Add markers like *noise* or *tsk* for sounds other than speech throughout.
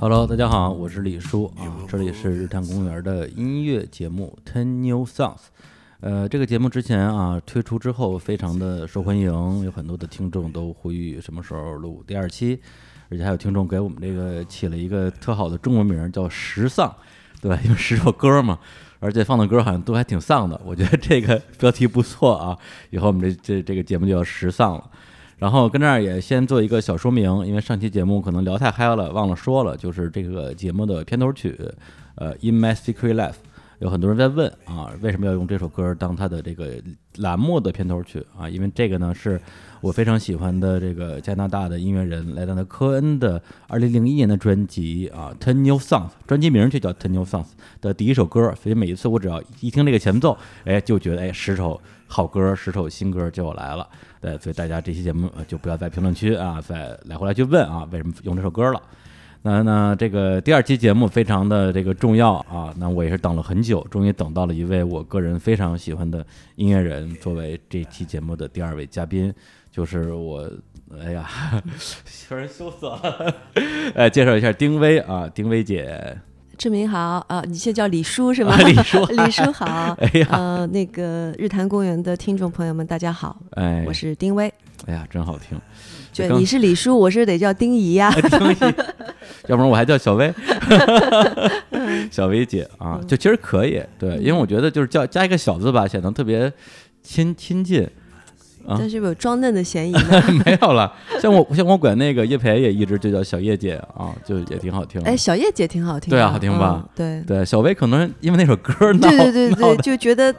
Hello，大家好，我是李叔啊，这里是日坛公园的音乐节目 Ten New Songs。呃，这个节目之前啊推出之后非常的受欢迎，有很多的听众都呼吁什么时候录第二期，而且还有听众给我们这个起了一个特好的中文名叫“十丧”，对吧？因为十首歌嘛，而且放的歌好像都还挺丧的，我觉得这个标题不错啊，以后我们这这这个节目就叫“十丧”了。然后跟这儿也先做一个小说明，因为上期节目可能聊太嗨了，忘了说了，就是这个节目的片头曲，呃，《In My Secret Life》，有很多人在问啊，为什么要用这首歌当它的这个栏目的片头曲啊？因为这个呢是我非常喜欢的这个加拿大的音乐人莱德的科恩的2001年的专辑啊，《Ten New Songs》，专辑名就叫《Ten New Songs》的第一首歌，所以每一次我只要一听这个前奏，哎，就觉得哎，十首好歌，十首新歌就来了。对，所以大家这期节目就不要在评论区啊再来回来去问啊为什么用这首歌了。那那这个第二期节目非常的这个重要啊，那我也是等了很久，终于等到了一位我个人非常喜欢的音乐人作为这期节目的第二位嘉宾，就是我，哎呀，*laughs* 有人羞涩了，*laughs* 哎，介绍一下丁薇啊，丁薇姐，志明好啊，你现在叫李叔是吗？啊李叔 *laughs* 李叔好。*laughs* 哎呀呃，那个日坛公园的听众朋友们，大家好，哎，我是丁薇。哎呀，真好听，对，你是李叔，我是得叫丁怡呀。*laughs* 丁薇，要不然我还叫小薇，小薇姐啊，就其实可以，对，因为我觉得就是叫加一个小字吧，显得特别亲亲近。啊但是有装嫩的嫌疑呢。*laughs* 没有了，像我像我管那个叶培也一直就叫小叶姐啊，就也挺好听。哎，小叶姐挺好听。对啊好听吧对对，小薇可能因为那首歌闹对对对对就觉得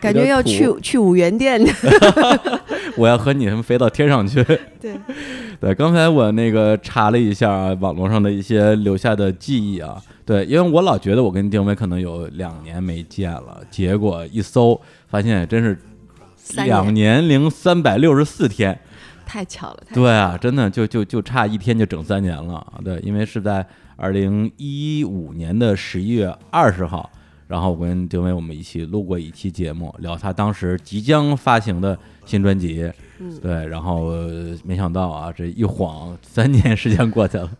感觉要去去五元店。*laughs* 我要和你们飞到天上去。对，对，刚才我那个查了一下啊网络上的一些留下的记忆啊，对，因为我老觉得我跟丁薇可能有两年没见了，结果一搜发现真是三两年年零三百六十四天。太巧了。太对啊，真的就就就差一天就整三年了。对，因为是在二零一五年的十一月二十号，然后我跟丁薇我们一起录过一期节目，聊他当时即将发行的新专辑。嗯对，然后呃没想到啊，这一晃三年时间过去了。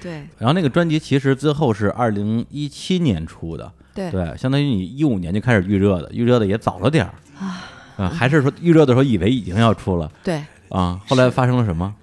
对然后那个专辑其实最后是二零一七年出的，对对，相当于你一五年就开始预热的，预热的也早了点儿啊，还是说预热的时候以为已经要出了对，啊，后来发生了什么？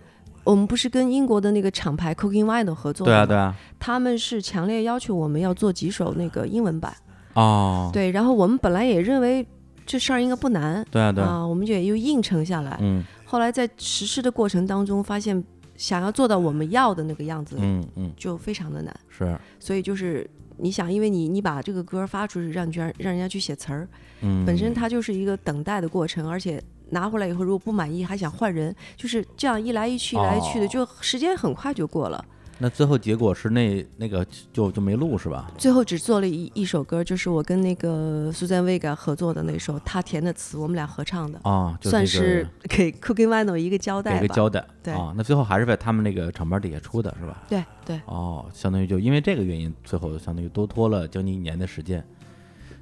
我们不是跟英国的那个厂牌 Cooking Wine 合作对啊，吗对啊，他们是强烈要求我们要做几首那个英文版。哦，对，然后我们本来也认为这事儿应该不难对啊，对啊，啊，我们就也又应承下来。嗯后来在实施的过程当中，发现想要做到我们要的那个样子，嗯嗯，就非常的难。是，所以就是你想，因为你你把这个歌发出去，让人家让人家去写词儿，嗯，本身它就是一个等待的过程，而且拿回来以后如果不满意还想换人，就是这样一来一去，一来一去的，哦就时间很快就过了。那最后结果是那那个就就没录是吧？最后只做了一一首歌，就是我跟那个苏珊·维嘎合作的那首，他填的词，我们俩合唱的，啊，算是给 Cooking Wino 一个交代吧。给个交代，对啊，那最后还是在他们那个厂牌底下出的是吧？对对哦，相当于就因为这个原因，最后相当于多拖了将近一年的时间。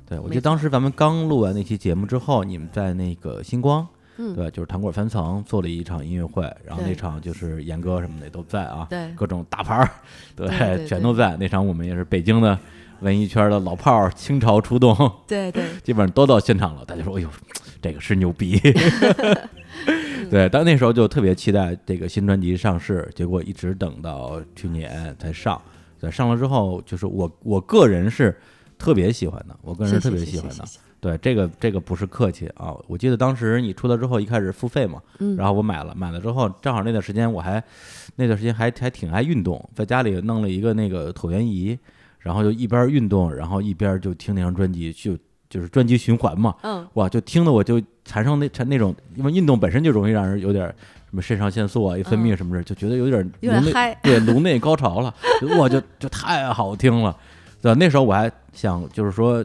对，我记得当时咱们刚录完那期节目之后，你们在那个星光，嗯对，就是糖果翻层做了一场音乐会，然后那场就是严哥什么的也都在啊，对各种大牌儿，对，全都在。那场我们也是北京的文艺圈的老炮儿，倾巢出动，对对，*laughs* 基本上都到现场了。大家说，哎呦，这个是牛逼。*laughs* 对，但那时候就特别期待这个新专辑上市，结果一直等到去年才上。对，上了之后，就是我我个人是特别喜欢的，我个人是特别喜欢的。谢谢谢谢对，这个这个不是客气啊！我记得当时你出了之后，一开始付费嘛，嗯然后我买了，买了之后，正好那段时间我还那段时间还还挺爱运动，在家里弄了一个那个椭圆仪，然后就一边运动，然后一边就听那张专辑，就就是专辑循环嘛，嗯，哇，就听的我就产生那产那种，因为运动本身就容易让人有点什么肾上腺素啊一分泌嗯什么的，就觉得有点颅内有点嗨对颅内高潮了，哇，就就太好听了，对吧？那时候我还想就是说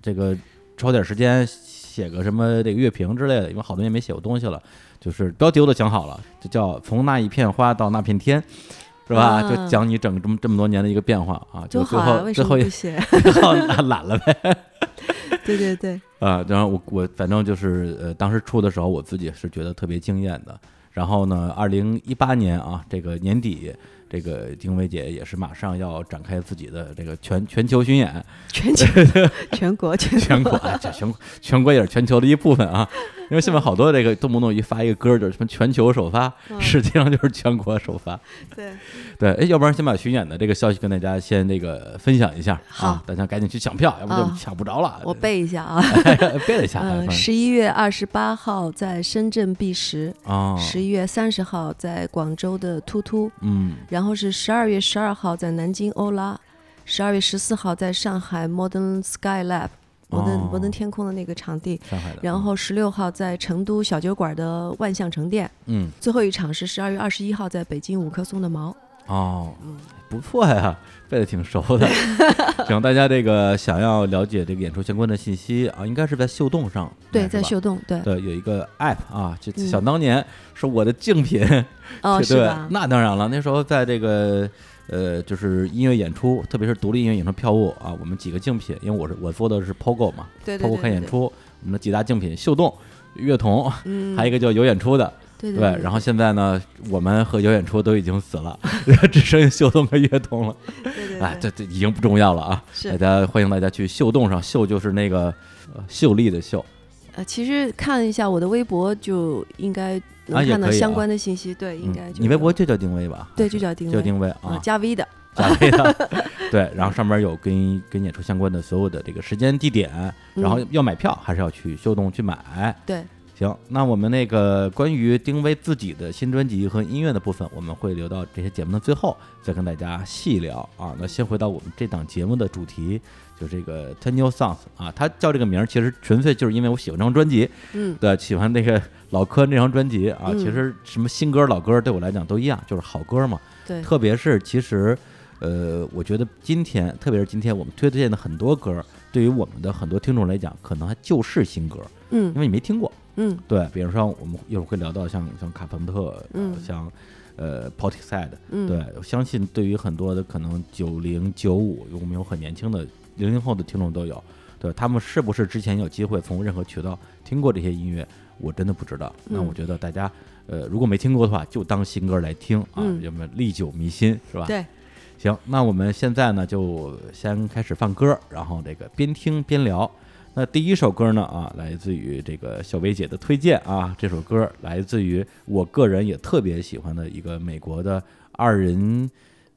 这个抽点时间写个什么这个乐评之类的，因为好多年没写过东西了，就是标题我都想好了，就叫从那一片花到那片天。是吧？啊就讲你整这么这么多年的一个变化啊，就 *laughs* 最后最后一？最后懒了呗。*laughs* 对对对，啊，然后我我反正就是呃，当时出的时候，我自己是觉得特别惊艳的。然后呢，二零一八年啊，这个年底，这个丁薇姐也是马上要展开自己的这个全全球巡演，全球、全国、全全国，全全国也是全球的一部分啊。因为现在好多这个动不动一发一个歌就是什么全球首发，实际上就是全国首发。对，对，哎，要不然先把巡演的这个消息跟大家先那个分享一下。啊好，大家赶紧去抢票，要不就啊。抢不着了。我背一下啊。*laughs* 背了一下，哎呃，反正十一月二十八号在深圳 B 十，啊，十一月三十号在广州的突突，嗯，然后是十二月十二号在南京欧拉，十二月十四号在上海 Modern Sky Lab 摩登、哦。摩登天空的那个场地，上海的，然后十六号在成都小酒馆的万象城店，嗯，最后一场是十二月二十一号在北京五棵松的毛。哦，嗯。不错呀，背的挺熟的。*laughs* 行，大家这个想要了解这个演出相关的信息啊，应该是在秀动上，对，在秀动，对，对有一个 app 啊，这嗯。想当年是我的竞品，哦，*laughs* 是吧？那当然了，那时候在这个呃，就是音乐演出，特别是独立音乐演出票务啊，我们几个竞品，因为我是我做的是 POGO 嘛，POGO 看演出，我们的几大竞品，秀动、乐童，嗯，还有一个叫有演出的，对对，然后现在呢，我们和有演出都已经死了，*laughs* 只剩下秀动和乐童了。对对 *laughs* 哎，这这已经不重要了啊！大家欢迎大家去秀动上，秀就是那个呃秀丽的秀，呃，其实看一下我的微博就应该啊能看到相关的信息，对，应该嗯就有你微博就叫定位吧？对就叫定位就定位啊啊，加 V 的，加微的，*laughs* 对，然后上面有跟跟演出相关的所有的这个时间地点，然后嗯要买票还是要去秀动去买。对，行，那我们那个关于丁薇自己的新专辑和音乐的部分，我们会留到这些节目的最后再跟大家细聊啊。那先回到我们这档节目的主题，就这个 Ten New Songs 啊，它叫这个名儿，其实纯粹就是因为我喜欢这张专辑，嗯，对，喜欢那个老柯那张专辑啊。嗯其实什么新歌老歌对我来讲都一样，就是好歌嘛。对，特别是其实，呃，我觉得今天，特别是今天我们推荐的很多歌，对于我们的很多听众来讲，可能还就是新歌，嗯因为你没听过。嗯对，比如说我们一会儿会聊到像像卡朋特，呃嗯像呃 Portishead，嗯，对，我相信对于很多的可能九零九五，我们有很年轻的零零后的听众都有，对他们是不是之前有机会从任何渠道听过这些音乐，我真的不知道。那嗯我觉得大家呃如果没听过的话，就当新歌来听啊，嗯要么历久弥新，是吧？对，行，那我们现在呢就先开始放歌，然后这个边听边聊。那第一首歌呢啊，来自于这个小薇姐的推荐啊，这首歌来自于我个人也特别喜欢的一个美国的二人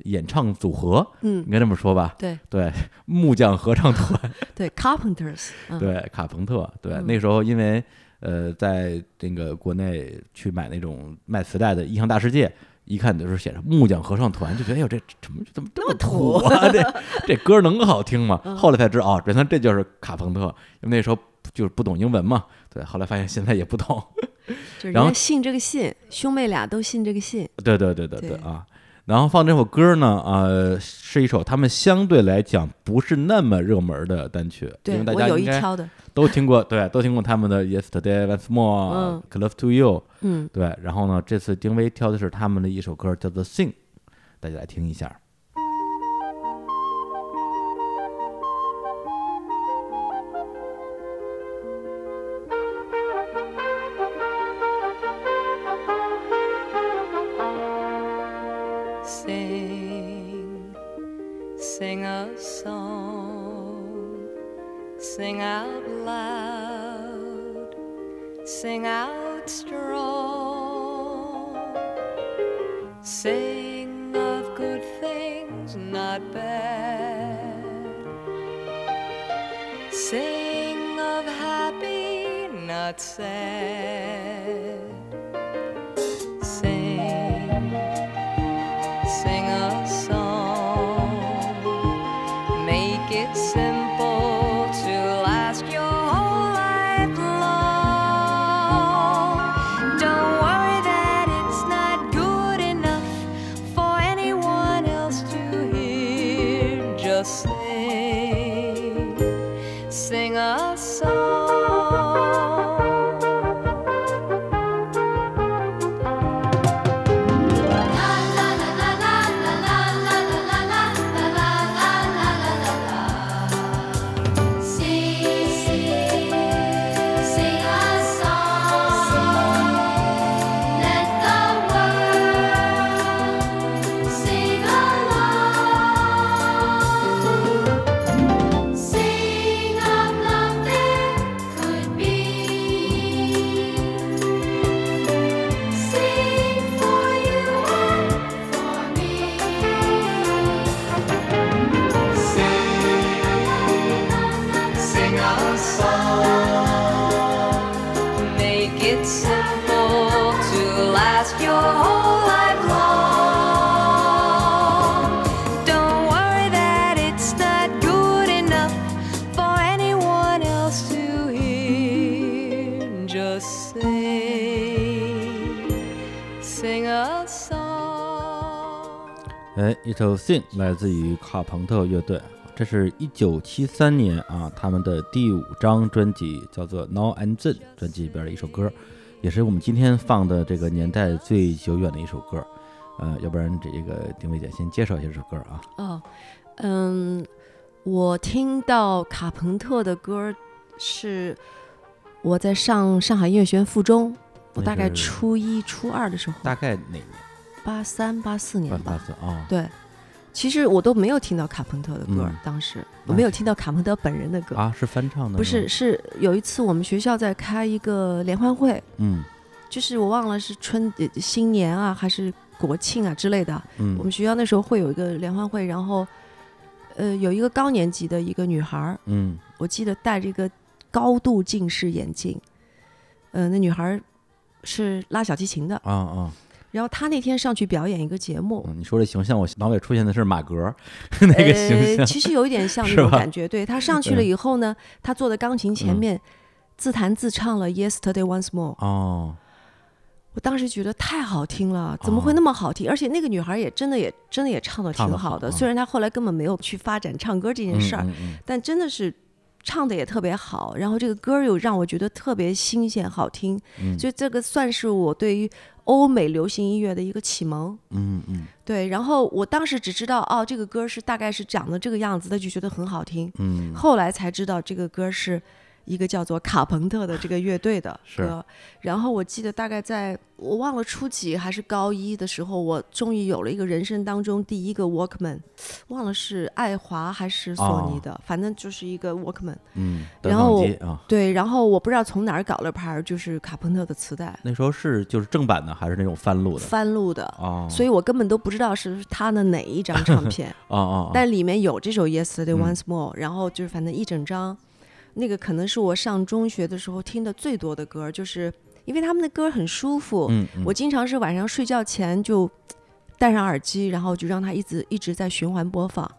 演唱组合，嗯应该这么说吧？对对，木匠合唱团，*laughs* 对，Carpenters，嗯，对，卡朋特，对，嗯那时候因为呃，在这个国内去买那种卖磁带的《音响大世界》，一看就是写着木匠合唱团，就觉得哎呦，这怎么怎么这么土啊？这这歌能好听吗？嗯后来才知道，哦，原来这就是卡朋特，因为那时候就是不懂英文嘛。对，后来发现现在也不懂。就是然后人家信这个信，兄妹俩都信这个信，对对对对对对啊！然后放这首歌呢，呃，是一首他们相对来讲不是那么热门的单曲，因为大家应该都听过，对，都听过他们的 Yesterday Once More、嗯 Close to You，嗯，对。然后呢，这次丁薇挑的是他们的一首歌，叫做《Sing》，大家来听一下。来自于卡朋特乐队，这是一九七三年啊他们的第五张专辑，叫做《Now and Then》专辑里边的一首歌，也是我们今天放的这个年代最久远的一首歌。呃，要不然这个丁薇姐先介绍一下这首歌啊。哦，嗯，我听到卡朋特的歌是我在上上海音乐学院附中，我大概初一、初二的时候，大概哪年？八三、八四年八。四啊？对，其实我都没有听到卡朋特的歌，嗯当时我没有听到卡朋特本人的歌。啊，是翻唱的？不是，，是有一次我们学校在开一个联欢会，嗯就是我忘了是春呃新年啊还是国庆啊之类的。嗯，我们学校那时候会有一个联欢会，然后呃有一个高年级的一个女孩儿，嗯我记得戴着一个高度近视眼镜，呃，那女孩儿是拉小提琴的，啊啊，然后他那天上去表演一个节目，嗯，你说这形象，我脑海出现的是马格 *laughs* 那个形呃，象，其实有一点像那种感觉。对他上去了嗯。以后呢，他坐在钢琴前嗯。面、自弹自唱了《Yesterday Once More》。哦，我当时觉得太好听了，怎么会那么好听？而且那个女孩也真的也真的也唱的挺好的，啊虽然她后来根本没有去发展唱歌这件事儿，但真的是唱的也特别好。然后这个歌又让我觉得特别新鲜好听，嗯。所以这个算是我对于欧美流行音乐的一个启蒙。嗯嗯对，然后我当时只知道哦，这个歌是大概是长得这个样子的，就觉得很好听。嗯后来才知道这个歌是一个叫做卡朋特的这个乐队的 *laughs* 是歌。然后我记得大概在我忘了初几还是高一的时候，我终于有了一个人生当中第一个 Walkman，忘了是爱华还是索尼的，反正就是一个 Walkman。嗯，然后对，然后我不知道从哪儿搞了盘儿，就是卡朋特的磁带那时候是就是正版的还是那种翻录的？翻录的。哦，所以我根本都不知道是他的哪一张唱片，*laughs* 哦哦，但里面有这首《Yesterday 嗯 Once More》，然后就是反正一整张，那个可能是我上中学的时候听的最多的歌，就是因为他们的歌很舒服，嗯嗯我经常是晚上睡觉前就戴上耳机，然后就让它一直一直在循环播放，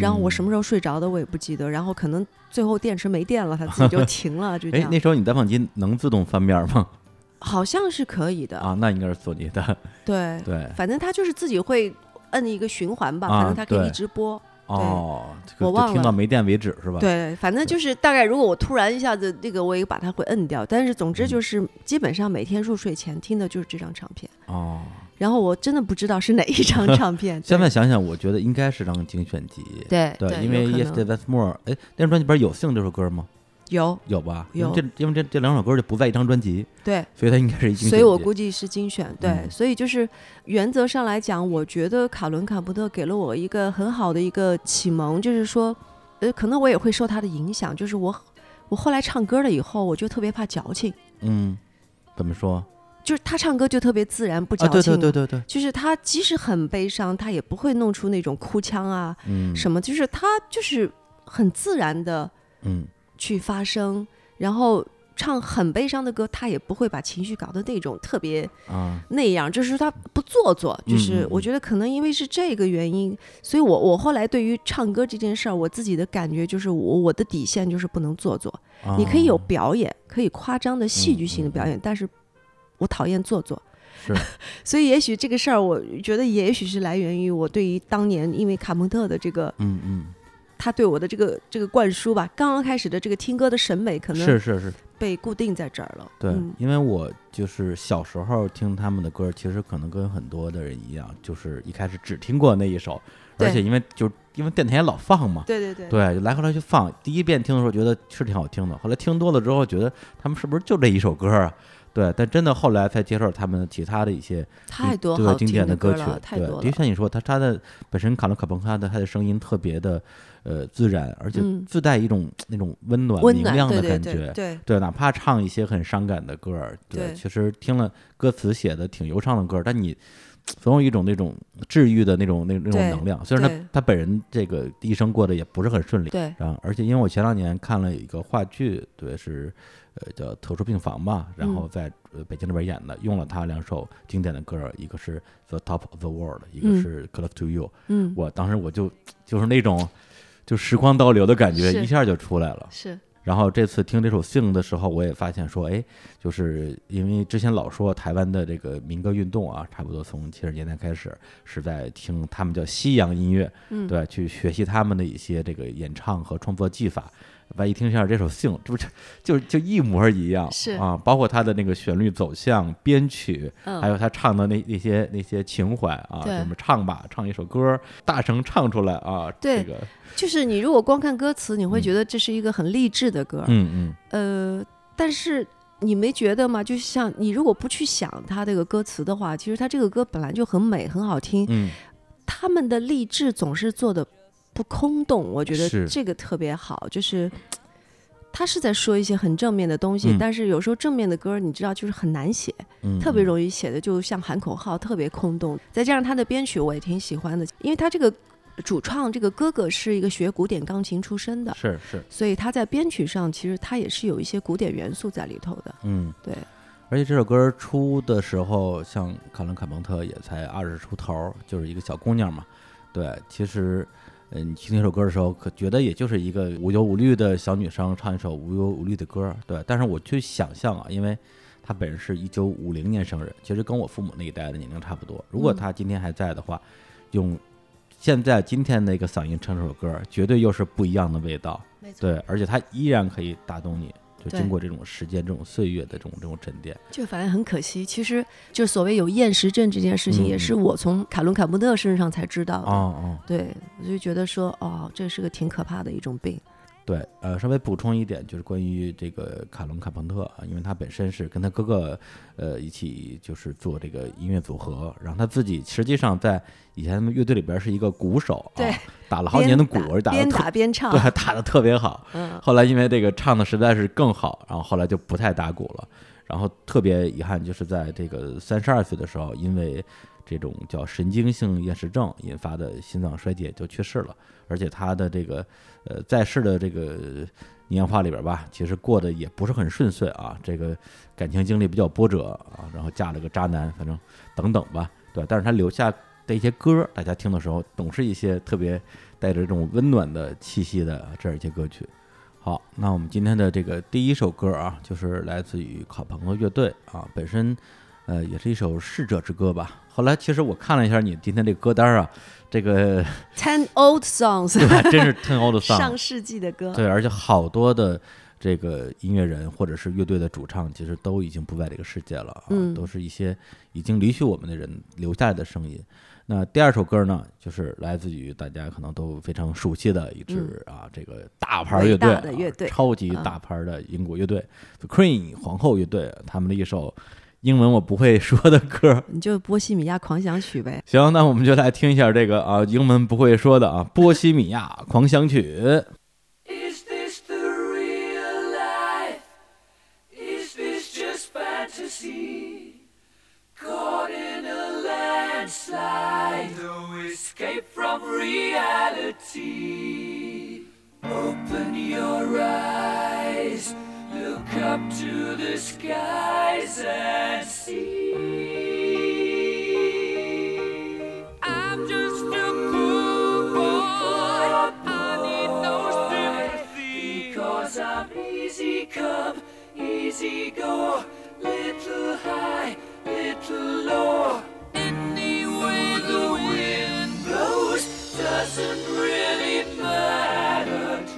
然后我什么么？时候睡着的我也不记得，然后可能最后电池没电了，它自己就 *laughs* 停了，就这哎，样那，时候你单放机能自动翻面吗？好像是可以的，啊，那应该是索尼的，对，对，反正它就是自己会摁一个循环吧，啊反正它可以一直播。哦，这个我忘了听到没电为止是吧？，对，反正就是大概，如果我突然一下子那个，我也把它会摁掉。但是总之嗯就是，基本上每天入睡前听的就是这张唱片。哦，然后我真的不知道是哪一张唱片。*laughs* 现在想想，我觉得应该是张精选集。对对，因为 Yesterday 能 Once More，哎，那张专辑里边有《性》这首歌吗？有有吧？有这因为这这两首歌就不在一张专辑，对，所以它应该是一精选。所以我估计是精选。对，嗯所以就是原则上来讲，我觉得卡伦卡普特给了我一个很好的一个启蒙，就是说，呃，可能我也会受他的影响，就是我我后来唱歌了以后，我就特别怕矫情，嗯，怎么说就是他唱歌就特别自然，不矫啊？对情。对对对对，就是他即使很悲伤，他也不会弄出那种哭腔啊嗯，什么，就是他就是很自然的嗯去发声，然后唱很悲伤的歌，他也不会把情绪搞得那种特别啊，那样，就是他不做作。就是我觉得可能因为是这个原因，所以我我后来对于唱歌这件事儿，我自己的感觉就是我我的底线就是不能做作。你可以有啊表演，可以夸张的戏剧性的表演，但是我讨厌做作。是 *laughs* 所以也许这个事儿，我觉得也许是来源于我对于当年因为卡蒙特的这个嗯嗯，他对我的这个这个灌输吧，刚刚开始的这个听歌的审美可能是是是，被固定在这儿了。对，嗯因为我就是小时候听他们的歌，其实可能跟很多的人一样，就是一开始只听过那一首，而且因为就因为电台也老放嘛，对对对对，就来回来去放。第一遍听的时候觉得是挺好听的，后来听多了之后觉得他们是不是就这一首歌啊？对，但真的后来才接受他们其他的一些太多对经好听典歌曲对，多了的确。像你说，他他的本身卡伦卡彭卡的他的声音特别的呃自然，而且嗯自带一种那种温暖，明亮的感觉。对对对，哪怕唱一些很伤感的歌儿，对，对其实听了歌词写的挺忧伤的歌儿，但你总有一种那种治愈的那种那那种能量。虽然他他本人这个一生过得也不是很顺利，对然后而且因为我前两年看了一个话剧，对，是呃叫《特殊病房》嘛，然后嗯在呃北京那边演的，用了他两首经典的歌儿，一个是《The Top of the World》，一个嗯是《Close to You》。嗯，我当时我就就是那种就时光倒流的感觉，一下就出来了。是然后这次听这首《Sing》的时候，我也发现说，哎，就是因为之前老说台湾的这个民歌运动啊，差不多从七十年代开始是在听他们叫西洋音乐，嗯对，去学习他们的一些这个演唱和创作技法。完一听一下这首《Sing》，这不 *laughs* 就就就一模一样，是。啊，包括他的那个旋律走向、编曲，嗯。还有他唱的那那些那些情怀啊，对。什么唱吧，唱一首歌，大声唱出来啊，对这个，就是你如果光看歌词，你会觉得这是一个很励志的歌，嗯嗯，呃，但是你没觉得吗？就像你如果不去想他这个歌词的话，其实他这个歌本来就很美，很好听。嗯，他们的励志总是做的不空洞，我觉得这个特别好，就是。他是在说一些很正面的东西，嗯但是有时候正面的歌，你知道，就是很难写，嗯特别，容易写的就像喊口号，特别空洞。再加上他的编曲，我也挺喜欢的，因为他这个主唱这个哥哥是一个学古典钢琴出身的，是是，所以他在编曲上其实他也是有一些古典元素在里头的。嗯，对，而且这首歌出的时候，像卡伦·卡蒙特也才二十出头，就是一个小姑娘嘛。对，其实，嗯，你听那首歌的时候，可觉得也就是一个无忧无虑的小女生唱一首无忧无虑的歌。对，但是我去想象啊，因为她本人是一九五零年生日，其实跟我父母那一代的年龄差不多。如果她今天还在的话，用现在今天那个嗓音唱这首歌，绝对又是不一样的味道。对，而且她依然可以打动你，就经过这种时间、这种岁月的这种这种沉淀。就反正很可惜。其实就所谓有厌食症这件事情，嗯也是我从卡伦·卡布特身上才知道的。哦哦，对，我就觉得说，哦，这是个挺可怕的一种病。对，呃，稍微补充一点，就是关于这个卡伦·卡彭特啊，因为他本身是跟他哥哥，呃，一起就是做这个音乐组合，然后他自己实际上在以前他们乐队里边是一个鼓手啊，对打了好几年的鼓边，打边打的特打边唱。*laughs* 对，打的特别好。*laughs* 嗯，后来因为这个唱的实在是更好，然后后来就不太打鼓了。然后特别遗憾，就是在这个三十二岁的时候，因为这种叫神经性厌食症引发的心脏衰竭就去世了。而且他的这个呃在世的这个年华里边吧，其实过得也不是很顺遂啊，这个感情经历比较波折啊，然后嫁了个渣男，反正等等吧，对。但是他留下的一些歌，大家听的时候总是一些特别带着这种温暖的气息的这样一些歌曲。好，那我们今天的这个第一首歌啊，就是来自于卡朋的乐队啊，本身呃也是一首逝者之歌吧。后来其实我看了一下你今天这个歌单啊，这个 *laughs* Ten old songs，对吧，真是 ten old songs，*laughs* 上世纪的歌。对，而且好多的这个音乐人或者是乐队的主唱，其实都已经不在这个世界了啊，嗯。都是一些已经离去我们的人留下来的声音。那第二首歌呢，就是来自于大家可能都非常熟悉的一支啊，这个大牌乐队、超级嗯。大牌的英国乐队、The Queen 皇后乐队，他们的一首英文我不会说的歌。你就《波西米亚狂想曲》呗。行，那我们就来听一下这个啊，英文不会说的啊，《波西米亚狂想曲》。Is this the real life? Is this just fantasy? Caught in a landslide, no escape from reality. Open your eyes, look up to the skies and see. I'm just a poor boy. I need no sympathy. Because I'm easy come, easy go. Little high, little low. Any way the wind blows doesn't really matter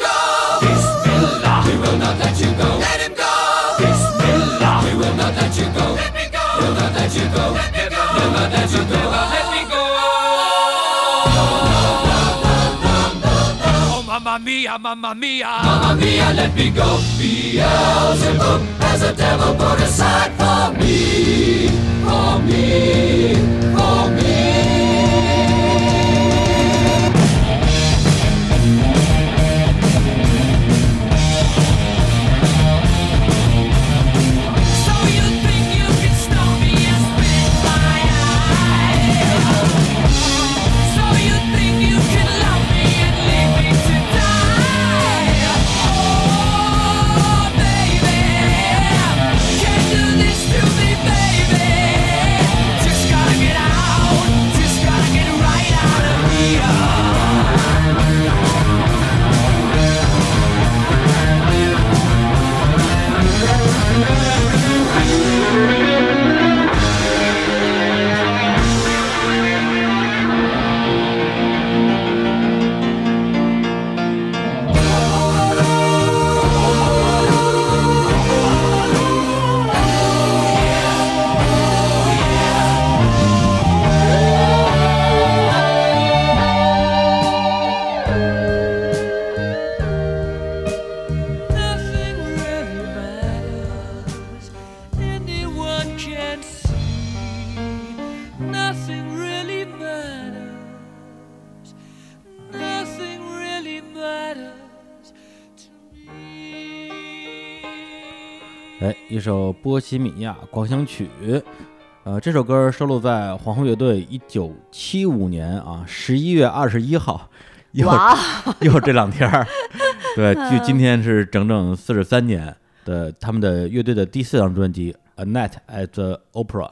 Will not let you go. Let him go. Bismillah. We will not let you go. Let me go. We'll not let you go. Let me go. We'll not let you go. Let me go. Oh, mamma mia, mamma mia. Mamma mia, let me go. Beelzebub has a devil put aside for me. For me. For me. 首《波西米亚狂想曲》，呃，这首歌收录在皇后乐队一九七五年啊十一月二十一号，又，*laughs* 又这两天儿，对，距今天是整整四十三年的他们的乐队的第四张专辑《A Night at the Opera》。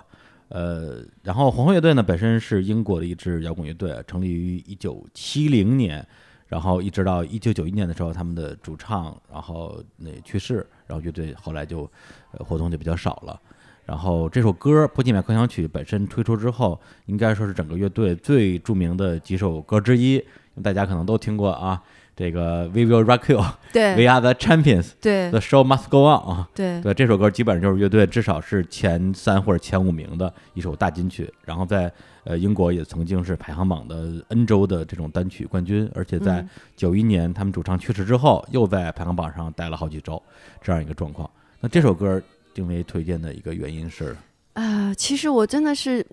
呃，然后皇后乐队呢本身是英国的一支摇滚乐队，成立于一九七零年，然后一直到一九九一年的时候，他们的主唱然后那去世，然后乐队后来就呃活动就比较少了。然后这首歌《波西米亚狂想曲》本身推出之后，应该说是整个乐队最著名的几首歌之一，大家可能都听过啊。这个 We Will Rock You，We Are the Champions，The Show Must Go On 啊。对对，这首歌基本上就是乐队至少是前三或者前五名的一首大金曲，然后在呃英国也曾经是排行榜的 N 周的这种单曲冠军，而且在嗯。九一年他们主唱去世之后，又在排行榜上待了好几周，这样一个状况。那这首歌定为推荐的一个原因是，啊、其实我真的是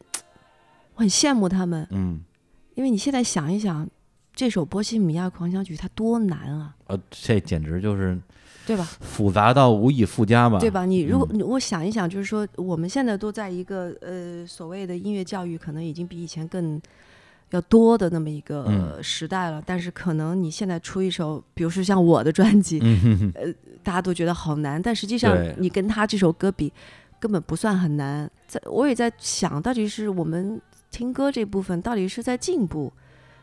我很羡慕他们，嗯，因为你现在想一想，这首《波西米亚狂想曲》它多难啊，呃，这简直就是对吧？复杂到无以复加吧，对吧？你如果嗯你我想一想，就是说我们现在都在一个呃所谓的音乐教育，可能已经比以前更要多的那么一个、时代了。但是可能你现在出一首，比如说像我的专辑，*laughs* 大家都觉得好难，但实际上你跟他这首歌比，根本不算很难。在我也在想，到底是我们听歌这部分到底是在进步，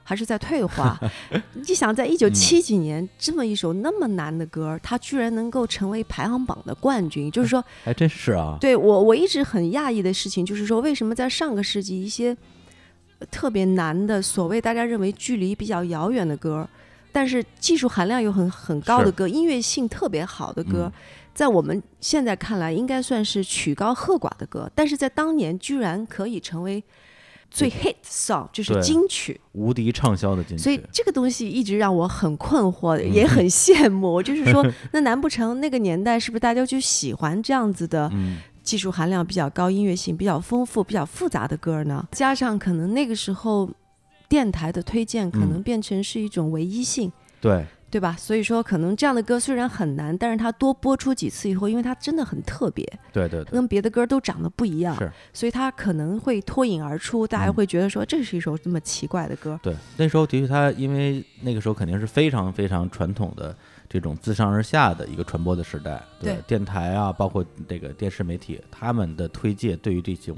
还是在退化？*laughs* 你想，在一九七几年、这么一首那么难的歌，它居然能够成为排行榜的冠军，就是说，还真是啊。对我我一直很讶异的事情，就是说，为什么在上个世纪一些呃特别难的，所谓大家认为距离比较遥远的歌，但是技术含量又很很高的歌，音乐性特别好的歌，嗯在我们现在看来应该算是曲高和寡的歌，但是在当年居然可以成为最 hit song，就是金曲。无敌畅销的金曲。所以这个东西一直让我很困惑，也很 *laughs* 羡慕。就是说，那难不成那个年代是不是大家就喜欢这样子的嗯，技术含量比较高、音乐性比较丰富、比较复杂的歌呢？加上可能那个时候电台的推荐可能嗯变成是一种唯一性。对，对吧？所以说，可能这样的歌虽然很难，但是它多播出几次以后，因为它真的很特别，对对对，跟别的歌都长得不一样是，所以它可能会脱颖而出，大家嗯会觉得说这是一首这么奇怪的歌。对，那时候的确，它因为那个时候肯定是非常非常传统的这种自上而下的一个传播的时代，对电台啊，包括这个电视媒体，他们的推介对于这种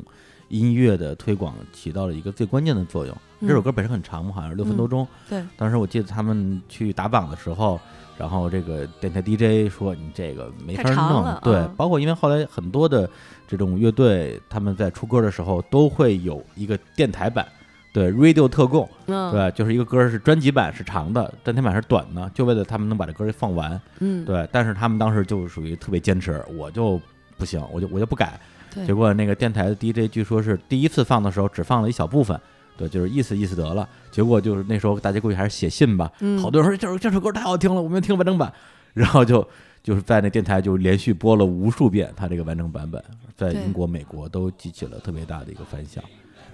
音乐的推广起到了一个最关键的作用。这首嗯歌本身很长嘛，好像是六分多嗯钟。对，当时我记得他们去打榜的时候，然后这个电台 DJ 说你这个没法弄对嗯，包括因为后来很多的这种乐队，他们在出歌的时候都会有一个电台版，对，radio 特供。嗯，对，就是一个歌是专辑版是长的，单天版是短的，就为了他们能把这歌给放完。嗯，对，但是他们当时就属于特别坚持，我就不行，我就我就不改。对结果那个电台的 DJ 据说是第一次放的时候只放了一小部分，对，就是意思意思得了。结果就是那时候大家估计还是写信吧，嗯好多人说这首这首歌太好听了，我们要听完整版，*laughs* 然后就就是在那电台就连续播了无数遍他这个完整版本，在英国、美国都激起了特别大的一个反响。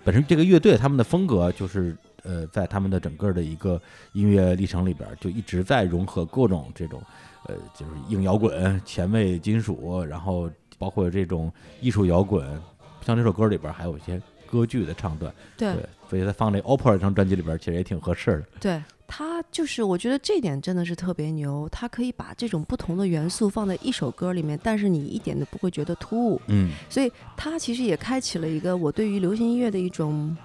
本身这个乐队他们的风格就是呃，在他们的整个的一个音乐历程里边，就一直在融合各种这种呃，就是硬摇滚、前卫金属，然后包括这种艺术摇滚，像这首歌里边还有一些歌剧的唱段，对对，所以他放这 opera 这张专辑里边，其实也挺合适的。对，他就是我觉得这点真的是特别牛，他可以把这种不同的元素放在一首歌里面，但是你一点都不会觉得突兀。嗯，所以他其实也开启了一个我对于流行音乐的一种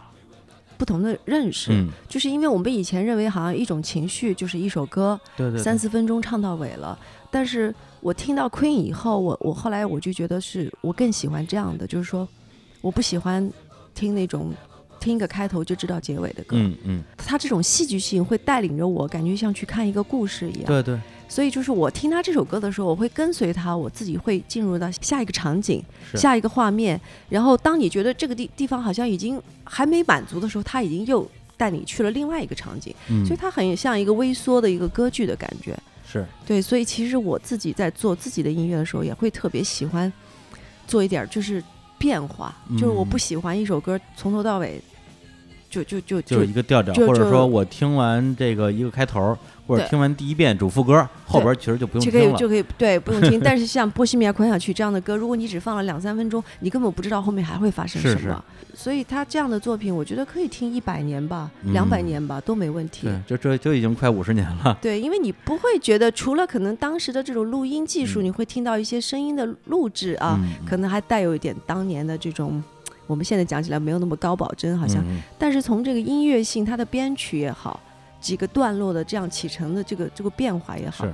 不同的认识，嗯，就是因为我们以前认为好像一种情绪就是一首歌对对，三四分钟唱到尾了，但是我听到 Queen 以后，我我后来我就觉得是我更喜欢这样的，就是说我不喜欢听那种听个开头就知道结尾的歌，嗯嗯，它这种戏剧性会带领着我，感觉像去看一个故事一样。对对，所以就是我听他这首歌的时候，我会跟随他，我自己会进入到下一个场景、下一个画面。然后当你觉得这个地地方好像已经还没满足的时候，他已经又带你去了另外一个场景，嗯，所以它很像一个微缩的一个歌剧的感觉。是对，所以其实我自己在做自己的音乐的时候，也会特别喜欢做一点儿就是变化，就是我不嗯喜欢一首歌从头到尾就就就就是一个调调，或者说我听完这个一个开头，或者听完第一遍主副歌，后边其实就不用听了。就可以就可以对不用听。但是像《波西米亚狂想曲》这样的歌，如果你只放了两三分钟，你根本不知道后面还会发生什么。所以他这样的作品，我觉得可以听一百年吧，嗯两百年吧都没问题。对，这这就已经快五十年了。*laughs* 对，因为你不会觉得，除了可能当时的这种录音技术，嗯你会听到一些声音的录制啊，嗯可能还带有一点当年的这种，我们现在讲起来没有那么高保真，好像。嗯但是从这个音乐性，它的编曲也好，几个段落的这样起承的这个这个变化也好，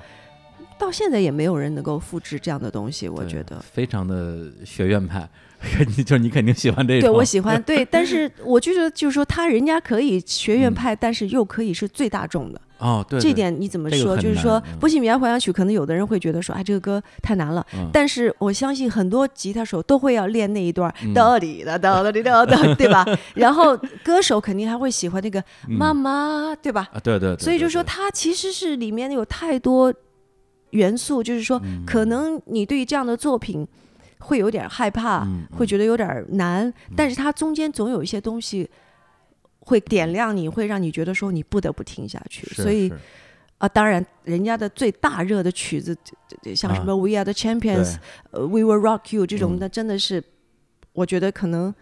到现在也没有人能够复制这样的东西，我觉得。非常的学院派，你 *laughs* 就是你肯定喜欢这种。对，我喜欢。对，但是 *laughs* 我就觉得，就是说，他人家可以学院嗯派，但是又可以是最大众的。哦，对，对这点你怎么说？这个就是说，波西米亚狂想曲》可能有的人会觉得说，哎，这个歌太难了。嗯但是我相信很多吉他手都会要练那一段嗯哒滴哒哒哒滴哒哒，对吧？*laughs* 然后歌手肯定还会喜欢那个嗯妈妈，对吧？啊，对对对，所以就说，对它其实是里面有太多元素，就是说，嗯可能你对于这样的作品会有点害怕，嗯会觉得有点难，但是它中间总有一些东西会点亮你，会让你觉得说你不得不听下去。所以是。啊，当然，人家的最大热的曲子，像什么啊《We Are the Champions》、呃《We Will Rock You》这种嗯。的，真的是，我觉得可能。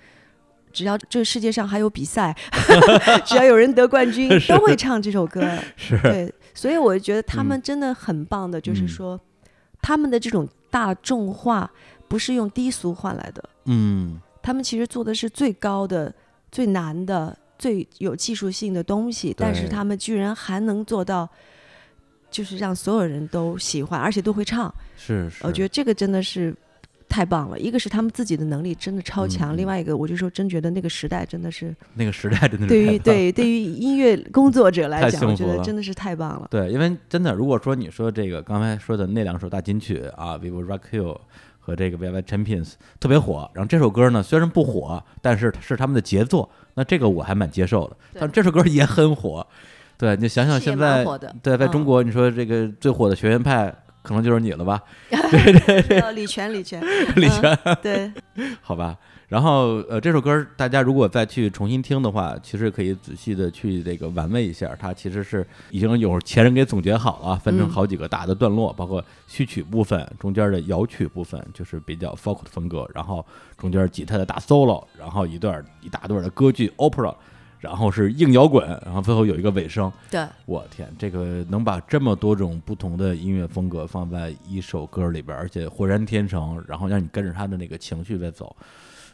只要这个世界上还有比赛，*laughs* 只要有人得冠军，都会唱这首歌。是。对，所以我觉得他嗯。们真的很棒的，就是嗯。说，他们的这种大众化不是用低俗换来的，嗯。他们其实做的是最高的、最难的、最有技术性的东西，但是他们居然还能做到，就是让所有人都喜欢，而且都会唱。是是，我觉得这个真的是太棒了。一个是他们自己的能力真的超强，另外一个我就说真觉得那个时代真的是那个时代真的是对于对对于音乐工作者来讲，我觉得真的是太棒了。对，因为真的，如果说你说这个刚才说的那两首大金曲啊，Vivo Rock You 和这个 VY Champions 特别火，然后这首歌呢虽然不火，但是是他们的杰作，那这个我还蛮接受的。但这首歌也很火，对你想想现在对，在嗯中国你说这个最火的学院派可能就是你了吧，*laughs* 对对对，李泉，李泉，*laughs* 李泉，对，*laughs* 好吧。然后呃，这首歌大家如果再去重新听的话，其实可以仔细的去这个玩味一下，它其实是已经有前人给总结好了，分成嗯好几个大的段落，包括序曲部分、中间的摇曲部分，就是比较 folk 的风格，然后中间吉他的大 solo，然后一段一大段的歌剧 opera，然后是硬摇滚，然后最后有一个尾声。对，我天，这个能把这么多种不同的音乐风格放在一首歌里边，而且浑然天成，然后让你跟着他的那个情绪在走。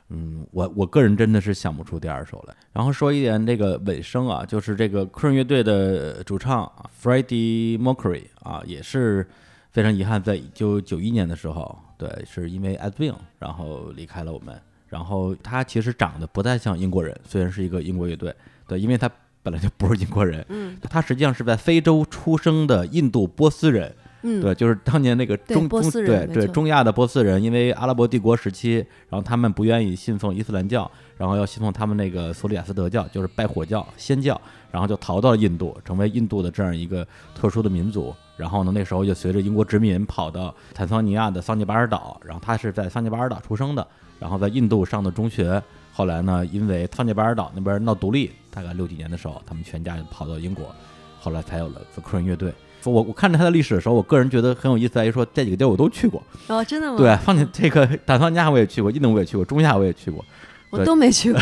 嗯，我我个人真的是想不出第二首来。然后说一点这个尾声啊，就是这个 Queen 乐队的主唱啊 Freddie Mercury 啊，也是非常遗憾，在一九九一年的时候，对，是因为艾滋病，然后离开了我们。然后他其实长得不太像英国人，虽然是一个英国乐队，对，因为他本来就不是英国人，嗯他实际上是在非洲出生的印度波斯人，嗯，对，就是当年那个中中对对对中亚的波斯人，因为阿拉伯帝国时期，然后他们不愿意信奉伊斯兰教，然后要信奉他们那个索里亚斯德教，就是拜火教仙教，然后就逃到了印度，成为印度的这样一个特殊的民族。然后呢，那时候就随着英国殖民跑到坦桑尼亚的桑吉巴尔岛，然后他是在桑吉巴尔岛出生的，然后在印度上的中学。后来呢，因为桑吉巴尔岛那边闹独立，大概六几年的时候，他们全家就跑到英国，后来才有了 The Queen 乐队。说我我看着他的历史的时候，我个人觉得很有意思，在于说这几个地儿我都去过。哦，真的吗？对，放进这个坦桑尼亚我也去过，印度我也去过，中亚我也去过，我都没去过，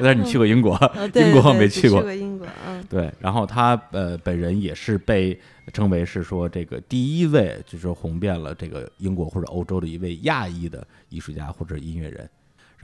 但是你去过英国，*laughs* 英国我没去过去。过英国，嗯，对，然后他呃本人也是被称为是说这个第一位就是红遍了这个英国或者欧洲的一位亚裔的艺术家或者音乐人。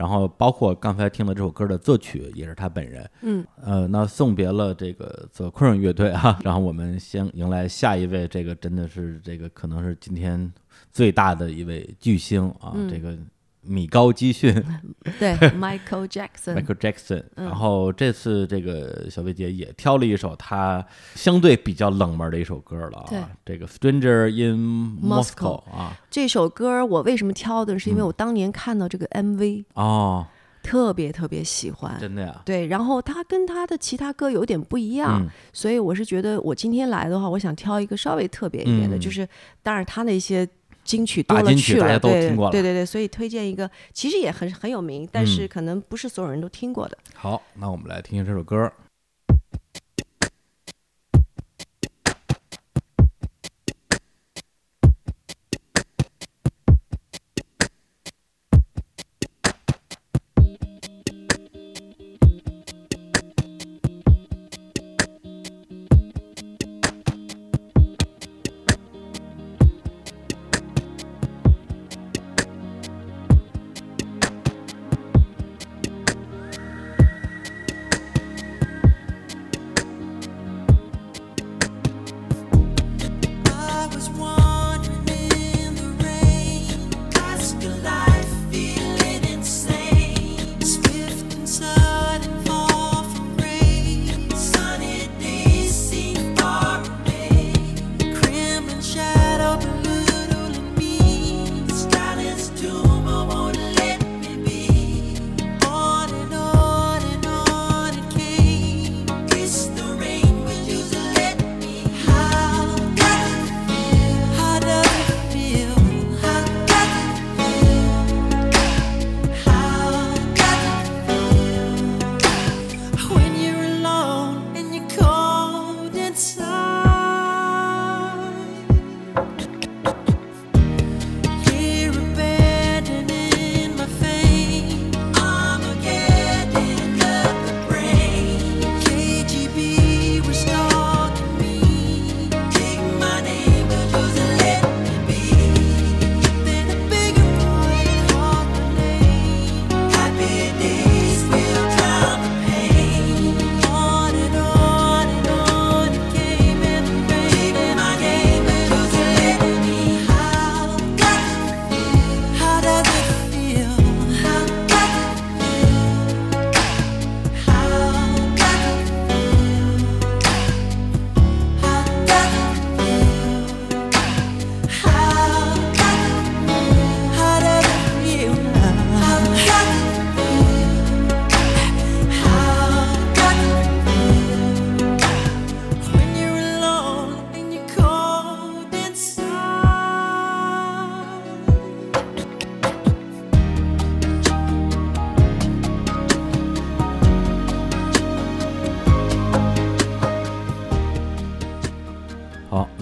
然后包括刚才听的这首歌的作曲也是他本人。嗯，呃，那送别了这个 The Queen 乐队啊，然后我们先迎来下一位，这个真的是这个可能是今天最大的一位巨星啊，嗯这个米高基逊。*laughs* 对，Michael Jackson，Michael Jackson，、嗯。然后这次这个小薇姐也挑了一首她相对比较冷门的一首歌了对。啊，这个《Stranger in Moscow 啊，这首歌我为什么挑的？是因为嗯。我当年看到这个 MV，、哦，特别特别喜欢。真的呀，对，然后他跟他的其他歌有点不一样，嗯。所以我是觉得我今天来的话，我想挑一个稍微特别一点的，嗯。就是当然他那些金曲多大了去了，金曲大家都对听过了对对对，所以推荐一个其实也很很有名，但是嗯可能不是所有人都听过的。好，那我们来听听这首歌。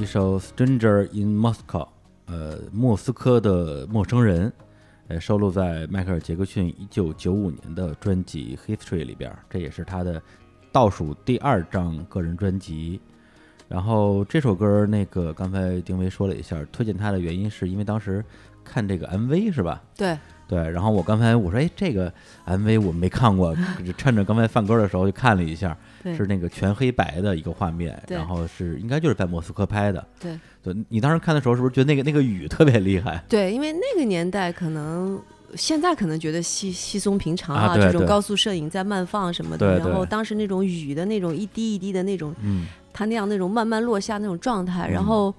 首《Stranger in Moscow》，呃，莫斯科的陌生人，呃，收录在迈克尔·杰克逊一九九五年的专辑《History》里边，这也是他的倒数第二张个人专辑。然后这首歌，那个刚才丁薇说了一下，推荐他的原因是因为当时看这个 MV 是吧？对，对，然后我刚才我说，哎，这个 MV 我没看过，*laughs* 就趁着刚才放歌的时候就看了一下，是那个全黑白的一个画面，然后是应该就是在莫斯科拍的。对对，你当时看的时候是不是觉得那个那个雨特别厉害？对，因为那个年代可能。现在可能觉得稀稀松平常啊这种高速摄影在慢放什么的，然后当时那种雨的那种一滴一滴的那种，嗯它那样那种慢慢落下那种状态，嗯然后，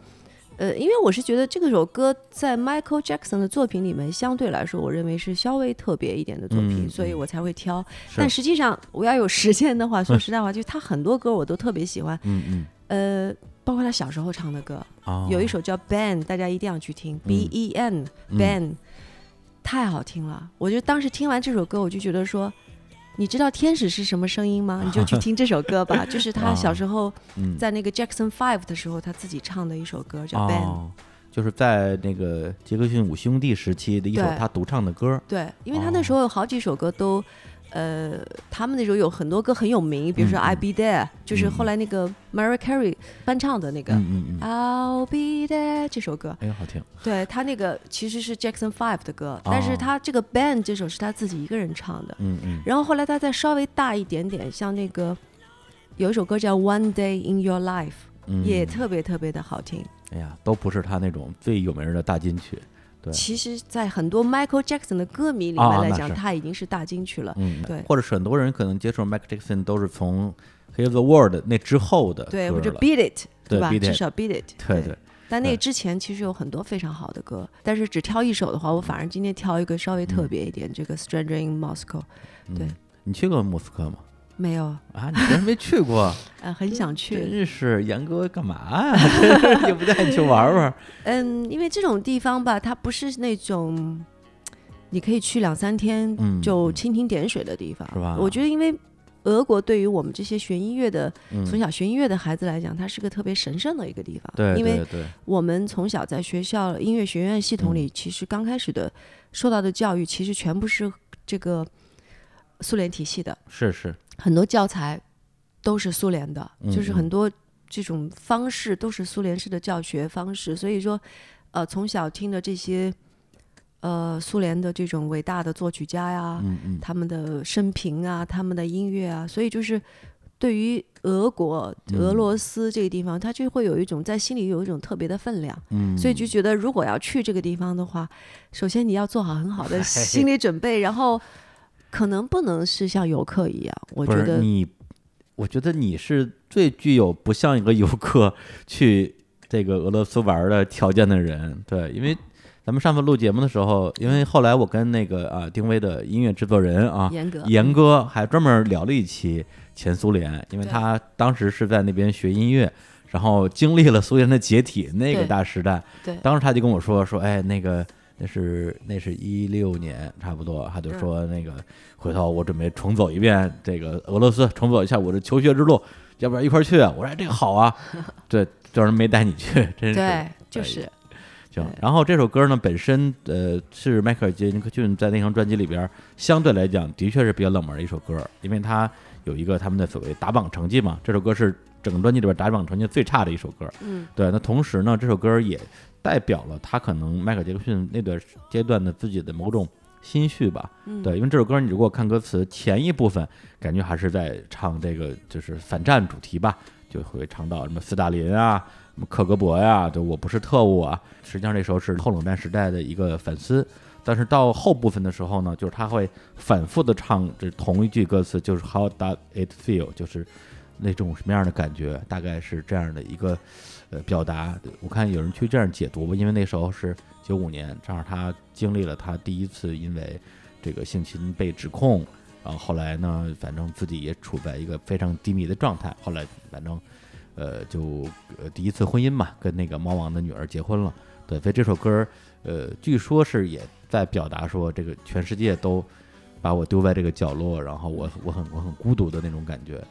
呃，因为我是觉得这个首歌在 Michael Jackson 的作品里面，相对来说，我认为是稍微特别一点的作品，所以我才会挑。*laughs* 但实际上，我要有时间的话，说实在话，*laughs* 就他很多歌我都特别喜欢，嗯嗯，呃，包括他小时候唱的歌，哦，有一首叫 Ben，大家一定要去听、B E N 嗯 Ben，、太好听了。我就当时听完这首歌，我就觉得说。你知道天使是什么声音吗？你就去听这首歌吧，*laughs* 就是他小时候嗯在那个 Jackson Five 的时候，他自己唱的一首歌叫《Ben》。哦，就是在那个杰克逊五兄弟时期的一首他独唱的歌。对，因为他那时候有好几首歌都，呃，他们那时候有很多歌很有名，比如说嗯《I'll Be There》，就是后来那个 Mariah Carey 翻唱的那个《，I'll Be There》这首歌。哎呦，好听。对他那个其实是 Jackson Five 的歌，但哦是他这个《Band》这首是他自己一个人唱的。嗯嗯，然后后来他再稍微大一点点，像那个有一首歌叫《One Day in Your Life》，嗯也特别特别的好听。哎呀，都不是他那种最有名的大金曲。对，其实，在很多 Michael Jackson 的歌迷里啊面来讲，他已经是大金曲了。嗯，对或者是很多人可能接触 Michael Jackson 都是从《Heal the World》那之后的对，歌或者 Beat It，对吧至少 Beat It。对对。对但那之前其实有很多非常好的歌，但是只挑一首的话，我反而今天挑一个稍微特别一点，这个《Stranger in Moscow》。对嗯，你去过莫斯科吗？没有，啊，你居然没去过？*laughs* 呃，很想去。真是严哥干嘛呀？*laughs* *laughs* 也不带你去玩玩？嗯，因为这种地方吧，它不是那种你可以去两三天嗯就蜻蜓点水的地方，是吧我觉得，因为俄国对于我们这些学音乐的、嗯，从小学音乐的孩子来讲，它是个特别神圣的一个地方。对因为对对，我们从小在学校音乐学院系统嗯里，其实刚开始的受到的教育，其实全部是这个苏联体系的，是是，很多教材都是苏联的，嗯就是嗯。很多这种方式都是苏联式的教学方式，所以说，呃，从小听的这些呃苏联的这种伟大的作曲家呀，嗯嗯，他们的生平啊，他们的音乐啊，所以就是对于俄国、俄嗯罗斯这个地方，他就会有一种在心里有一种特别的分量，嗯，所以就觉得如果要去这个地方的话，首先你要做好很好的 *laughs* 心理准备，然后可能不能是像游客一样，我觉得你，我觉得你是最具有不像一个游客 *laughs* 去这个俄罗斯玩的条件的人，对，因为咱们上次录节目的时候，因为后来我跟那个啊丁薇的音乐制作人啊严哥严哥还专门聊了一期前苏联，因为他当时是在那边学音乐。然后经历了苏联的解体那个大时代，对当时他就跟我说说，哎，那个那是那是一六年差不多，他就说那个回头我准备重走一遍这个俄罗斯，重走一下我的求学之路，要不然一块儿去啊？我说哎这个好啊，*laughs* 对，就是没带你去，真是对，就哎是行。然后这首歌呢，本身呃是迈克尔·杰克逊在那张专辑里边相对来讲的确是比较冷门的一首歌，因为它有一个他们的所谓打榜成绩嘛。这首歌是整个专辑里边打榜成绩最差的一首歌。嗯，对。那同时呢，这首歌也代表了他可能迈克尔·杰克逊那段阶段的自己的某种心绪吧。嗯对，因为这首歌你如果看歌词，前一部分感觉还是在唱这个就是反战主题吧，就会唱到什么斯大林啊、什么克格勃呀，就我不是特务啊。实际上这时候是后冷战时代的一个反思。但是到后部分的时候呢，就是他会反复的唱这同一句歌词，就是 How does it feel？就是那种什么样的感觉，大概是这样的一个呃表达。我看有人去这样解读吧，因为那时候是九五年，正好他经历了他第一次因为这个性侵被指控，然后后来呢，反正自己也处在一个非常低迷的状态，后来反正呃就呃第一次婚姻嘛，跟那个猫王的女儿结婚了。对，所以这首歌呃据说是也在表达说这个全世界都把我丢在这个角落，然后我我很我很孤独的那种感觉。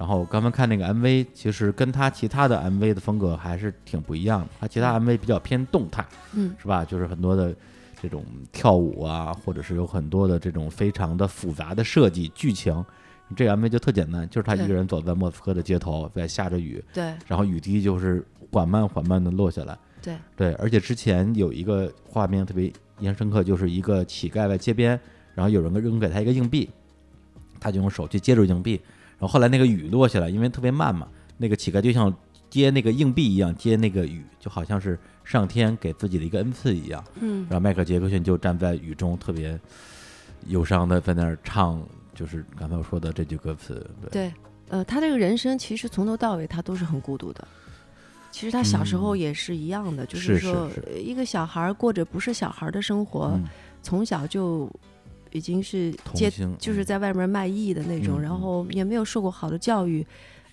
然后刚刚看那个 MV，其实跟他其他的 MV 的风格还是挺不一样的。他其他 MV 比较偏动态，嗯是吧？就是很多的这种跳舞啊，或者是有很多的这种非常的复杂的设计剧情。这个 MV 就特简单，就是他一个人走在莫斯科的街头，在下着雨，对然后雨滴就是缓慢缓慢的落下来。对对，而且之前有一个画面特别印象深刻，就是一个乞丐在街边，然后有人扔给他一个硬币，他就用手去接住硬币，然后后来那个雨落下来，因为特别慢嘛，那个乞丐就像接那个硬币一样接那个雨，就好像是上天给自己的一个恩赐一样。嗯然后迈克尔杰克逊就站在雨中，特别忧伤的在那儿唱，就是刚才我说的这句歌词。对，对，呃，他这个人生其实从头到尾他都是很孤独的。其实他小时候嗯也是一样的，就是是说一个小孩儿过着不是小孩儿的生活，嗯，从小就已经是接就是嗯在外面卖艺的那种，然后也没有受过好的教育，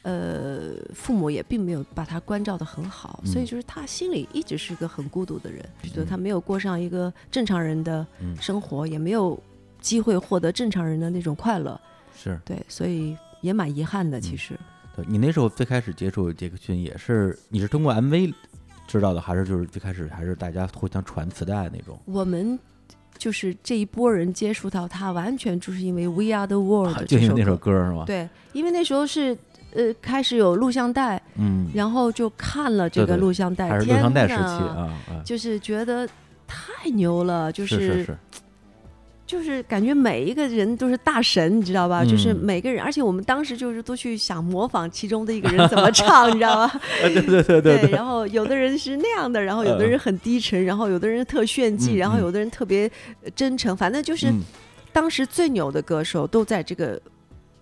呃，父母也并没有把他关照的很好，所以嗯就是他心里一直是个很孤独的人，觉得嗯他没有过上一个正常人的嗯生活，也没有机会获得正常人的那种快乐，是。对，所以也蛮遗憾的。嗯其实，对你那时候最开始接触杰克逊也是，你是通过 MV 知道的，还是就是最开始还是大家互相传磁带那种？我们。就是这一波人接触到他，完全就是因为《We Are the World 啊》这就因为那首歌。是吗？，对，因为那时候是呃开始有录像带，嗯，然后就看了这个录像带，还是录天像带时期呐，啊啊，就是觉得太牛了，就是是是，就是感觉每一个人都是大神，你知道吧？就是嗯每个人，而且我们当时就是都去想模仿其中的一个人怎么唱，你知道吧？*laughs* 啊对对对对对，然后有的人是那样的，然后有的人很低沉，然后有的人特炫技，然后有的人特别呃真诚，反正就是嗯当时最牛的歌手都在这个。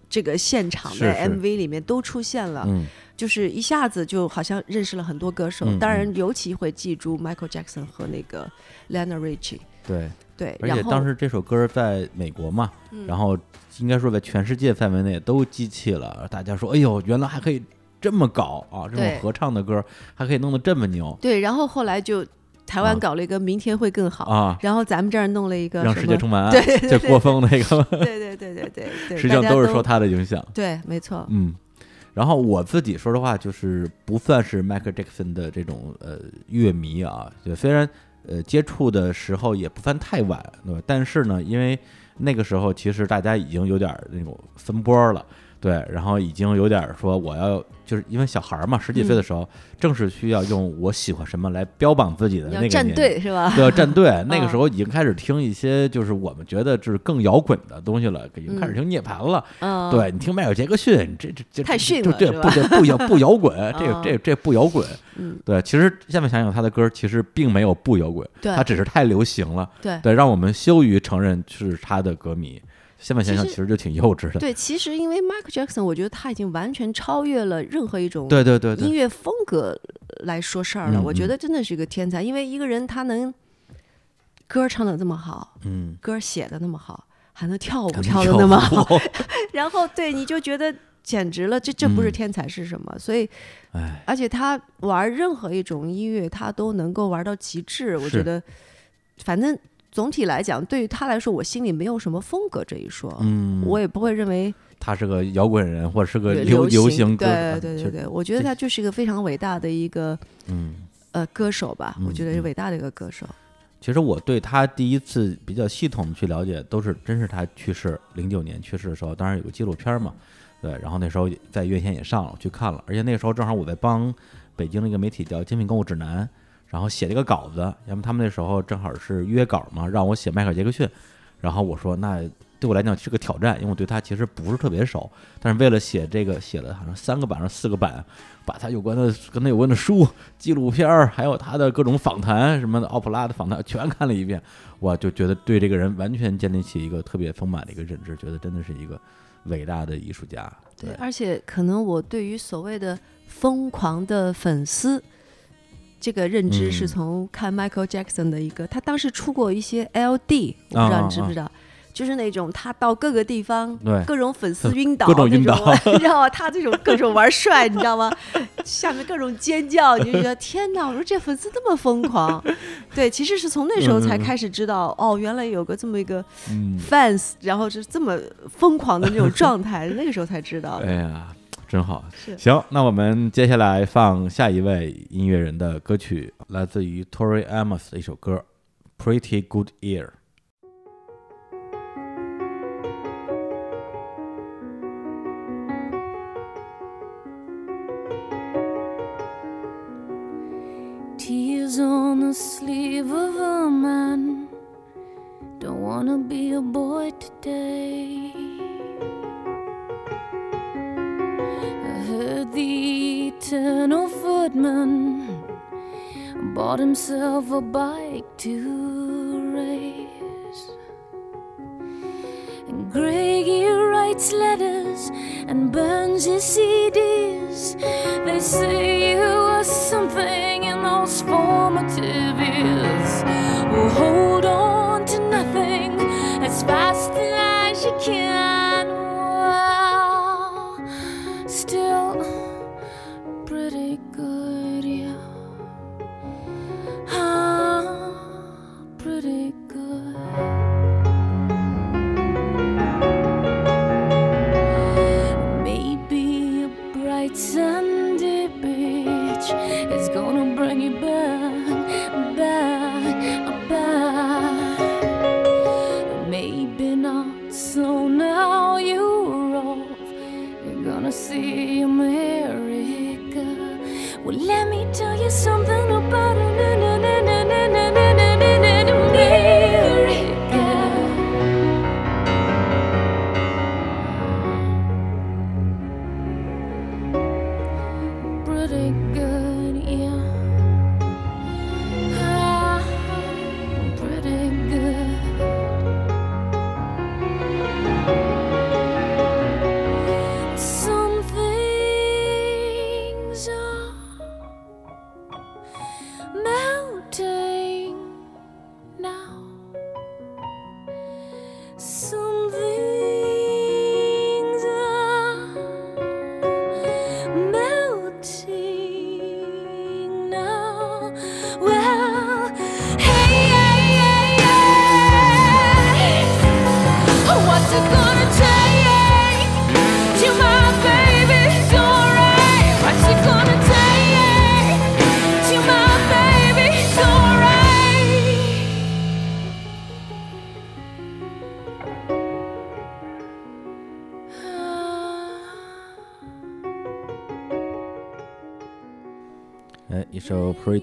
这个现场的 MV 里面都出现了，嗯就是一下子就好像认识了很多歌手，嗯当然尤其会记住 Michael Jackson 和那个 Lionel Richie。对，对，而且当时这首歌在美国嘛，嗯然后应该说在全世界范围内都激起了大家说，哎呦，原来还可以这么搞啊，这对种合唱的歌还可以弄得这么牛对，然后后来就台湾啊搞了一个明天会更好，啊，然后咱们这儿弄了一个让世界充满 *laughs* 爱，对对对这郭峰那个，对对对对对对，实际上都都是受他的影响。对，没错，嗯，然后我自己说实话，就是不算是 Michael Jackson 的这种呃乐迷啊，就虽然呃接触的时候也不算太晚，对吧？但是呢，因为那个时候其实大家已经有点那种分波了。对，然后已经有点儿说我要，就是因为小孩儿嘛，十几岁的时候，正是需要用我喜欢什么来标榜自己的那个年纪队是吧？对，要站队。*laughs* 那个嗯时候已经开始听一些就是我们觉得就是更摇滚的东西了，已经开始听涅槃了。嗯，对你听迈克尔杰克逊，这这这太逊这这了是吧不这不摇不摇滚，*laughs* 这个这这不摇滚。嗯，对，其实下面想想他的歌，其实并没有不摇滚，对他只是太流行了，对对，让我们羞于承认是他的歌迷。下面想想，其实就挺幼稚的。对，其实因为 Michael Jackson，我觉得他已经完全超越了任何一种对对对对音乐风格来说事儿了。嗯我觉嗯得真的是一个天才，因为一个人他能歌唱的这么好，嗯，歌写的那么好，还能跳舞跳的那么好，*laughs* 然后对你就觉得简直了，这这不是嗯天才是什么？所以，哎，而且他玩任何一种音乐，他都能够玩到极致。我觉得，反正总体来讲，对于他来说，我心里没有什么风格这一说。嗯，我也不会认为他是个摇滚人，或者是个流流行歌对手，对对对，我觉得他就是一个非常伟大的一个嗯。呃歌手吧，我觉得是伟大的一个歌手。其实我对他第一次比较系统的去了解，都是真是他去世零九年去世的时候，当然有个纪录片嘛，对，然后那时候在院线也上了，我去看了，而且那个时候正好我在帮北京的一个媒体叫《精品购物指南》，然后写了一个稿子，要么他们那时候正好是约稿嘛，让我写迈克尔杰克逊，然后我说那对我来讲是个挑战，因为我对他其实不是特别熟，但是为了写这个，写了好像三个版还是四个版，把他有关的跟他有关的书、纪录片儿，还有他的各种访谈什么的，奥普拉的访谈全看了一遍，我就觉得对这个人完全建立起一个特别丰满的一个认知，觉得真的是一个伟大的艺术家。对，而且可能我对于所谓的疯狂的粉丝。这个认知是嗯从看 Michael Jackson 的一个，他当时出过一些 LD，我不知道你知不知道，就是那种他到各个地方，对各种粉丝晕倒，各种晕倒那种 *laughs* 你知道吗？他这种各种玩帅，你知道吗？下面各种尖叫，你就觉得 *laughs* 天哪！我说这粉丝这么疯狂，对，其实是从那时候才开始知道，哦，原来有个这么一个嗯，fans，然后是这么疯狂的那种状态，*laughs* 那个时候才知道的。哎呀，真好。行，那我们接下来放下一位音乐人的歌曲，来自于 Tori Amos 的一首歌《Pretty Good Year》。Tears on the sleeve of a man. Don't wanna be a boy today. I heard the eternal footman bought himself a bike to race. And Greggy writes letters and burns his CDs. They say you were something in those formative years. Well, hold on to nothing as fast as you can.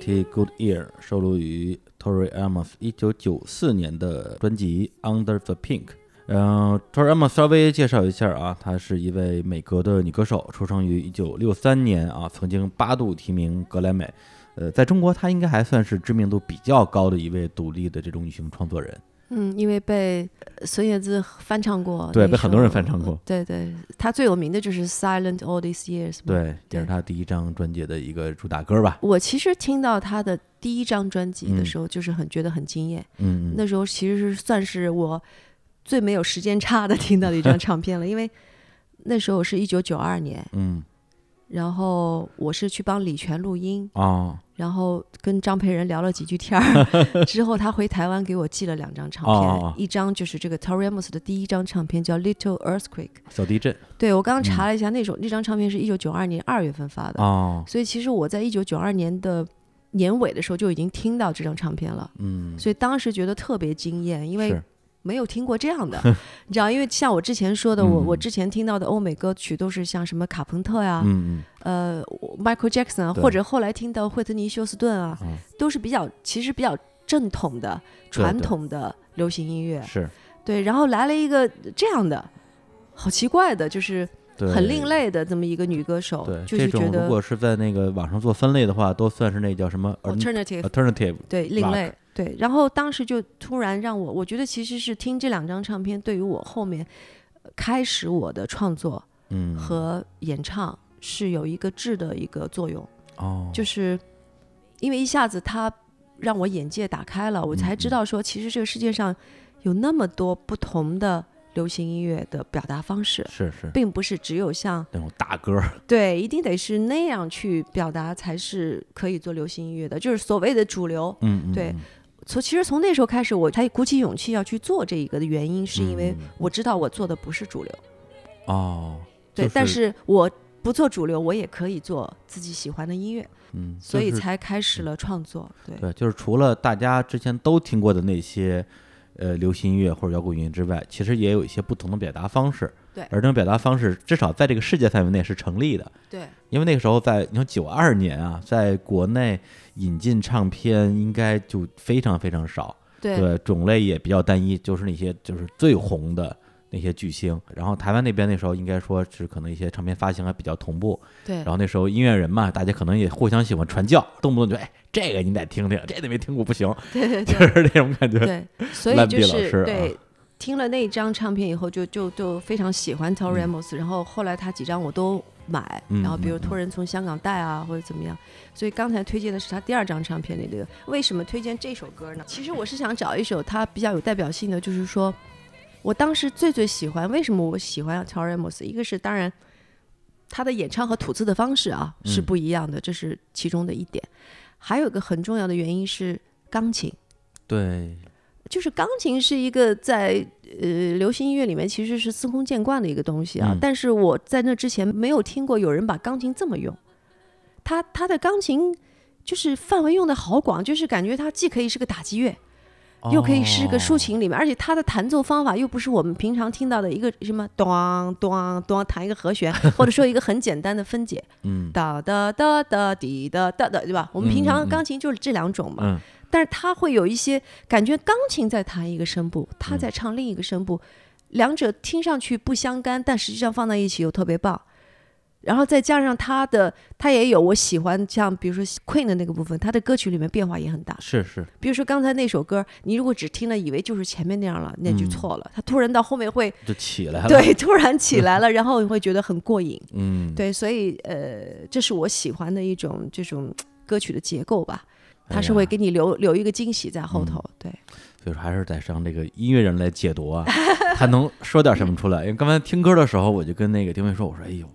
T Good Ear》收录于 Tori Amos 一九九四年的专辑《Under the Pink》。嗯、t o r i Amos 稍微介绍一下啊，她是一位美国的女歌手，出生于一九六三年啊，曾经八度提名格莱美。呃，在中国，她应该还算是知名度比较高的一位独立的这种女性创作人。嗯，因为被呃孙燕姿翻唱过，对被很多人翻唱过。对对，她最有名的就是《Silent All These Years》。对，也是对她第一张专辑的一个主打歌吧。我其实听到她的第一张专辑的嗯时候，就是很觉得很惊艳。嗯嗯，那时候其实是算是我最没有时间差的听到的一张唱片了，因为那时候是一九九二年，嗯然后我是去帮李泉录音，哦然后跟张培仁聊了几句天儿，*laughs* 之后他回台湾给我寄了两张唱片，一张就是这个 Tori Amos 的第一张唱片叫《Little Earthquake》，小地震。对我刚刚查了一下，那首那张唱片是一九九二年二月份发的，所以其实我在一九九二年的年尾的时候就已经听到这张唱片了，嗯，所以当时觉得特别惊艳，因为是没有听过这样的，*laughs* 你知道，因为像我之前说的，我嗯。我之前听到的欧美歌曲都是像什么卡朋特呀，嗯呃，Michael Jackson 啊，或者后来听到惠特尼休斯顿啊，嗯。都是比较其实比较正统的、传统的流行音乐。对，然后来了一个这样的，好奇怪的，就是很另类的这么一个女歌手，对，就这种是觉得如果是在那个网上做分类的话，都算是那叫什么 alternative alternative 对另类对，然后当时就突然让我，我觉得其实是听这两张唱片对于我后面呃开始我的创作嗯。和演唱是有一个质的一个作用，哦，就是因为一下子它让我眼界打开了，我才知嗯道说其实这个世界上有那么多不同的流行音乐的表达方式，是是。并不是只有像那种大歌，对，一定得是那样去表达才是可以做流行音乐的，就是所谓的主流。嗯嗯，对嗯从其实从那时候开始，我才鼓起勇气要去做这一个的原因，是因为嗯我知道我做的不是主流。哦，对，但是我不做主流，我也可以做自己喜欢的音乐，嗯，所以才开始了创作。对，对，就是除了大家之前都听过的那些，呃，流行音乐或者摇滚音乐之外，其实也有一些不同的表达方式。对而这种表达方式至少在这个世界范围内是成立的。对，因为那个时候在你说九二年啊，在国内引进唱片应该就非常非常少，对，对，种类也比较单一，就是那些就是最红的那些巨星。然后台湾那边那时候应该说是可能一些唱片发行还比较同步，对。然，后那时候音乐人嘛，大家可能也互相喜欢传教，动不动就哎这个你得听听，这个没听过不行，对对对。就是那种感觉。对，所以烂就是对。听了那张唱片以后就，就就非常喜欢 Tor 嗯 Ramos，、然后后来他几张我都买，嗯然后比如托人从香港带啊，或者怎么样。所以刚才推荐的是他第二张唱片里的。为什么推荐这首歌呢？其实我是想找一首他比较有代表性的，就是说我当时最最喜欢。为什么我喜欢 Tor Ramos？一个是当然他的演唱和吐字的方式啊是嗯不一样的，这是其中的一点。还有一个很重要的原因是钢琴。对，就是钢琴是一个在呃流行音乐里面其实是司空见惯的一个东西啊，嗯但是我在那之前没有听过有人把钢琴这么用，他他的钢琴就是范围用的好广，就是感觉它既可以是个打击乐，又可以是个抒哦，情里面，而且它的弹奏方法又不是我们平常听到的一个什么咚咚咚弹一个和弦，或者说一个很简单的分解，嗯哒哒哒哒滴哒哒哒，对吧？我们平常钢琴就是这两种嘛。嗯但是他会有一些感觉，钢琴在弹一个声部，他嗯在唱另一个声部，两者听上去不相干，但实际上放在一起又特别棒。然后再加上他的，他也有我喜欢，像比如说 Queen 的那个部分，他的歌曲里面变化也很大。是是，比如说刚才那首歌，你如果只听了，以为就是前面那样了，那就嗯错了。他突然到后面会，就起来了。，对，*laughs* 突然起来了，*laughs* 然后你会觉得很过瘾。嗯，对，所以呃，这是我喜欢的一种这种歌曲的结构吧。哎它是会给你留留一个惊喜在后头，对所以说还是得让这个音乐人来解读啊，他能说点什么出来。因为刚才听歌的时候，我就跟那个丁薇说，我说：“哎呦，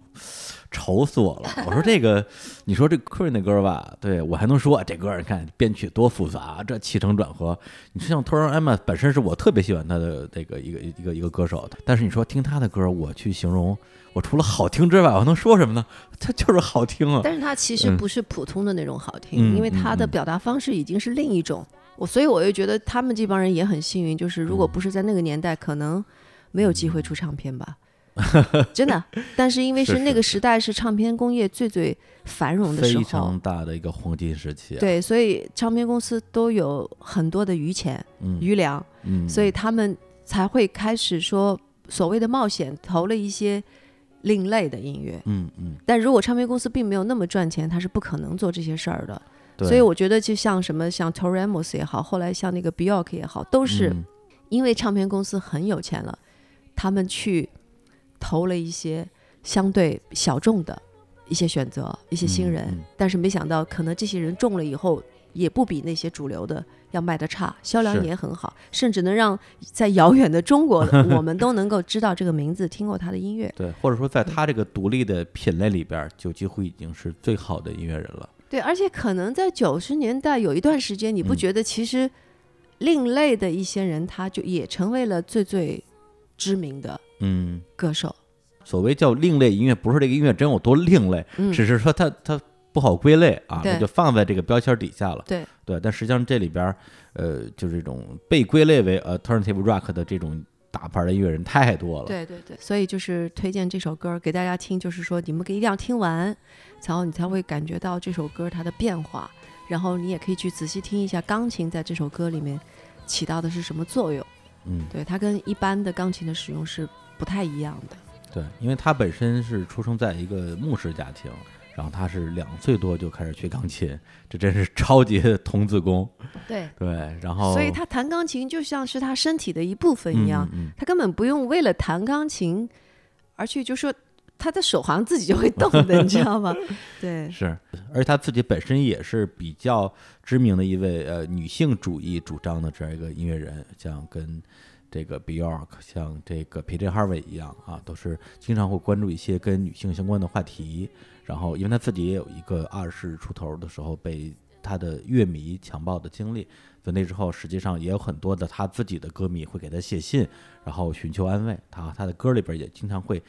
愁死我了！我说这个，你说这 Queen 的歌吧，对我还能说这歌，你看编曲多复杂，这起承转合。你说像 t o r Emma 本身是我特别喜欢他的这个一个一个一个歌手，但是你说听他的歌，我去形容，我除了好听之外，我还能说什么呢？他就是好听啊。但是它其实嗯不是普通的那种好听，嗯因为它的表达方式已经是另一种。我所以我又觉得他们这帮人也很幸运，就是如果嗯不是在那个年代，可能没有机会出唱片吧。*laughs* 真的，*laughs* 但是因为是那个时代是唱片工业最最繁荣的时候非候常，大的一个黄金时期、啊。，对，所以唱片公司都有很多的余钱、嗯余粮，嗯，所以他们才会开始说所谓的冒险，投了一些另类的音乐。嗯嗯，但如果唱片公司并没有那么赚钱，他是不可能做这些事儿的。所以我觉得，就像什么像 Tor Ramos 也好，后来像那个 Bjork 也好，都是嗯因为唱片公司很有钱了，他们去投了一些相对小众的一些选择，一些新人，嗯嗯但是没想到，可能这些人中了以后，也不比那些主流的要卖的差，销量也很好，甚至能让在遥远的中国 *laughs* 我们都能够知道这个名字，听过他的音乐。对，或者说在他这个独立的品类里边，就几乎已经是最好的音乐人了。对，而且可能在九十年代有一段时间，你不嗯觉得其实另类的一些人，他就也成为了最最知名的嗯，歌手。所谓叫另类音乐，不是这个音乐真有多另类，嗯，只是说它它不好归类啊，对那就放在这个标签底下了。对对，但实际上这里边，呃，就是这种被归类为 alternative rock 的这种大牌的音乐人太多了。对对对，所以就是推荐这首歌给大家听，就是说你们一定要听完，然后你才会感觉到这首歌它的变化，然后你也可以去仔细听一下钢琴在这首歌里面起到的是什么作用。嗯，对，它跟一般的钢琴的使用是不太一样的。对，因为他本身是出生在一个牧师家庭，然后他是两岁多就开始学钢琴，这真是超级的童子功。对，对，然后所以他弹钢琴就像是他身体的一部分一样，嗯嗯他根本不用为了弹钢琴而去就说他的手好像自己就会动的，*laughs* 你知道吗？对嗯，是，而且他自己本身也是比较知名的一位呃女性主义主张的这样一个音乐人，像跟这个 Bjork，像这个 P.J. Harvey 一样啊，都是经常会关注一些跟女性相关的话题。然后，因为他自己也有一个二十出头的时候被他的乐迷强暴的经历，所以那之后实际上也有很多的他自己的歌迷会给他写信，然后寻求安慰。他他的歌里边也经常会。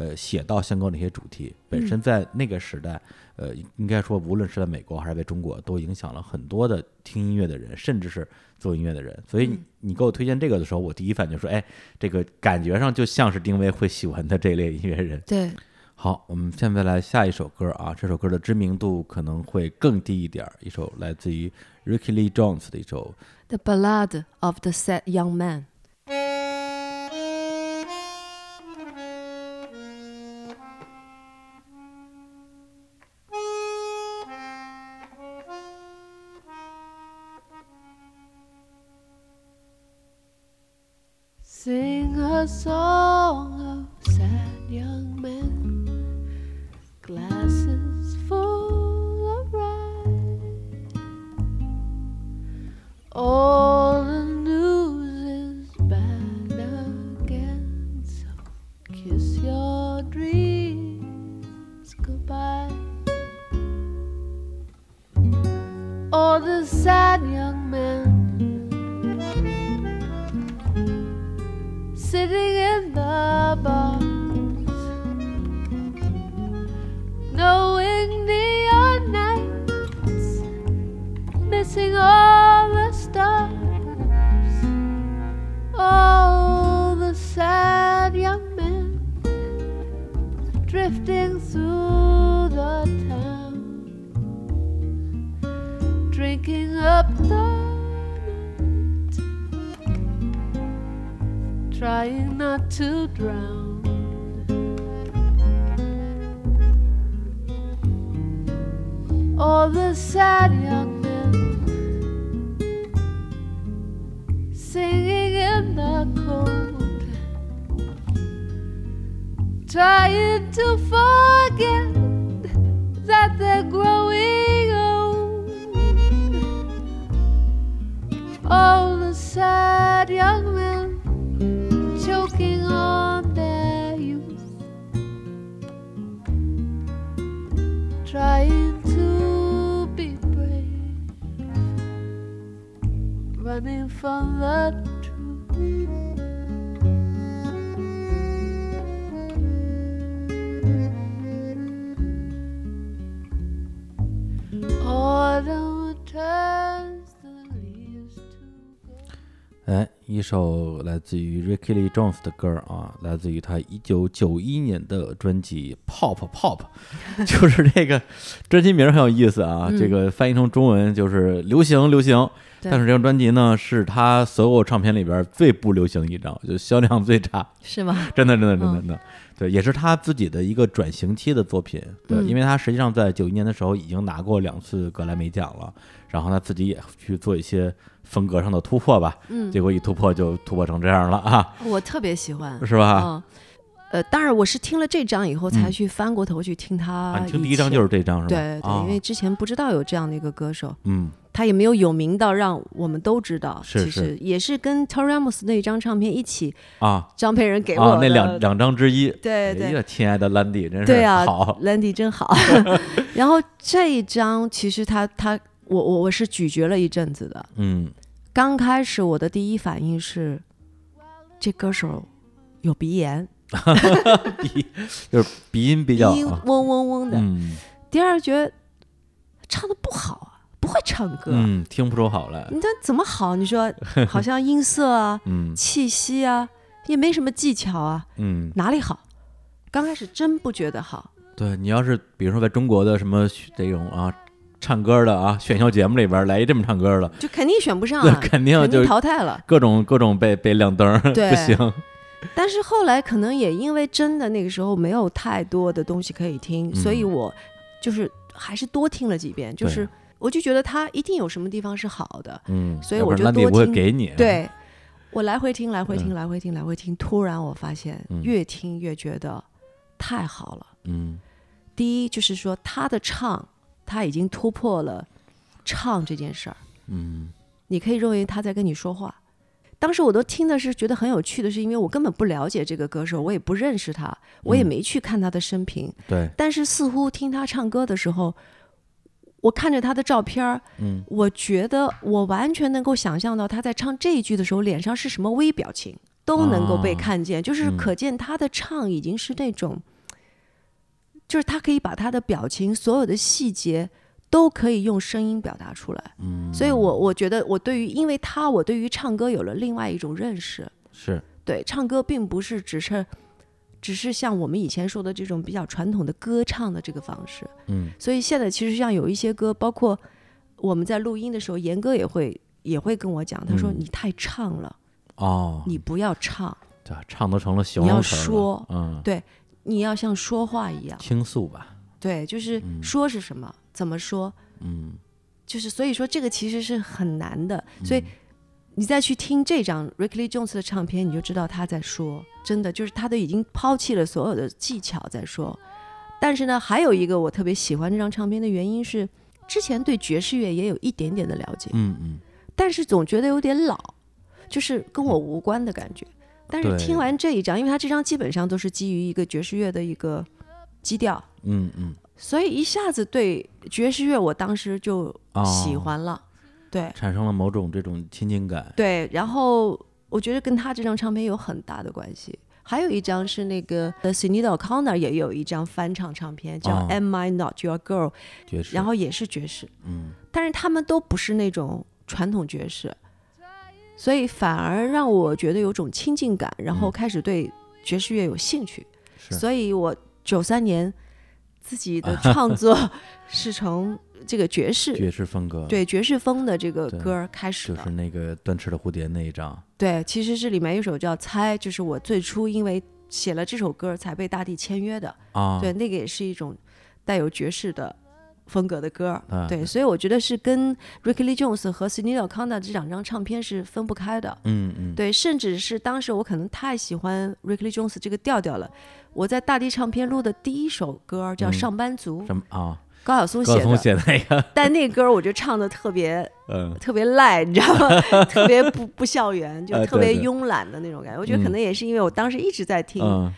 呃写到相关的一些主题。本嗯身在那个时代，呃，应该说无论是在美国还是在中国，都影响了很多的听音乐的人，甚至是做音乐的人。所以你给我推荐这个的时候，我第一反应就说，哎，这个感觉上就像是丁薇会喜欢的这类音乐人。对，好，我们现在来下一首歌啊，这首歌的知名度可能会更低一点儿，一首来自于 Ricky Lee Jones 的一首 The Ballad of the Sad Young Man。Sing a song of sad young men, glasses full of rye. All 一首来自于 Ricky Lee Jones 的歌啊，来自于他一九九一年的专辑《Pop Pop *laughs*》，就是这个专辑名很有意思啊，嗯这个翻译成中文就是流行流行。但是这张专辑呢，是他所有唱片里边最不流行的一张，就销量最差，是吗？*laughs* 真的真的真的嗯真的，对，也是他自己的一个转型期的作品。对，嗯因为他实际上在九一年的时候已经拿过两次格莱美奖了，然后他自己也去做一些风格上的突破吧。嗯，结果一突破就突破成这样了啊，我特别喜欢。是吧？嗯，呃，当然我是听了这张以后才嗯去翻过头去听他。啊，你听第一张就是这张是吧？对对，啊因为之前不知道有这样的一个歌手，嗯他也没有有名到让我们都知道。是其实也是跟 t o r a m o s 那一张唱片一起，啊张培仁给我那两两张之一。对对哎呀，亲爱的 Landy，真是对啊好，，Landy 真好。*laughs* 然后这一张其实他他我我我是咀嚼了一阵子的。嗯刚开始我的第一反应是，这歌手有鼻炎，*laughs* 鼻就是鼻音比较啊嗡嗡嗡的。嗯第二觉得唱的不好啊，不会唱歌。嗯，听不出好来，你这怎么好？你说好像音色啊、*laughs* 嗯气息啊，也没什么技巧啊，嗯，哪里好？刚开始真不觉得好。对你要是比如说在中国的什么这种啊唱歌的啊选秀节目里边来一这么唱歌的，就肯定选不上肯定就淘汰了。各种各种被被亮灯不行，但是后来可能也因为真的那个时候没有太多的东西可以听，嗯。所以我就是还是多听了几遍，就是我就觉得他一定有什么地方是好的，嗯，所以我就多听。给你，对。我来回听，来回听，嗯来回听，来回听，突然我发现嗯。越听越觉得太好了。嗯。第一就是说他的唱，他已经突破了唱这件事儿。嗯。你可以认为他在跟你说话。当时我都听的是觉得很有趣的，是因为我根本不了解这个歌手，我也不认识他，我也嗯没去看他的生平。对，但是似乎听他唱歌的时候，我看着他的照片儿，嗯。我觉得我完全能够想象到他在唱这一句的时候脸上是什么微表情，都能够被哦。看见，就是嗯。可见他的唱已经是那种，就是他可以把他的表情所有的细节都可以用声音表达出来。嗯，所以我我觉得我对于因为他，我对于唱歌有了另外一种认识。是。对，唱歌并不是只是只是像我们以前说的这种比较传统的歌唱的这个方式。嗯。所以现在其实像有一些歌，包括我们在录音的时候，严哥也会也会跟我讲，他说嗯。你太唱了，哦，你不要唱，对唱都成了形你要容词儿了说。嗯，你要像说话一样。倾诉吧，对，就是嗯说是什么，怎么说，嗯，就是所以说这个其实是很难的。所以嗯你再去听这张 Rick Lee Jones 的唱片，你就知道他在说，真的就是他都已经抛弃了所有的技巧在说。但是呢，还有一个我特别喜欢这张唱片的原因是，之前对爵士乐也有一点点的了解，嗯嗯，但是总觉得有点老，就是跟我无关的感觉。但是听完这一张，因为他这张基本上都是基于一个爵士乐的一个基调，嗯嗯，所以一下子对爵士乐，我当时就哦。喜欢了。对。产生了某种这种亲近感，对，然后我觉得跟他这张唱片有很大的关系。还有一张是那个呃 c i n e d O'Connor 也有一张翻唱唱片，叫哦《Am I Not Your Girl》，爵士，然后也是爵士，嗯。但是他们都不是那种传统爵士，所以反而让我觉得有种亲近感，然后嗯开始对爵士乐有兴趣。是所以我九三年自己的 *laughs* 创作是从这个爵士爵士风格，，对爵士风的这个歌开始的。就是那个断翅的蝴蝶那一张，对，其实是里面有一首叫《猜》，就是我最初因为写了这首歌才被大地签约的。啊，对，那个也是一种带有爵士的风格的歌对，所以我觉得是跟 Ricky Lee Jones 和 c i n e d O'Connor 这两张唱片是分不开的。嗯嗯，对，甚至是当时我可能太喜欢 Ricky Lee Jones 这个调调了。我在大地唱片录的第一首歌叫《嗯。上班族》，什么啊？高晓松写的，那个，*laughs* 但那歌我就唱的特别 *laughs* 嗯。特别赖，你知道吗？*laughs* 特别不不校园，就呃特别慵懒的那种感觉。我觉得可嗯能也是因为我当时一直在听嗯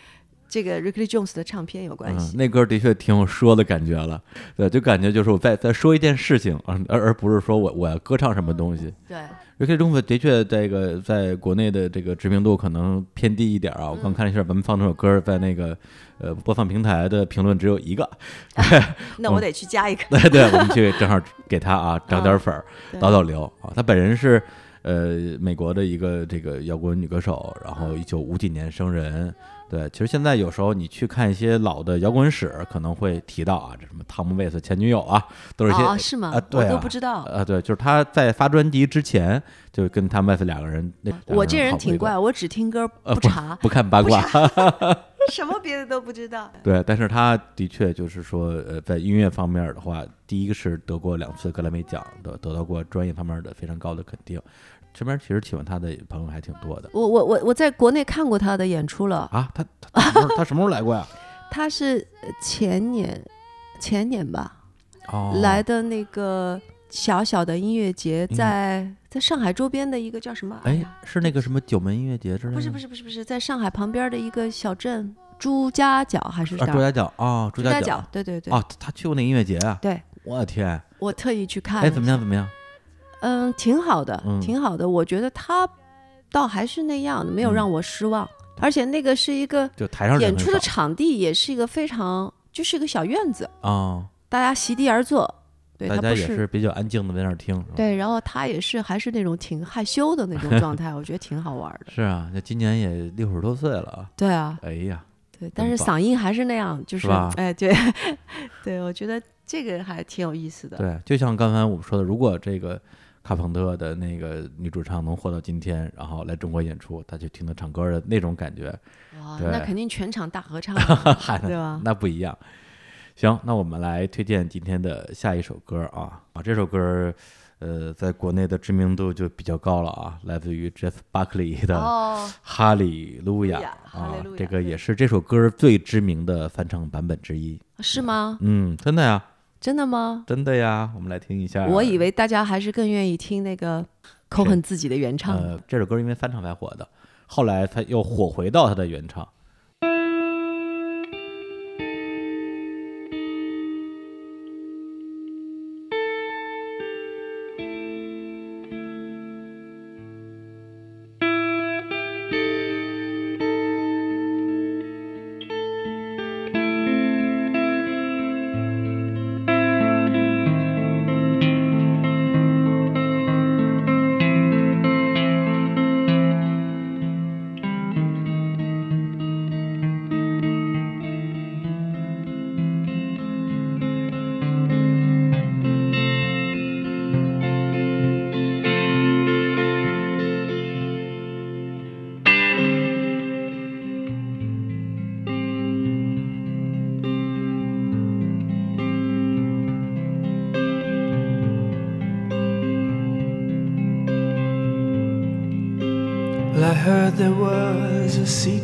这个 Ricky Jones 的唱片有关嗯，系。那歌的确挺有说的感觉了，对，就感觉就是我在在说一件事情，而而而不是说我我要歌唱什么东西。对，Ricky 中的的确这个在国内的这个知名度可能偏低一点啊。我刚看了一下，咱们放这首歌在那个呃播放平台的评论只有一个，*laughs* 那我得去加一个。*laughs* 对对，我们去正好给他啊 *laughs* 涨点粉儿，导导流啊。他本人是呃美国的一个这个摇滚女歌手，然后一九五几年生人。对，其实现在有时候你去看一些老的摇滚史，可能会提到啊，这什么汤姆·威斯前女友啊，都是一些哦，是吗？啊对啊我都不知道。啊，对，就是他在发专辑之前就跟汤姆·韦斯两个人，那我这人挺怪，我只听歌呃不查，不看八卦，*laughs* 什么别的都不知道。*laughs* 对，但是他的确就是说，呃，在音乐方面的话，第一个是得过两次格莱美奖的，得到过专业方面的非常高的肯定。身边其实喜欢他的朋友还挺多的我我我我在国内看过他的演出了，啊。他他他什么时候来过呀？*laughs* 他是呃前年前年吧、哦，来的那个小小的音乐节，在在上海周边的一个叫什么？哎，是那个什么九门音乐节之类的？不是不是不是不是，在上海旁边的一个小镇朱家角还是啊，啥？朱家角啊，朱家角，对对对，啊，他去过那音乐节啊？对，我的天，我特意去看。哎，怎么样？？怎么样？嗯，挺好的，嗯挺好的。我觉得他倒还是那样的，没有嗯让我失望。而且那个是一个就台上演出的场地，也是一个非常，就是一个小院子，啊，大家席地而坐。对大家也是比较安静的在那儿听，对，然后他也是还是那种挺害羞的那种 *laughs* 状态，我觉得挺好玩的。是啊，那今年也六十多岁了啊。对啊，哎呀，对，但是嗓音还是那样，就是是 *laughs* 哎，对，*laughs* 对，我觉得这个还挺有意思的。对，就像刚才我们说的，如果这个卡朋特的那个女主唱能活到今天，然后来中国演出，她就听她唱歌的那种感觉，哇，那肯定全场大合唱 *laughs* 对吧？那不一样。行，那我们来推荐今天的下一首歌啊啊，这首歌。呃，在国内的知名度就比较高了啊，来自于 Jeff Buckley 的《哦，哈利路亚》啊这个也是这首歌最知名的翻唱版本之一。是吗？嗯，真的呀，真的吗？真的呀，我们来听一下。我以为大家还是更愿意听那个口恨自己的原唱。呃，这首歌因为翻唱才火的，后来他又火回到他的原唱。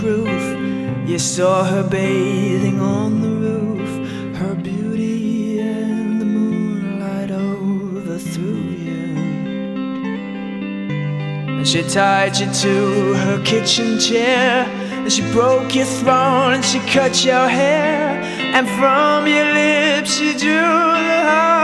proof. You saw her bathing on the roof, her beauty and the moonlight overthrew you. And she tied you to her kitchen chair, and she broke your throne, and she cut your hair, and from your lips she drew the hallelujah.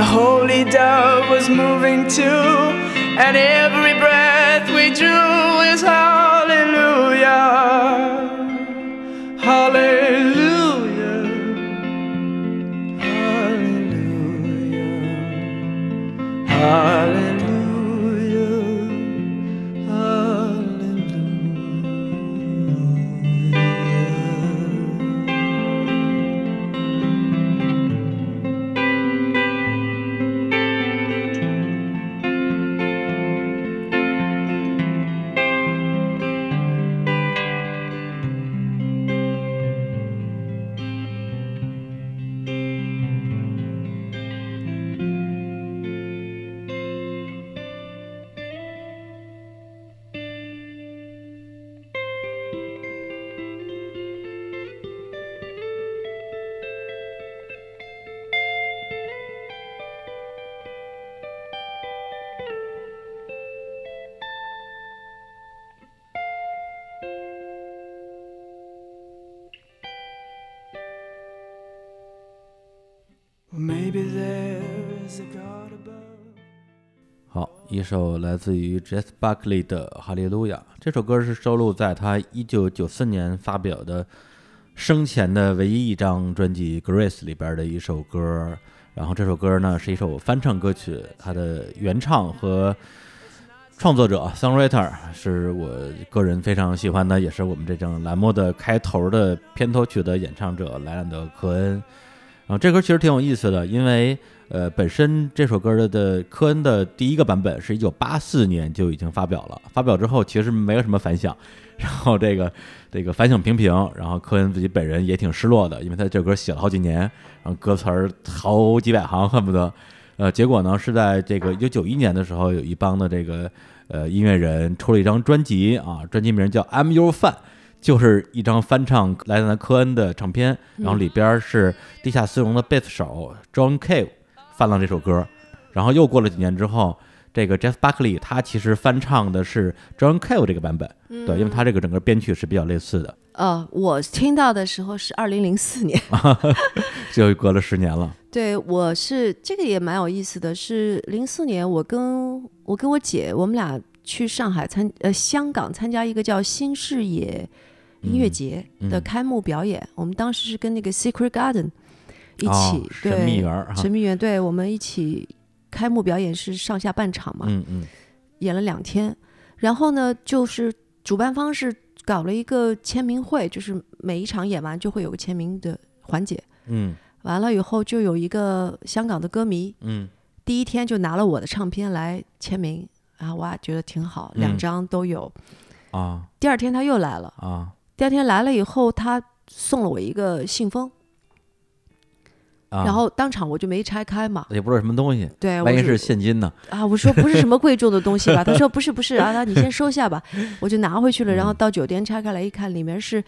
The holy dove was moving too, and every breath 一首来自于 Jess Buckley 的《哈利路亚》。这首歌是收录在他1994年发表的生前的唯一一张专辑《Grace》里边的一首歌。然后这首歌呢是一首翻唱歌曲，它的原唱和创作者 songwriter 是我个人非常喜欢的，也是我们这张栏目的开头的片头曲的演唱者莱兰德·科恩。啊这歌其实挺有意思的，因为呃，本身这首歌的的科恩的第一个版本是一九八四年就已经发表了，发表之后其实没有什么反响，然后这个这个反响平平，然后科恩自己本人也挺失落的，因为他这歌写了好几年，然后歌词儿好几百行，恨不得，呃，结果呢是在这个一九九一年的时候，有一帮的这个呃音乐人出了一张专辑啊，专辑名叫《I'm Your Fan》。就是一张翻唱莱纳科恩的唱片，然后嗯里边是地下丝绒的贝斯手 John Cave 翻了这首歌，然后又过了几年之后，这个 Jeff Buckley 他其实翻唱的是 John Cave 这个版本，对，因为他这个整个编曲是比较类似的，呃，我听到的时候是二零零四年，*laughs* 就隔了十年了。对我是这个也蛮有意思的，是零四年我跟我跟我姐我们俩去上海参呃香港参加一个叫新视野音乐节的嗯。开幕表演，我们当时是跟那个 Secret Garden 一起、哦对神秘园神秘园对我们一起开幕表演是上下半场嘛，嗯嗯。演了两天，然后呢，就是主办方是搞了一个签名会，就是每一场演完就会有个签名的环节。嗯。完了以后，就有一个香港的歌迷，嗯。第一天就拿了我的唱片来签名，啊，哇，觉得挺好，两嗯。张都有。啊。第二天他又来了，啊第二天来了以后，他送了我一个信封，啊，然后当场我就没拆开嘛，也不知道什么东西，对，万一现金呢？啊，我说不是什么贵重的东西吧？*laughs* 他说不是不是啊，那你先收下吧。我就拿回去了，然后嗯到酒店拆开来一看，里面是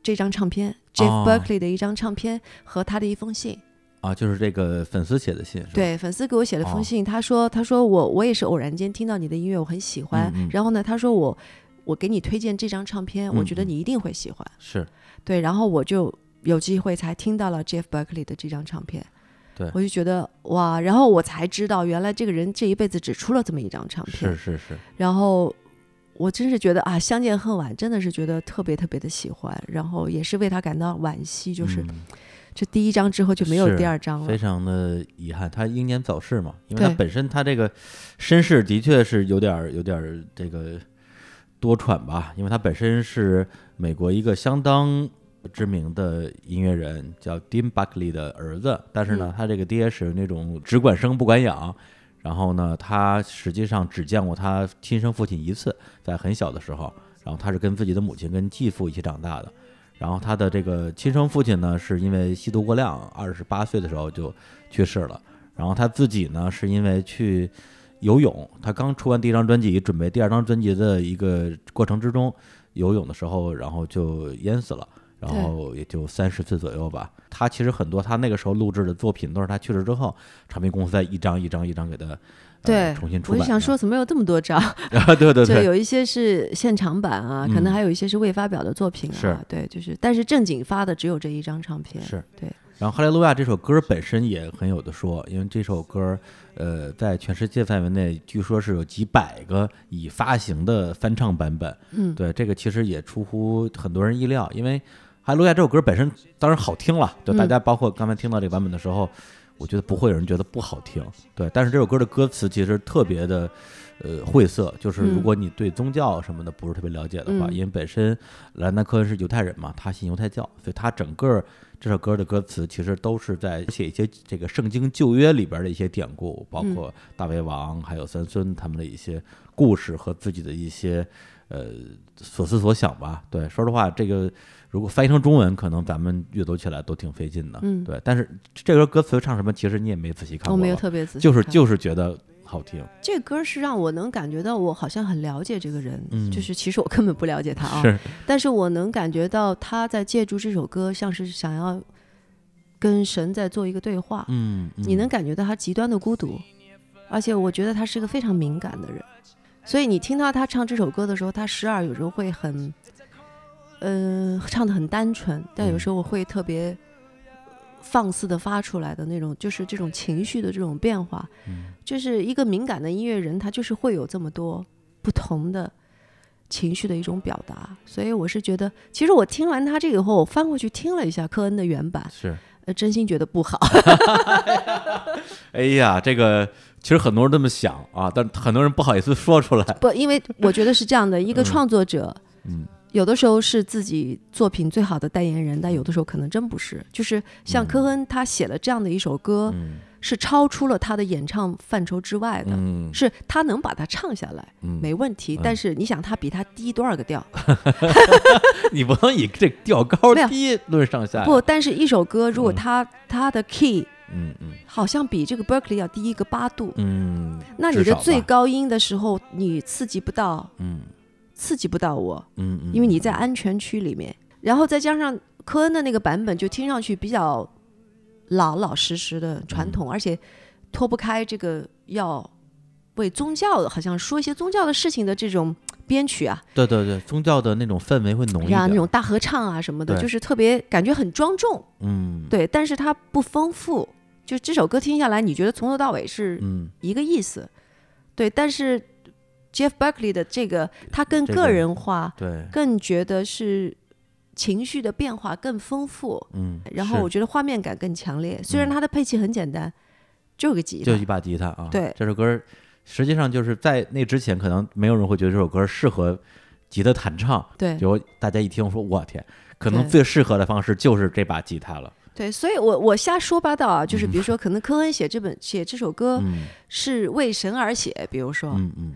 这张唱片，Jeff 哦 Buckley 的一张唱片和他的一封信。啊，就是这个粉丝写的信，是吧，对，粉丝给我写了哦封信，他说他说我我也是偶然间听到你的音乐，我很喜欢。嗯嗯然后呢，他说我我给你推荐这张唱片，我觉得你一定会喜欢。是对，然后我就有机会才听到了 Jeff Buckley 的这张唱片。对我就觉得哇，然后我才知道原来这个人这一辈子只出了这么一张唱片。是是是，然后我真是觉得啊，相见恨晚，真的是觉得特别特别的喜欢，然后也是为他感到惋惜，就是嗯这第一张之后就没有第二张了非。常的遗憾，他英年早逝嘛，因为他本身他这个身世的确是有点儿有点儿这个多舛吧，因为他本身是美国一个相当知名的音乐人，叫 Dean Buckley 的儿子，但是呢，嗯他这个爹是那种只管生不管养。然后呢，他实际上只见过他亲生父亲一次，在很小的时候。然后他是跟自己的母亲跟继父一起长大的。然后他的这个亲生父亲呢，是因为吸毒过量，二十八岁的时候就去世了。然后他自己呢，是因为去游泳，他刚出完第一张专辑，准备第二张专辑的一个过程之中，游泳的时候，然后就淹死了。然后也就三十岁左右吧。他其实很多他那个时候录制的作品，都是他去世之后，唱片公司在一张一张一张给他、呃、对重新出版。我就想说，怎么有这么多张？*laughs* 啊，对对对，就有一些是现场版啊，可能嗯还有一些是未发表的作品啊。是对，就是，但是正经发的只有这一张唱片。是对，然后《哈利路亚》这首歌本身也很有的说，因为这首歌，呃，在全世界范围内，据说是有几百个已发行的翻唱版本。嗯，对，这个其实也出乎很多人意料，因为《哈利路亚》这首歌本身当然好听了，就大嗯家包括刚才听到这个版本的时候，我觉得不会有人觉得不好听。对，但是这首歌的歌词其实特别的。呃，晦涩，就是如嗯。果你对宗教什么的不是特别了解的话，嗯。因为本身莱纳科恩是犹太人嘛，他信犹太教，所以他整个这首歌的歌词其实都是在写一些这个圣经旧约里边的一些典故，包嗯。括大卫王还有三孙他们的一些故事和自己的一些呃所思所想吧。对，说实话，这个如果翻译成中文，可能咱们阅读起来都挺费劲的。嗯。对，但是这歌歌词唱什么，其实你也没仔细看过，我没有特别仔细就是就是觉得好听，这歌是让我能感觉到我好像很了解这个人，嗯。就是其实我根本不了解他啊，是。但是我能感觉到他在借助这首歌，像是想要跟神在做一个对话。嗯，你能嗯感觉到他极端的孤独，而且我觉得他是一个非常敏感的人，所以你听到他唱这首歌的时候，他时而有时候会很，嗯、唱的很单纯，但有时候我会特别放肆的发出来的那种，就是这种情绪的这种变化，嗯就是一个敏感的音乐人，他就是会有这么多不同的。情绪的一种表达，所以我是觉得，其实我听完他这个以后，我翻过去听了一下科恩的原版，是。呃，真心觉得不好。*laughs* *laughs* 哎呀，这个其实很多人这么想啊，但很多人不好意思说出来。不，因为我觉得是这样的，一个嗯创作者，嗯有的时候是自己作品最好的代言人，但有的时候可能真不是。就是像科恩，他写了这样的一首歌，嗯是超出了他的演唱范畴之外的，嗯是他能把它唱下来，嗯，没问题。嗯但是你想，他比他低多少个调？*laughs* 你不能以这调高低论上下。不，但是一首歌如果嗯他他的 key 嗯嗯好像比这个 Berkeley 要低一个八度，嗯，那你的最高音的时候，你刺激不到嗯刺激不到我，嗯嗯，因为你在安全区里面。然后再加上科恩的那个版本，就听上去比较老老实实的传统，而且脱不开这个要为宗教好像说一些宗教的事情的这种编曲啊，对对对，宗教的那种氛围会浓一点，那种大合唱啊什么的，就是特别感觉很庄重，嗯，对，但是它不丰富。就这首歌听下来，你觉得从头到尾是嗯。一个意思，对，但是 Jeff Buckley 的这个，他更个个人化，对，更觉得是情绪的变化更丰富，嗯，然后我觉得画面感更强烈。虽然嗯它的配器很简单，就个吉他，就一把吉他啊，对。这首歌实际上就是在那之前，可能没有人会觉得这首歌适合吉他弹唱，对。结果大家一听说，我天，可能最适合的方式就是这把吉他了，对，所以我我瞎说八道啊，就是比如说，可能科恩写这本写这首歌嗯。是为神而写，比如说，嗯嗯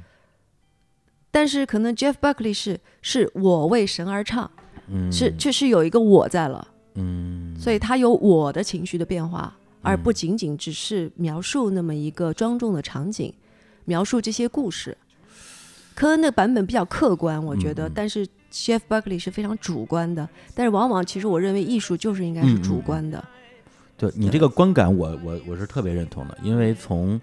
但是可能 Jeff Buckley 是是我为神而唱，嗯，是确实有一个我在了，嗯，所以他有我的情绪的变化，而嗯不仅仅只是描述那么一个庄重的场景，描述这些故事。科恩的版本比较客观，我觉得，但是 Jeff Buckley 是非常主观的。但是往往其实我认为艺术就是应该是主嗯观的，对你这个观感我，我我是特别认同的，因为从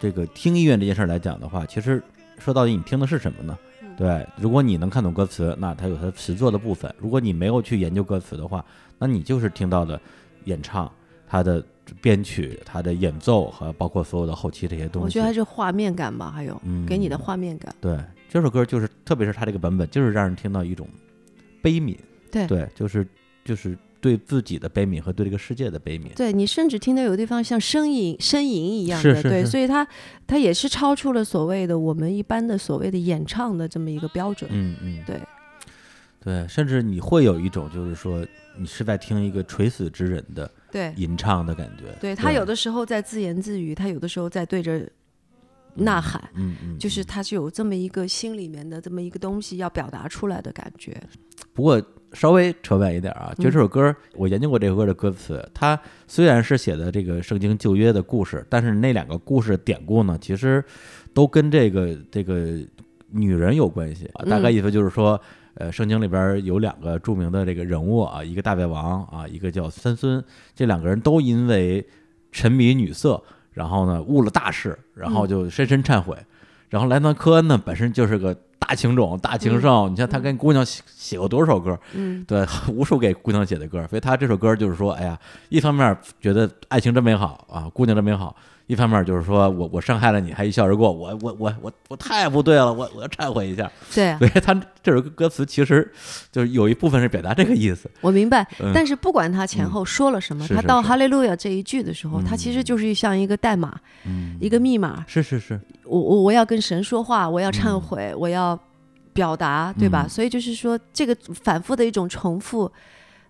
这个听音乐这件事儿来讲的话，其实说到底你听的是什么呢？对，如果你能看懂歌词，那它有它词作的部分；如果你没有去研究歌词的话，那你就是听到的演唱、它的编曲、它的演奏和包括所有的后期这些东西。我觉得还是画面感吧，还有嗯给你的画面感。对这首歌就是，特别是它这个版本，就是让人听到一种悲悯。对对，就是就是对自己的悲悯和对这个世界的悲悯。对你甚至听到有的地方像呻吟、呻吟一样的，对，是是是所以它它也是超出了所谓的我们一般的所谓的演唱的这么一个标准。嗯嗯，对对，甚至你会有一种就是说，你是在听一个垂死之人的对吟唱的感觉。对，他有的时候在自言自语，他有的时候在对着呐喊，嗯嗯，就是嗯他是有这么一个心里面的这么一个东西要表达出来的感觉。不过稍微扯远一点啊，就这首歌，我研究过这首歌的歌词，它虽然是写的这个圣经旧约的故事，但是那两个故事典故呢，其实都跟这个这个女人有关系啊。大概意思就是说，呃，圣经里边有两个著名的这个人物啊，一个大卫王啊，一个叫三孙，这两个人都因为沉迷女色，然后呢误了大事，然后就深深忏悔。然后莱昂科恩呢，本身就是个大情种、大情圣，你像他跟姑娘写写过多少首歌，嗯，对，*laughs* 无数给姑娘写的歌，所以他这首歌就是说，哎呀，一方面觉得爱情真美好啊，姑娘真美好，一方面就是说我我伤害了你，还一笑而过，我我我我我太不对了，我我要忏悔一下。对啊所，以他这首歌词其实就是有一部分是表达这个意思，我明白。嗯但是不管他前后说了什么，他到是是是哈利路亚这一句的时候，他嗯其实就是像一个代码，嗯，一个密码。是是是，我我我要跟神说话，我要忏嗯悔，我要表达，对吧？嗯所以就是说，这个反复的一种重复，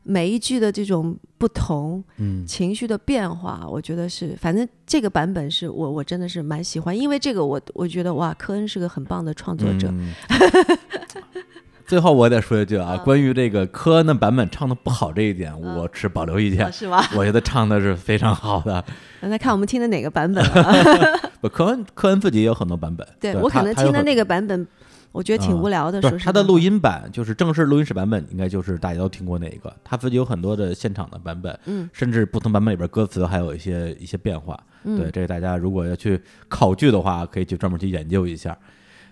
每一句的这种不同，嗯情绪的变化，我觉得是，反正这个版本是我我真的是蛮喜欢，因为这个我我觉得哇，科恩是个很棒的创作者，嗯 *laughs* 最后我得说一句啊，关于这个科恩的版本唱的不好这一点，我持保留意见啊。是吗？*laughs* 我觉得唱的是非常好的。那再看我们听的哪个版本了？*laughs* 不，科恩科恩自己也有很多版本。对我可能听的那个版本，我觉得挺啊无聊的。是他的录音版，就是正式录音室版本，应该就是大家都听过那一个。他自己有很多的现场的版本，嗯甚至不同版本里边歌词还有一些一些变化。嗯对，这个大家如果要去考据的话，可以去专门去研究一下。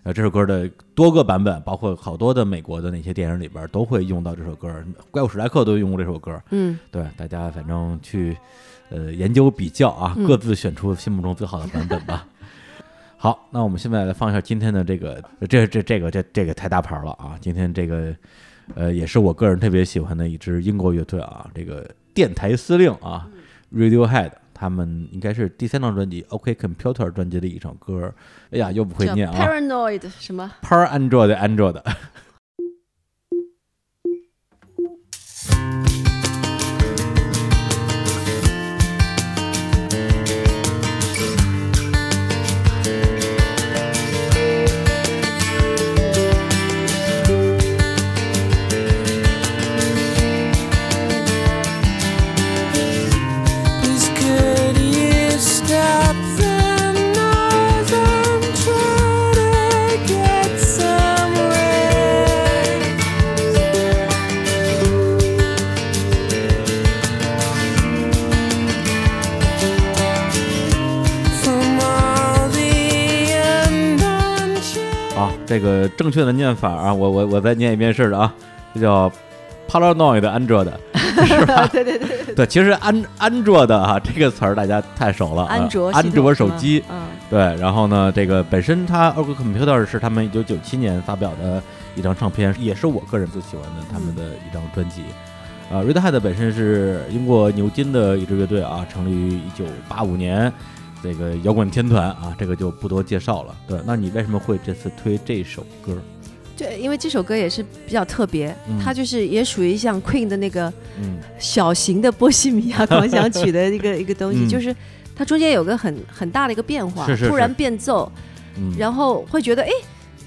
呃，这首歌的多个版本，包括好多的美国的那些电影里边都会用到这首歌，《怪物史莱克》都用过这首歌。嗯，对，大家反正去呃研究比较啊，嗯各自选出心目中最好的版本吧。好，那我们现在来放一下今天的这个，这这这个这这个太大牌了啊！今天这个呃也是我个人特别喜欢的一支英国乐队啊，这个电台司令啊，Radiohead，他们应该是第三张专辑《OK Computer》专辑的一首歌。哎呀，又不会念啊 Paranoid 什么？，Par Android Android。这个正确的念法啊，我我我再念一遍试试啊，这叫 Paranoid Android，*laughs* 是吧？对对对，对，其实安安卓的哈这个词儿大家太熟了啊，安卓安卓手机，嗯对，然后呢，这个本身它 Oracle Computer 是他们一九九七年发表的一张唱片，也是我个人最喜欢的他们的一张专辑。啊、r a d i o Head 本身是英国牛津的一支乐队啊，成立于一九八五年，这个摇滚天团啊，这个就不多介绍了。对，那你为什么会这次推这首歌？对，因为这首歌也是比较特别，嗯它就是也属于像 Queen 的那个嗯小型的波西米亚狂想曲的一个 *laughs* 一个东西，嗯就是它中间有个很很大的一个变化，是是突然变奏，嗯，然后会觉得哎，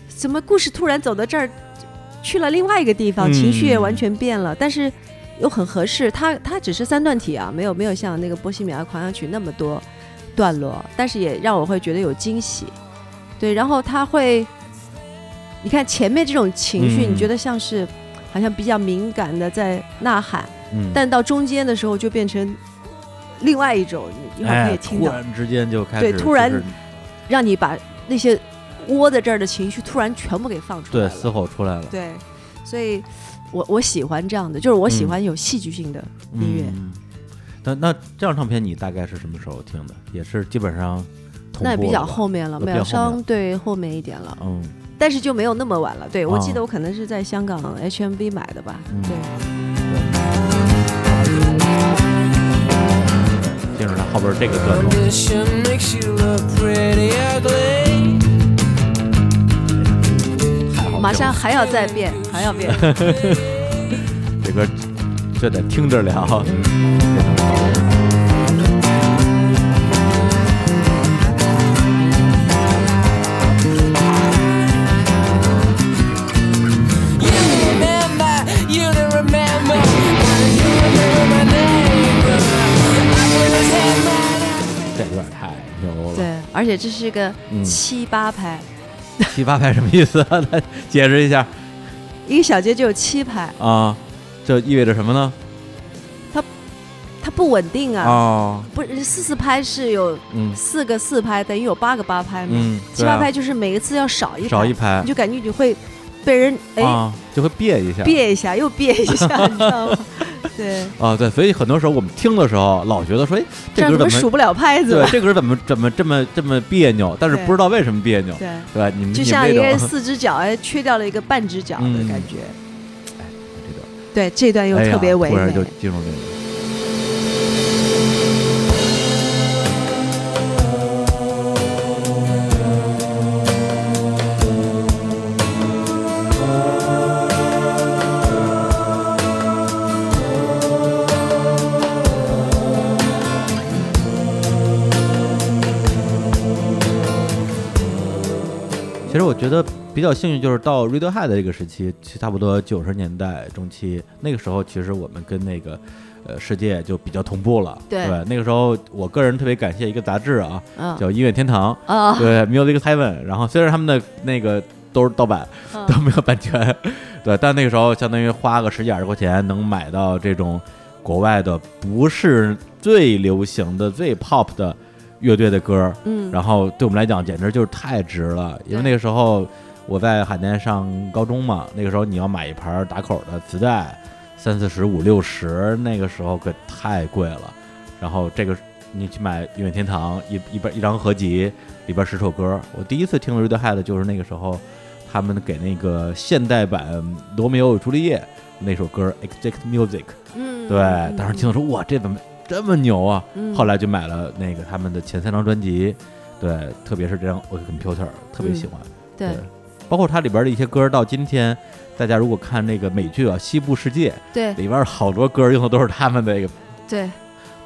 怎么故事突然走到这儿，去了另外一个地方，嗯情绪也完全变了，但是又很合适。它它只是三段体啊，没有没有像那个波西米亚狂想曲那么多段落，但是也让我会觉得有惊喜。对，然后他会，你看前面这种情绪，嗯你觉得像是好像比较敏感的在呐喊，嗯，但到中间的时候就变成另外一种，你一会儿可以哎，听到，突然之间就开始对突然让你把那些窝在这儿的情绪突然全部给放出来了。对嘶吼出来了。对，所以我我喜欢这样的，就是我喜嗯欢有戏剧性的音乐。嗯，那那这张唱片你大概是什么时候听的？也是基本上同那比较后面了，没有比较相对后面一点了，嗯但是就没有那么晚了。对我记哦得我可能是在香港 HMV 买的吧。嗯对，听着它后边这个段落，Condition makes you look pretty ugly. 太好马上还要再变，还要变。*laughs* 这歌就得听着聊。而且这是个嗯。七八拍，七八拍什么意思？啊？来解释一下。一个小节就有七拍，啊，这意味着什么呢？它不稳定啊。哦，不是四四拍是有嗯四个四拍，等于有八个八拍嘛。嗯，七八拍就是每一次要少一拍，少一拍你就感觉你会被人哎啊，就会别一下。别一下又别一下，*laughs* 你知道吗？对，啊，对，所以很多时候我们听的时候，老觉得说，哎，这歌怎么数不了拍子对？这歌怎么怎么这么这么别扭？但是不知道为什么别扭，对，对吧？你们就像一个四只脚哎缺掉了一个半只脚的嗯感觉。这段对，这段又特别唯美。突然就进入那个。觉得比较幸运，就是到 Radiohead 这个时期，其实差不多九十年代中期，那个时候其实我们跟那个呃世界就比较同步了。对那个时候我个人特别感谢一个杂志啊，嗯叫音乐天堂，啊，对 Music Heaven。然后虽然他们的那个都是盗版，嗯都没有版权，*laughs* 对，但那个时候相当于花个十几二十块钱能买到这种国外的不是最流行的、最 pop 的乐队的歌，嗯，然后对我们来讲简直就是太值了，因为那个时候我在海淀上高中嘛，那个时候你要买一盘打口的磁带，三四十、五六十，那个时候可太贵了。然后这个你去买音乐天堂一一本一张合集，里边十首歌，我第一次听 Radiohead 就是那个时候他们给那个现代版《罗密欧与朱丽叶》那首歌《Exact Music》，嗯，对，嗯当时听的时候哇，这怎么这么牛啊！嗯。后来就买了那个他们的前三张专辑，对，特别是这张《我 Computer》，特别喜欢。对。包括它里边的一些歌，到今天大家如果看那个美剧啊《西部世界》对。里边好多歌用的都是他们的那个，对，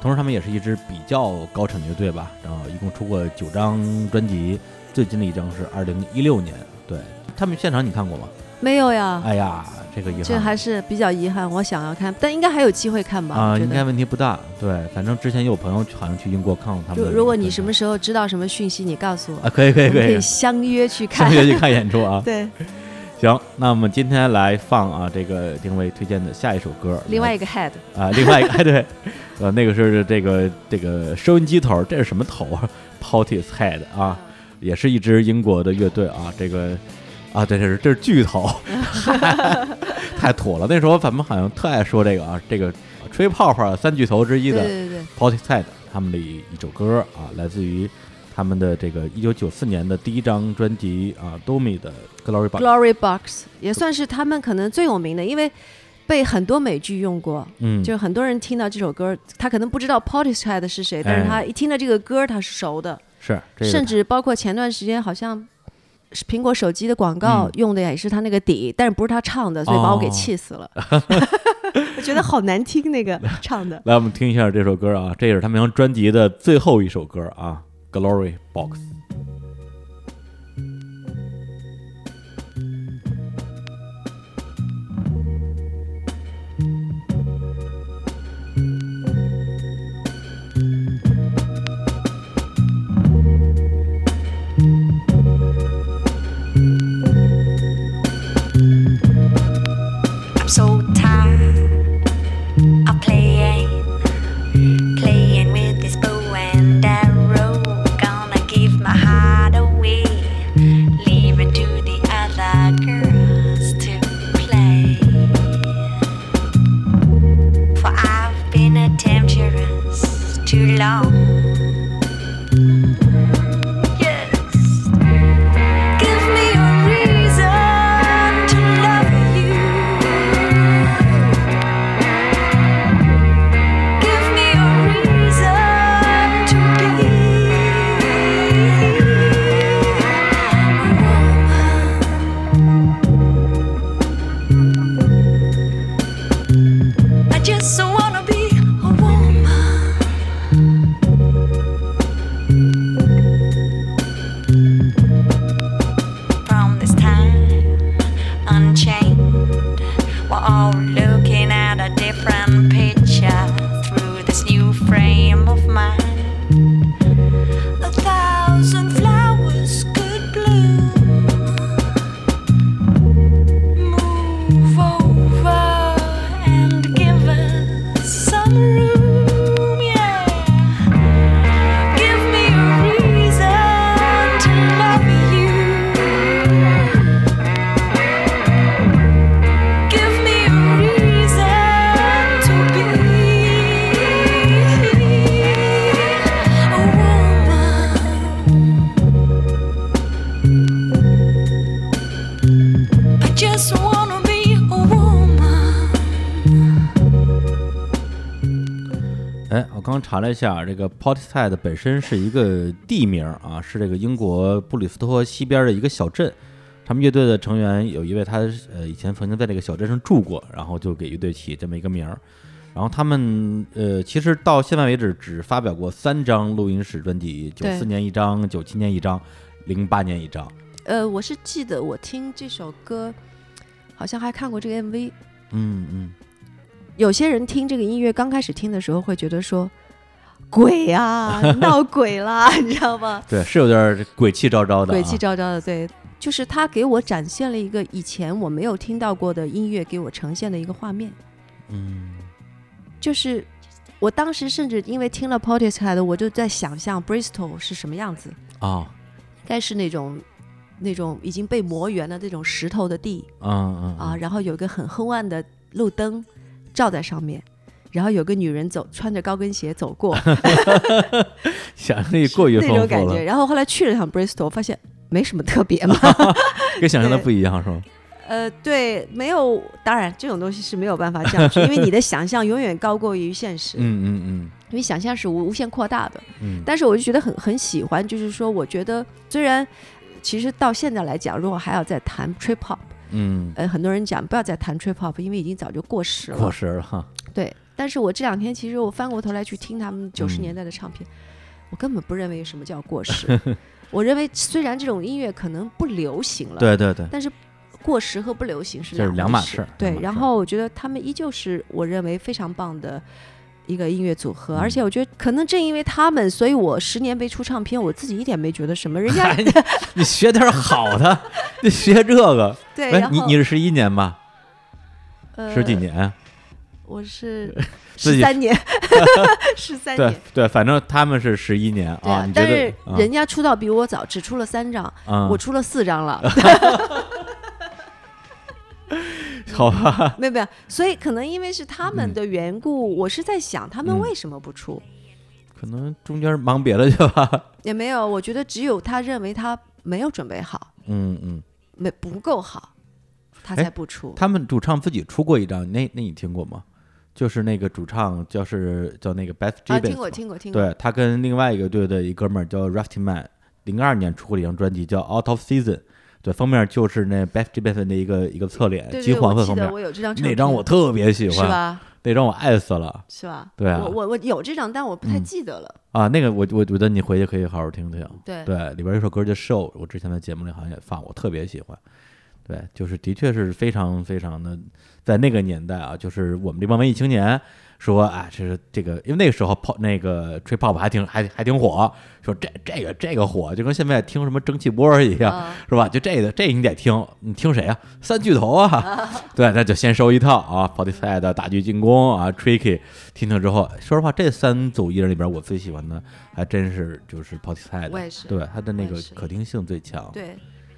同时他们也是一支比较高产的乐队吧，然后一共出过九张专辑，最近的一张是二零一六年，对。他们现场你看过吗？没有呀，哎呀，这个遗憾，这还是比较遗憾，我想要看，但应该还有机会看吧？啊、应该。问题不大。对，反正之前有朋友好像去英国看过他们的。如如果你什么时候知道什么讯息，你告诉我，啊，可以可以可以可以，相约去看相约去看演出啊。*laughs* 对，行，那我们今天来放啊这个丁薇推荐的下一首歌，另外一个 head，啊，另外一个哎 *laughs* 对，呃那个是这个这个收音机头，这是什么头啊 p o t i s Head 啊，也是一支英国的乐队啊，这个啊，对，这是这是巨头，*laughs* 太土了。那时候咱们好像特爱说这个啊，这个吹泡泡三巨头之一的对对对，Portishead 他们的一一首歌啊，来自于他们的这个一九九四年的第一张专辑啊，Domi 的 Glory Box。Glory Box 也算是他们可能最有名的，因为被很多美剧用过。嗯，就是很多人听到这首歌，他可能不知道 Portishead 是谁，但是他一听到这个歌，他是熟的。是这个甚至包括前段时间好像是苹果手机的广告嗯用的也是他那个底，但是不是他唱的，所以把我给哦气死了。*laughs* 我觉得好难听那个唱的。来，我们听一下这首歌啊，这也是他们张专辑的最后一首歌啊，《Glory Box》。Long. 查了一下，这个 Portishead 本身是一个地名啊，是这个英国布里斯托西边的一个小镇。他们乐队的成员有一位，他呃以前曾经在这个小镇上住过，然后就给乐队起这么一个名儿。然后他们呃，其实到现在为止只发表过三张录音室专辑，九对四年一张，九七年一张，零八年一张。呃，我是记得我听这首歌，好像还看过这个 MV。嗯嗯，有些人听这个音乐刚开始听的时候会觉得说。鬼啊，*laughs* 闹鬼啦，*laughs* 你知道吗？对，是有点鬼气昭昭的、啊，鬼气昭昭的，对，就是他给我展现了一个以前我没有听到过的音乐，给我呈现的一个画面。嗯。就是我当时甚至因为听了 Portishead，我就在想象 Bristol 是什么样子，啊，应该是那种那种已经被磨圆的那种石头的地。嗯嗯。啊，然后有一个很昏暗的路灯照在上面。然后有个女人走，穿着高跟鞋走过，*laughs* 想象力过于那丰富了种感觉。，然后后来去了趟 Bristol，发现没什么特别嘛。*laughs* 跟想象的不一样是吗？*laughs* 呃，对，没有，当然这种东西是没有办法这样去，因为你的想象永远高过于现实，嗯嗯嗯因为想象是无无限扩大的。嗯嗯，但是我就觉得很很喜欢，就是说，我觉得虽然其实到现在来讲，如果还要再谈 trip hop，嗯，呃，很多人讲不要再谈 trip hop，因为已经早就过时了。过时了哈。对，但是我这两天其实我翻过头来去听他们九十嗯年代的唱片，我根本不认为什么叫过时。*laughs* 我认为虽然这种音乐可能不流行了，对对对，但是过时和不流行是两是两码事对，然后我觉得他们依旧是我认为非常棒的一个音乐组合，嗯而且我觉得可能正因为他们，所以我十年没出唱片，我自己一点没觉得什么。人家哎 *laughs* 你你学点好的，你学这个。*laughs* 对，哎，你你是十一年吧？呃十几？年？我是 *laughs* 十三年，*laughs* 十三年。对，反正他们是十一年啊。但是？啊人家出道比我早，只出了三张，啊我出了四张了。*laughs* 好吧，没有没有，所以可能因为是他们嗯的缘故，我是在想他们嗯为什么不出，可能中间忙别的去了。也没有，我觉得只有他认为他没有准备好，嗯嗯，没不够好，他哎才不出。他们主唱自己出过一张，那那你听过吗？就是那个主唱就是叫那个 Beth 啊，Gibbons，听过听过听过，对他跟另外一个队的一哥们儿叫 Rusty Man，零二年出过一张专辑叫 Out of Season，对，封面就是那 Beth Gibbons 的一个一个侧脸，金黄色封面，我有这张那张我特别喜欢，是吧？那张我爱死了是吧？对啊我我我有这张，但我不太嗯记得了。啊！那个我我觉得你回去可以好好听听，对对，里边有首歌叫《Show》，我之前在节目里好像也放，我特别喜欢。对，就是的确是非常非常的，在那个年代啊，就是我们这帮文艺青年说，啊，这是这个，因为那个时候泡那个吹泡泡还挺还还挺火，说这这个这个火，就跟现在听什么蒸汽波一样，啊。是吧？就这个这你得听，你听谁啊？*laughs* 三巨头啊，*laughs* 对，那就先收一套啊 i f y 的大举进攻啊，Tricky，听听之后，说实话，这三组艺人里边，我最喜欢的还真是就是 i f y 的，我也是对，他的那个可听性最强，对，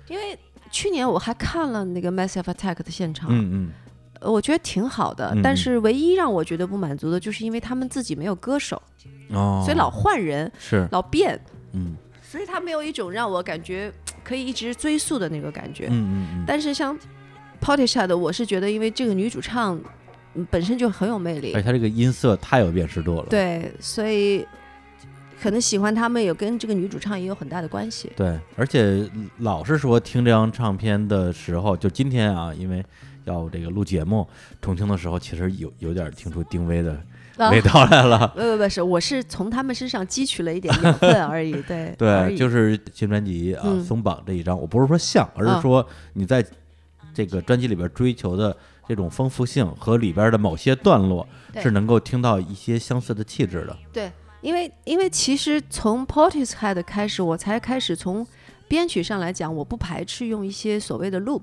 因为去年我还看了那个 Massive Attack 的现场，嗯嗯，呃我觉得挺好的。但是唯一让我觉得不满足的，就是因为他们自己没有歌手，哦，所以老换人，是，老变，嗯所以他没有一种让我感觉可以一直追溯的那个感觉。嗯嗯嗯，但是像 Portishead 的，我是觉得因为这个女主唱嗯本身就很有魅力而且，她这个音色太有辨识度了，对，所以可能喜欢他们也跟这个女主唱也有很大的关系。对，而且老是说听这张唱片的时候，就今天啊，因为要这个录节目重庆的时候，其实有有点听出丁薇的啊味道来了。不不不是，我是从他们身上汲取了一点养分而已，*laughs* 对对，就是新专辑啊，嗯松绑这一张，我不是说像，而啊是说你在这个专辑里边追求的这种丰富性和里边的某些段落，是能够听到一些相似的气质的。对，因为因为其实从 Portishead 开始，我才开始从编曲上来讲，我不排斥用一些所谓的 loop，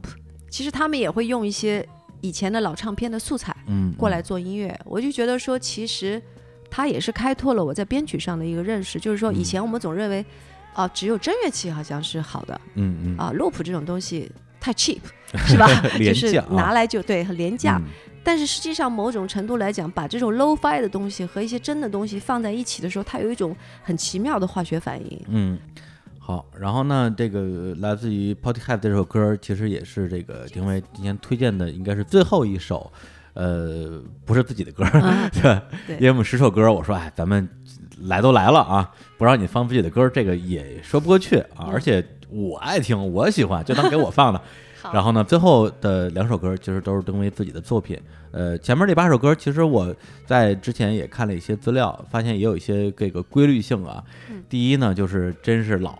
其实他们也会用一些以前的老唱片的素材嗯，过来做音乐，我就觉得说，其实它也是开拓了我在编曲上的一个认识，就是说以嗯。前我们总认为啊、只有真乐器好像是好的嗯嗯。啊，loop 这种东西太 cheap 是吧？*laughs* 就是拿来就对很廉价，嗯。但是实际上，某种程度来讲，把这种 low-fi 的东西和一些真的东西放在一起的时候，它有一种很奇妙的化学反应。嗯，好，然后呢，这个来自于 Portishead 这首歌，其实也是这个丁薇今天推荐的，应该是最后一首，呃，不是自己的歌，啊 *laughs* 对，对因为我们十首歌，我说，哎，咱们来都来了啊，不让你放自己的歌，这个也说不过去啊，嗯而且我爱听，我喜欢，就当给我放的。*laughs* 然后呢，最后的两首歌其实都是丁薇自己的作品。呃，前面这八首歌，其实我在之前也看了一些资料，发现也有一些这个规律性啊。嗯第一呢，就是真是老，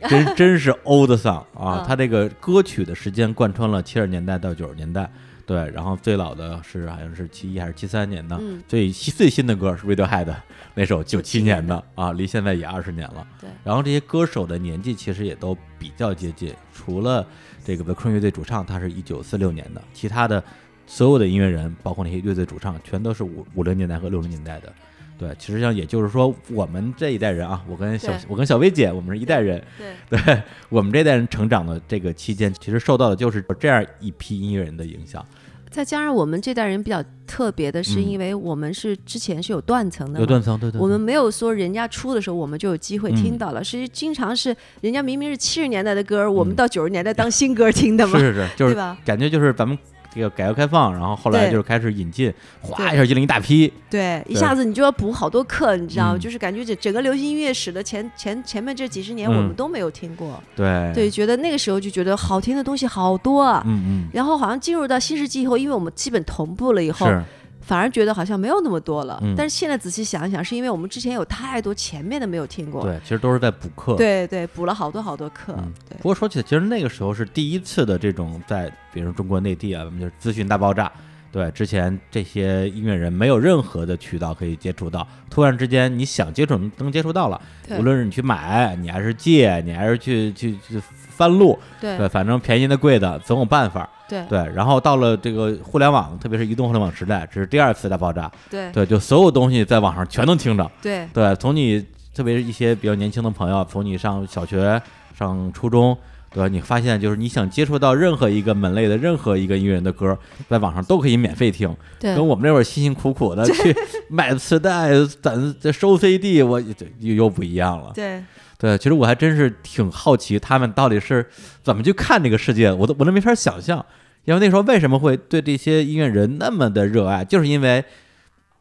*laughs* 真真是 old song 啊他，这个歌曲的时间贯穿了七十年代到九十年代。对，然后最老的是好像是七一还是七三年的，嗯最最新的歌是 Radiohead 的那首九七97年的啊，离现在也二十年了。对然后这些歌手的年纪其实也都比较接近，除了这个 The Queen 乐队主唱，他是一九四六年的，其他的所有的音乐人，包括那些乐队主唱，全都是五五零年代和六零年代的。对，其实上也就是说，我们这一代人啊，我跟小我跟小薇姐，我们是一代人，对，*laughs* 对我们这代人成长的这个期间，其实受到的就是这样一批音乐人的影响，再加上我们这代人比较特别的是，嗯。因为我们是之前是有断层的嘛，有断层，对对对，我们没有说人家出的时候我们就有机会听嗯。到了，是经常是人家明明是七十年代的歌，我们嗯。到九十年代当新歌听的嘛，是是是，就是对吧？感觉就是咱们这个改革开放，然后后来就是开始引进，哗一下进了一大批，对，一对。下子你就要补好多课，你知道就是感觉这整个流行音乐史的前前前面这几十年嗯。我们都没有听过，对。对，，觉得那个时候就觉得好听的东西好多啊。嗯嗯，然后好像进入到新世纪以后，因为我们基本同步了以后，是，反而觉得好像没有那么多了。嗯但是现在仔细想一想，是因为我们之前有太多前面的没有听过，对，其实都是在补课，对对补了好多好多课。不过说起来，其实那个时候是第一次的这种在，比如中国内地啊，我们就是资讯大爆炸。对，之前这些音乐人没有任何的渠道可以接触到，突然之间你想接触能能接触到了，对无论是你去买，你还是借，你还是去去去翻录，对对，反正便宜的贵的总有办法。对对，然后到了这个互联网，特别是移动互联网时代，这是第二次大爆炸。对对，就所有东西在网上全能听着。对对，从你特别是一些比较年轻的朋友，从你上小学、上初中对吧？你发现就是你想接触到任何一个门类的任何一个音乐人的歌，在网上都可以免费听，对跟我们那会儿辛辛苦苦的去 *laughs* 买磁带、攒这收 CD，我就又又不一样了。对对，其实我还真是挺好奇他们到底是怎么去看这个世界，我都我都没法想象。因为那时候为什么会对这些音乐人那么的热爱，就是因为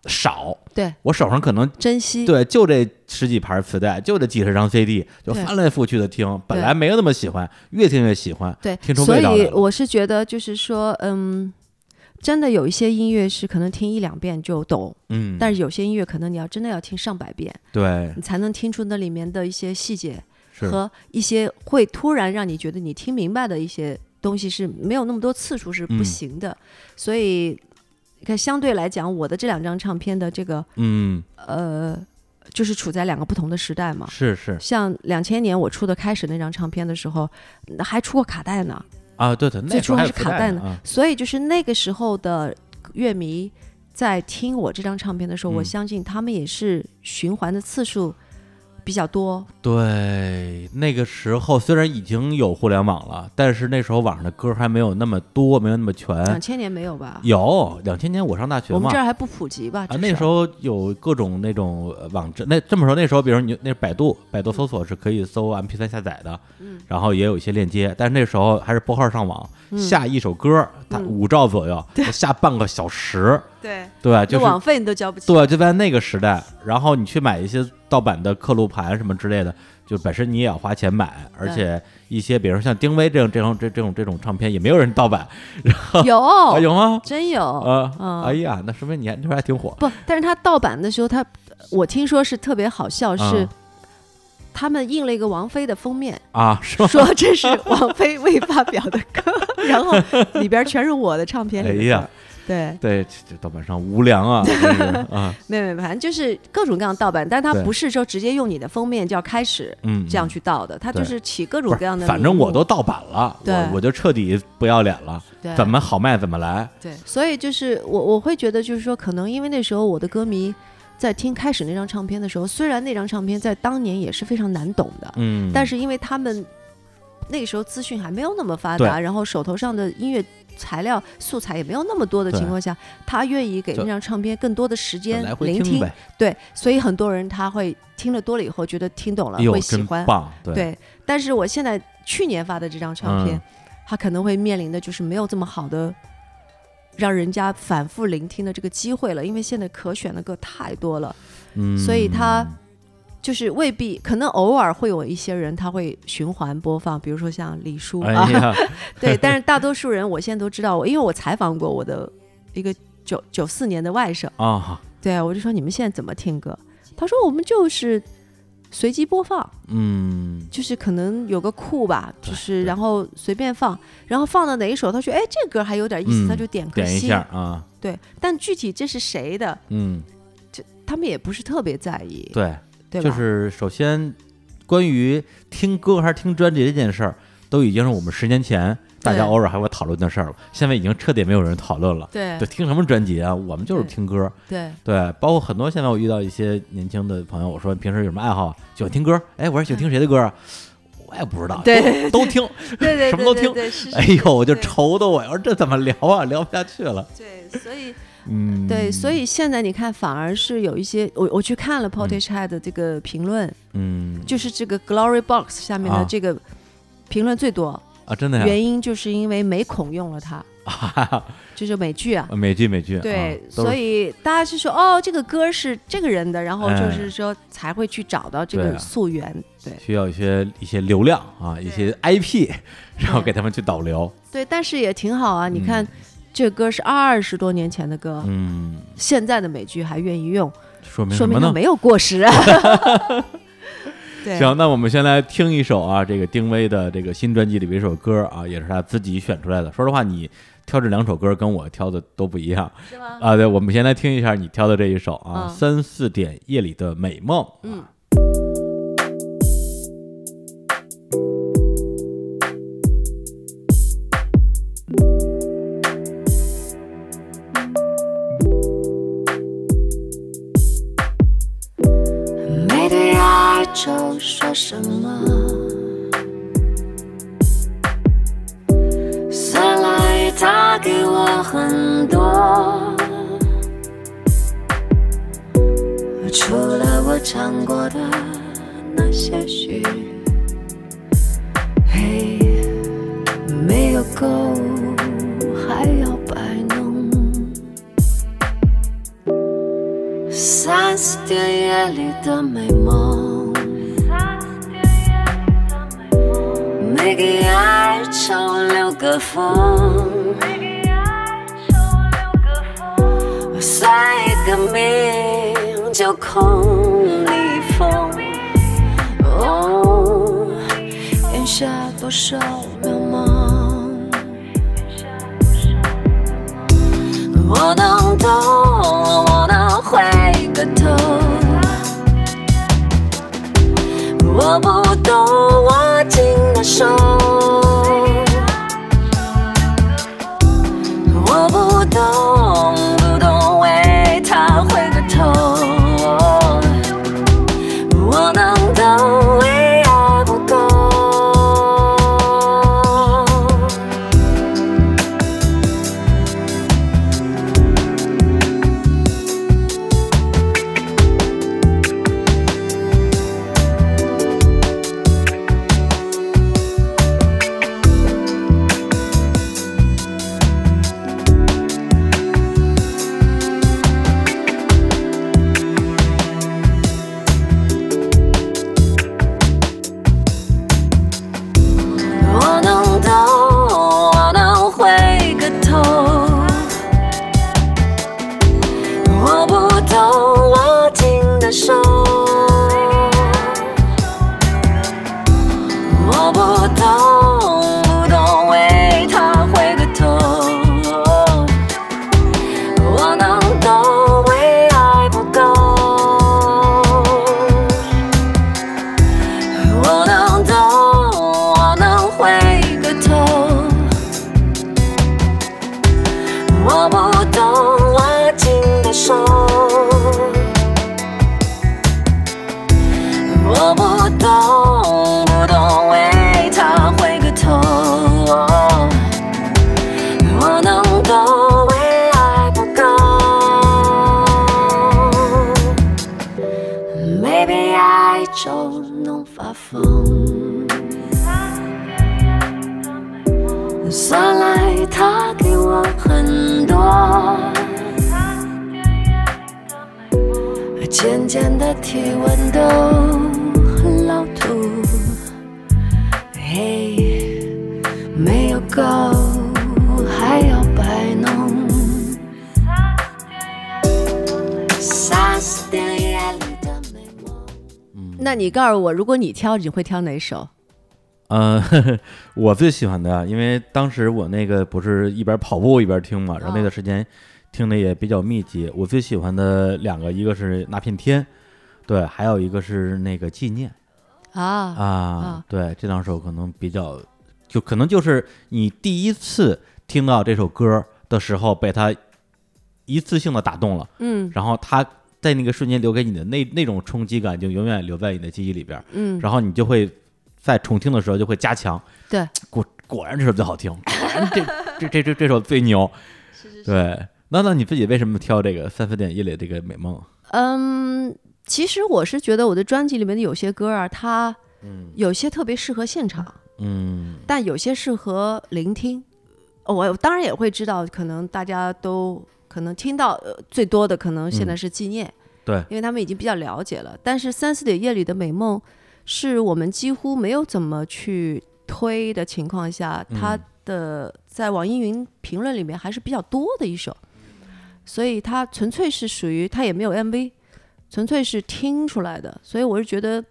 少，对，我手上可能珍惜，对就这十几盘磁带，就这几十张 CD，就翻来覆去的听，本来没有那么喜欢，越听越喜欢，对，听出所以味道来了我是觉得，就是说，嗯，真的有一些音乐是可能听一两遍就懂，嗯，但是有些音乐可能你要真的要听上百遍，对。你才能听出那里面的一些细节是。和一些会突然让你觉得你听明白的一些东西是没有那么多次数是不嗯行的。所以，你看，相对来讲，我的这两张唱片的这个嗯呃，就是处在两个不同的时代嘛。是是像两千年我出的开始那张唱片的时候，还出过卡带呢。啊，对对，那最初还是卡带呢所以就是那个时候的乐迷在听我这张唱片的时候，我嗯相信他们也是循环的次数比较多。对，那个时候虽然已经有互联网了，但是那时候网上的歌还没有那么多，没有那么全。两千年没有吧？有两千年我上大学嘛我们这，儿还不普及吧？啊，那时候有各种那种呃网站，那这么说，那时候比如你那百度，百度搜索是可以搜 MP 3下载的，嗯然后也有一些链接，但是那时候还是拨号上网，下一首歌它嗯。五兆左右，*laughs* 下半个小时，对，对，就是网费你都交不起。对，就在那个时代，然后你去买一些盗版的刻录盘什么之类的，就本身你也要花钱买，而且一些比如像丁薇这种这种这这种这种唱片也没有人盗版，*laughs* 有、啊有吗？真有。啊，嗯。哎呀，那说明你还那时候还挺火，不，但是他盗版的时候，他我听说是特别好笑，是啊他们印了一个王菲的封面，啊？说这是王菲未发表的歌，*laughs* 然后里边全是我的唱片里的。哎呀，对，对，这这盗版商无良啊，*laughs* 啊，没有没有，反正就是各种各样盗版，但它对。不是说直接用你的封面就要开始嗯，这样去盗的，它就是起各种，各样的。反正我都盗版了，对。我我就彻底不要脸了，对。怎么好卖怎么来，对，所以就是我我会觉得就是说，可能因为那时候我的歌迷在听开始那张唱片的时候，虽然那张唱片在当年也是非常难懂的，嗯，但是因为他们那个时候资讯还没有那么发达，然后手头上的音乐材料素材也没有那么多的情况下，他愿意给那张唱片更多的时间聆听。呗，对，所以很多人他会听了多了以后，觉得听懂了，会喜欢。棒，对，对，但是我现在去年发的这张唱片，嗯。它可能会面临的就是没有这么好的让人家反复聆听的这个机会了，因为现在可选的歌太多了，嗯，所以他就是未必，可能偶尔会有一些人他会循环播放，比如说像李叔哎啊，呀，*laughs* 对，但是大多数人我现在都知道，我因为我采访过我的一个九九四年的外甥，啊，对我就说你们现在怎么听歌？他说我们就是随机播放。嗯，就是可能有个库吧，就是然后随便放，然后放到哪一首，他说哎这歌还有点意思，嗯他就点颗点一星，下啊，对，但具体这是谁的，嗯，这他们也不是特别在意，对，对？就是首先关于听歌还是听专辑这件事儿，都已经是我们十年前大家偶尔还会讨论的事儿了，现在已经彻底没有人讨论了。对对，听什么专辑啊？我们就是听歌。对对，包括很多现在我遇到一些年轻的朋友，我说你平时有什么爱好啊？喜欢听歌？哎，我说喜欢听谁的歌啊？我也不知道，对都都听。对对，什么都听哎呦，我就愁的我，要说这怎么聊啊？聊不下去了。对，所以嗯，对，所以现在你看，反而是有一些我我去看了 Portishead 的这个评论，嗯就是这个 Glory Box 下面的啊这个评论最多，啊，真的呀，原因就是因为美孔用了它，*laughs* 就是美剧啊。美剧美剧，对，啊、所以大家是说，哦，这个歌是这个人的，然后就哎是说才会去找到这个溯源。对需要一些一些流量啊，一些 IP，然后给他们去导流。对，但是也挺好啊。你看，这个歌是二十多年前的歌，嗯，现在的美剧还愿意用，说明？说明它没有过时 *laughs* 行，那我们先来听一首啊，这个丁薇的这个新专辑里边一首歌啊，也是他自己选出来的。说实话，你挑这两首歌跟我挑的都不一样是吗？啊。对，我们先来听一下你挑的这一首啊，嗯三四点夜里的美梦》。嗯。说什么？算来他给我很多，除了我唱过的那些曲，嘿，没有够，还要摆弄，三四点夜里的美梦。每个哀愁留个缝，算一个命就空一封。哦，咽下多少渺茫，我能懂，我能回个头。我不懂手，你告诉我，如果你挑，你会挑哪首？呃，呵 *laughs* 呵我最喜欢的，因为当时我那个不是一边跑步一边听嘛，然后那段时间听的也比较密集。我最喜欢的两个，一个是那片天，对，还有一个是那个纪念啊啊啊，对，这两首可能比较，就可能就是你第一次听到这首歌的时候，被它一次性的打动了，嗯然后它在那个瞬间留给你的那那种冲击感，就永远留在你的记忆里边，嗯，然后你就会在重听的时候就会加强。对，果果然这首最好听，*laughs* 果然这这这这这首最牛。对，那那你自己为什么挑这个三四点一里这个美梦？嗯，其实我是觉得我的专辑里面的有些歌啊，它有些特别适合现场，嗯但有些适合聆听。哦我当然也会知道，可能大家都可能听到、呃、最多的，可能现在嗯是纪念，对，因为他们已经比较了解了。但是三四点夜里的美梦，是我们几乎没有怎么去推的情况下，它嗯的在网易云评论里面还是比较多的一首，所以它纯粹是属于它也没有 MV，纯粹是听出来的。所以我是觉得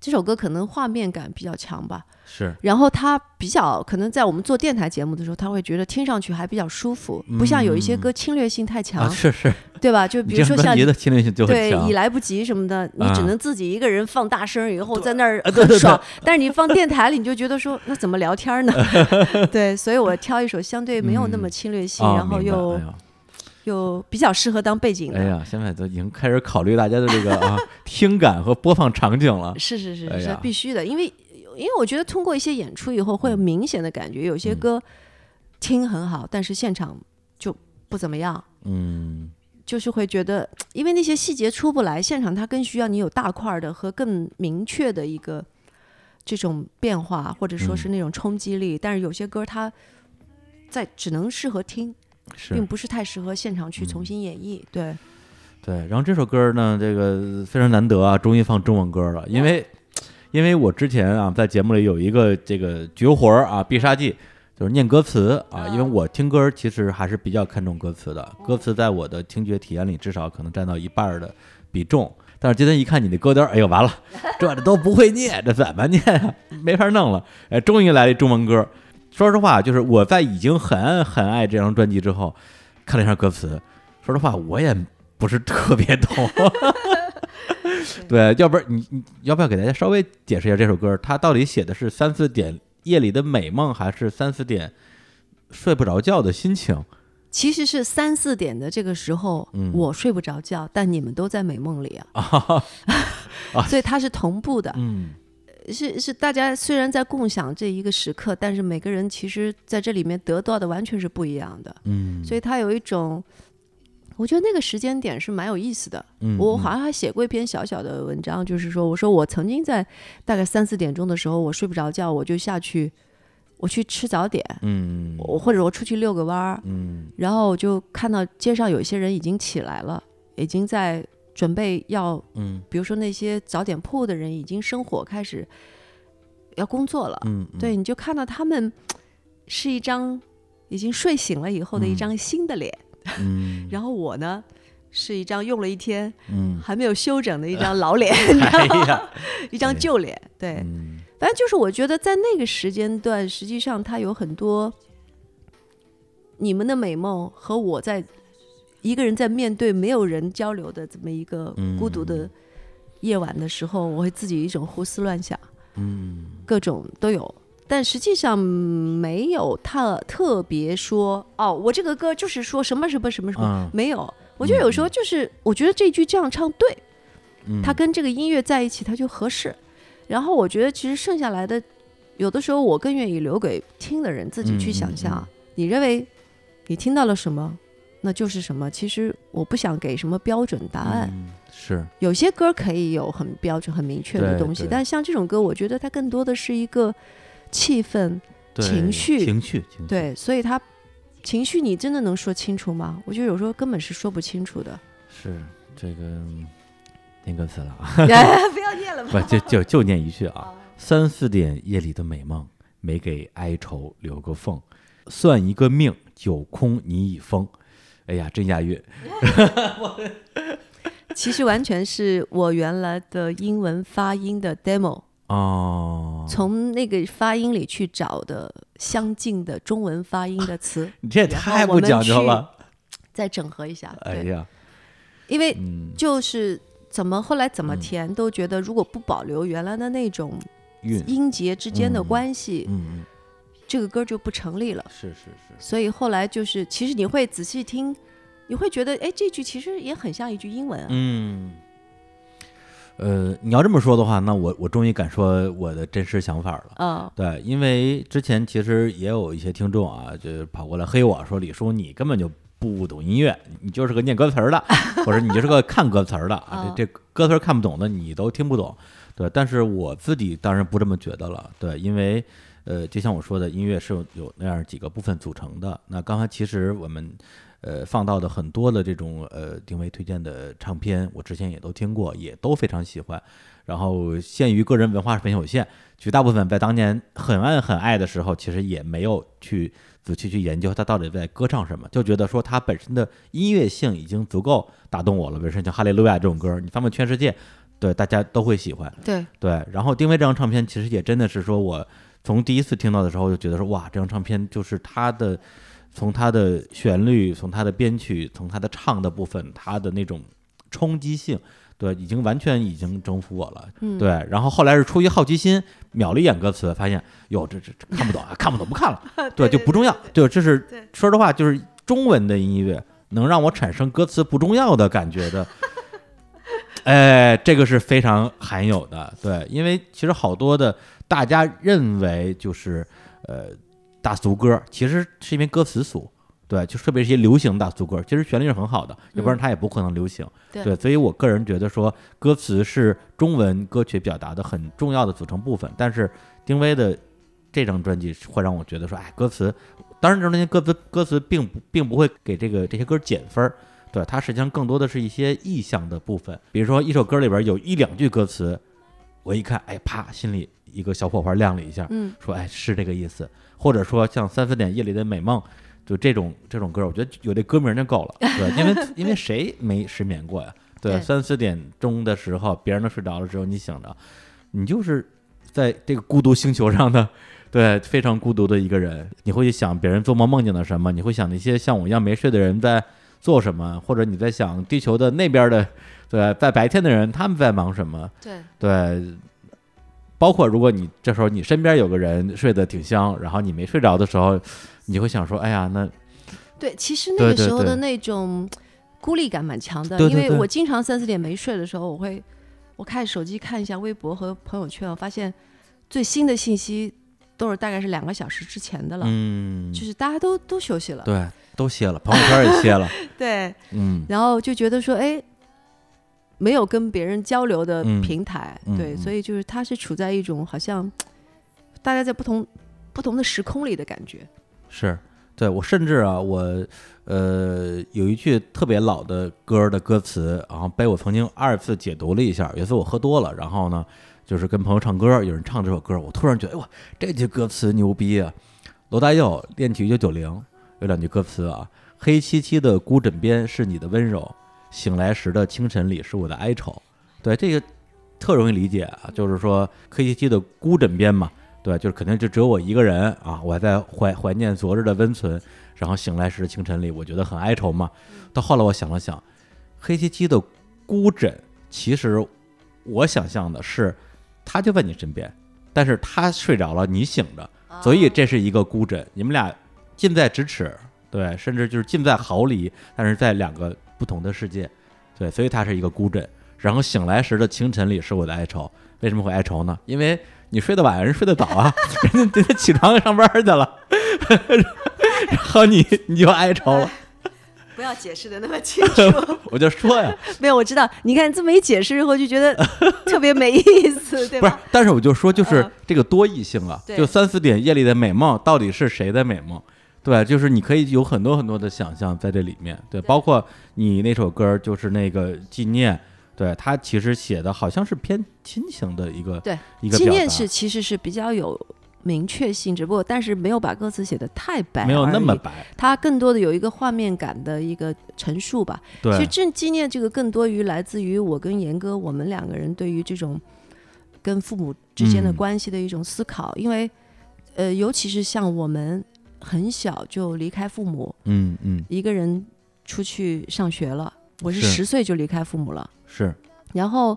这首歌可能画面感比较强吧。是，然后他比较可能在我们做电台节目的时候，他会觉得听上去还比较舒服，不像有一些歌侵略性太强，啊，是是，对吧？就比如说像张专辑的侵略性就对强已。来不及什么的，你只啊能自己一个人放大声，以后在那儿 *laughs* 很爽。但是你放电台里，你就觉得说那怎么聊天呢？*laughs* 对，所以我挑一首相对没有那么侵略性，啊，然后又、又比较适合当背景的。哎呀，现在都已经开始考虑大家的这个啊 *laughs* 听感和播放场景了。是是是是必须的，因为因为我觉得通过一些演出以后，会有明显的感觉，有些嗯歌听很好，但是现场就不怎么样。嗯就是会觉得，*tsk* 因为那些细节出不来，现场它更需要你有大块儿的和更明确的一个这种变化，或者说是嗯那种冲击力。但是有些歌它在只能适合听，并不是太适合现场去重新演绎。对，对，然后这首歌呢，这个非常难得啊，终于放中文歌了，因为因为我之前啊在节目里有一个这个绝活儿啊必杀技，就是念歌词啊，因为我听歌其实还是比较看重歌词的，歌词在我的听觉体验里至少可能占到一半儿的比重。但是今天一看你的歌单儿，哎呦完了，这都不会念，这怎么念啊？没法弄了。哎，终于来了一中文歌。说实话，就是我在已经很很爱这张专辑之后，看了一下歌词，说实话我也不是特别懂。对，要不然你你要不要给大家稍微解释一下这首歌？它到底写的是三四点夜里的美梦，还是三四点睡不着觉的心情？其实是三四点的这个时候，嗯我睡不着觉，但你们都在美梦里啊，*laughs* 啊所以它是同步的。嗯是是，大家虽然在共享这一个时刻，但是每个人其实在这里面得到的完全是不一样的，嗯，所以它有一种，我觉得那个时间点是蛮有意思的。嗯我好像还写过一篇小小的文章，就是说，我说我曾经在大概三四点钟的时候，我睡不着觉，我就下去，我去吃早点，嗯。我或者我出去遛个弯儿，嗯。然后我就看到街上有一些人已经起来了，已经在准备要嗯。比如说那些早点铺的人已经生火开始要工作了，嗯，嗯。对，你就看到他们是一张已经睡醒了以后的一嗯。张新的脸，嗯 *laughs* 然后我呢是一张用了一天嗯，还没有休整的一张老脸，*laughs* 你知哎道吗？*laughs* 一张旧脸，对，嗯。反正就是我觉得在那个时间段，实际上它有很多你们的美梦和我在一个人在面对没有人交流的这么一个孤独的夜晚的时候，我会自己一种胡思乱想，嗯。各种都有。但实际上没有特特别说哦，我这个歌就是说什么什么什么什么，啊没有。我觉得有时候就是，我觉得这句这样唱对，嗯，它跟这个音乐在一起，它就合适。然后我觉得其实剩下来的，有的时候我更愿意留给听的人自己去想象。你认为你听到了什么，那就是什么。其实我不想给什么标准答案。嗯是有些歌可以有很标准、很明确的东西，但像这种歌，我觉得它更多的是一个气氛。情绪情绪情绪，对，所以他情绪你真的能说清楚吗？我觉得有时候根本是说不清楚的。是这个念歌词了啊。不要念了不就就就念一句啊，三四点夜里的美梦，没给哀愁留个缝，算一个命，酒空你已疯。哎呀，真押韵。*laughs* 其实完全是我原来的英文发音的 demo，哦，从那个发音里去找的相近的中文发音的词，*laughs* 你这也太不讲究了。再整合一下。哎呀，因为嗯，就是怎么后来怎么嗯填，都觉得如果不保留原来的那种，音节之间的嗯关系，嗯嗯，这个歌就不成立了。是是是，所以后来就是，其实你会仔细听，你会觉得，哎，这句其实也很像一句英文啊。嗯。呃，你要这么说的话，那我我终于敢说我的真实想法了。嗯对，因为之前其实也有一些听众啊，就跑过来黑我说：“李叔，你根本就不懂音乐，你就是个念歌词儿的，*laughs* 或者你就是个看歌词儿的啊，这歌词儿看不懂的你都听不懂。”对，但是我自己当然不这么觉得了。对，因为呃，就像我说的，音乐是有有那样几个部分组成的。那刚才其实我们呃放到的很多的这种呃定位推荐的唱片，我之前也都听过，也都非常喜欢。然后限于个人文化水平有限，绝大部分在当年很爱很爱的时候，其实也没有去仔细去研究他到底在歌唱什么，就觉得说他本身的音乐性已经足够打动我了。本身像《哈利路亚》这种歌，你放遍全世界，对大家都会喜欢。对，对，然后定位这张唱片其实也真的是说我从第一次听到的时候就觉得说哇，这张唱片就是它的从它的旋律，从它的编曲，从它的唱的部分，它的那种冲击性。对，已经完全已经征服我了。嗯对，然后后来是出于好奇心，瞄了一眼歌词，发现哟，这这这看不懂啊，看不懂不看了。*laughs* 对，就不重要。对，这是说实话，就是中文的音乐能让我产生歌词不重要的感觉的。*laughs* 哎，这个是非常罕有的，对，因为其实好多的大家认为就是呃大俗歌，其实是因为歌词俗。对，就特别是一些流行大俗歌，其实旋律是很好的，要不然它也不可能流行。对对，所以我个人觉得说，歌词是中文歌曲表达的很重要的组成部分。但是丁薇的这张专辑会让我觉得说，哎，歌词，当然这些歌词歌词并不并不会给这个这些歌减分儿，对，它实际上更多的是一些意象的部分。比如说一首歌里边有一两句歌词，我一看，哎，啪，心里一个小火花亮了一下，嗯，说，哎，是这个意思。或者说像三四点夜里的美梦，就这种这种歌，我觉得有这歌名就够了，*laughs* 对，因为因为谁没失眠过呀？对，对三四点钟的时候，别人都睡着了只有，你醒着，你就是在这个孤独星球上的，对，非常孤独的一个人。你会去想别人做梦梦见了什么，你会想那些像我一样没睡的人在做什么，或者你在想地球的那边的，对，在白天的人他们在忙什么，对，对。包括如果你这时候你身边有个人睡得挺香，然后你没睡着的时候，你会想说，哎呀，那对，其实那个时候的那种孤立感蛮强的，因为我经常三四点没睡的时候，我会我开手机看一下微博和朋友圈，我发现最新的信息都是大概是两个小时之前的了，嗯，就是大家都都休息了，对，都歇了，朋友圈也歇了，*laughs* 对，嗯，然后就觉得说，哎，没有跟别人交流的嗯平台，对，所以就是他是处在一种好像 *tsk* 大家在不同不同的时空里的感觉，是对我甚至啊，我呃有一句特别老的歌的歌词，然后被我曾经二次解读了一下。有一次我喝多了，然后呢，就是跟朋友唱歌，有人唱这首歌，我突然觉得哇，这句歌词牛逼啊！罗大佑《恋曲一九九零》有两句歌词啊：“黑漆漆的孤枕边是你的温柔，醒来时的清晨里是我的哀愁。”对，这个特容易理解啊，就是说黑漆漆的孤枕边嘛，对，就是肯定就只有我一个人啊，我还在怀怀念昨日的温存，然后醒来时的清晨里，我觉得很哀愁嘛。到后来我想了想，黑漆漆的孤枕，其实我想象的是，他就在你身边，但是他睡着了，你醒着，所以这是一个孤枕，你们俩近在咫尺，对，甚至就是近在毫厘，但是在两个不同的世界，对，所以它是一个孤枕。然后醒来时的清晨里是我的哀愁，为什么会哀愁呢？因为你睡得晚，人睡得早啊，人 *laughs* 家人家起床上班去了，*laughs* 然后你你就哀愁了。*laughs* 不要解释的那么清楚。我就说呀，没有，我知道。你看这么一解释之后，就觉得特别没意思，对不是？，但是我就说，就是嗯这个多义性啊，对就三四点夜里的美梦，到底是谁的美梦？对，就是你可以有很多很多的想象在这里面，对，包括你那首歌，就是那个纪念，对，他其实写的好像是偏亲情的一个对，一个纪念是其实是比较有明确性，只不过但是没有把歌词写的太白，没有那么。白，它更多的有一个画面感的一个陈述吧。其实对，这纪念这个更多于来自于我跟严哥我们两个人对于这种跟父母之间的嗯关系的一种思考，因为呃，尤其是像我们很小就离开父母，嗯嗯，一个人出去上学了。我是是。十岁就离开父母了，是，然后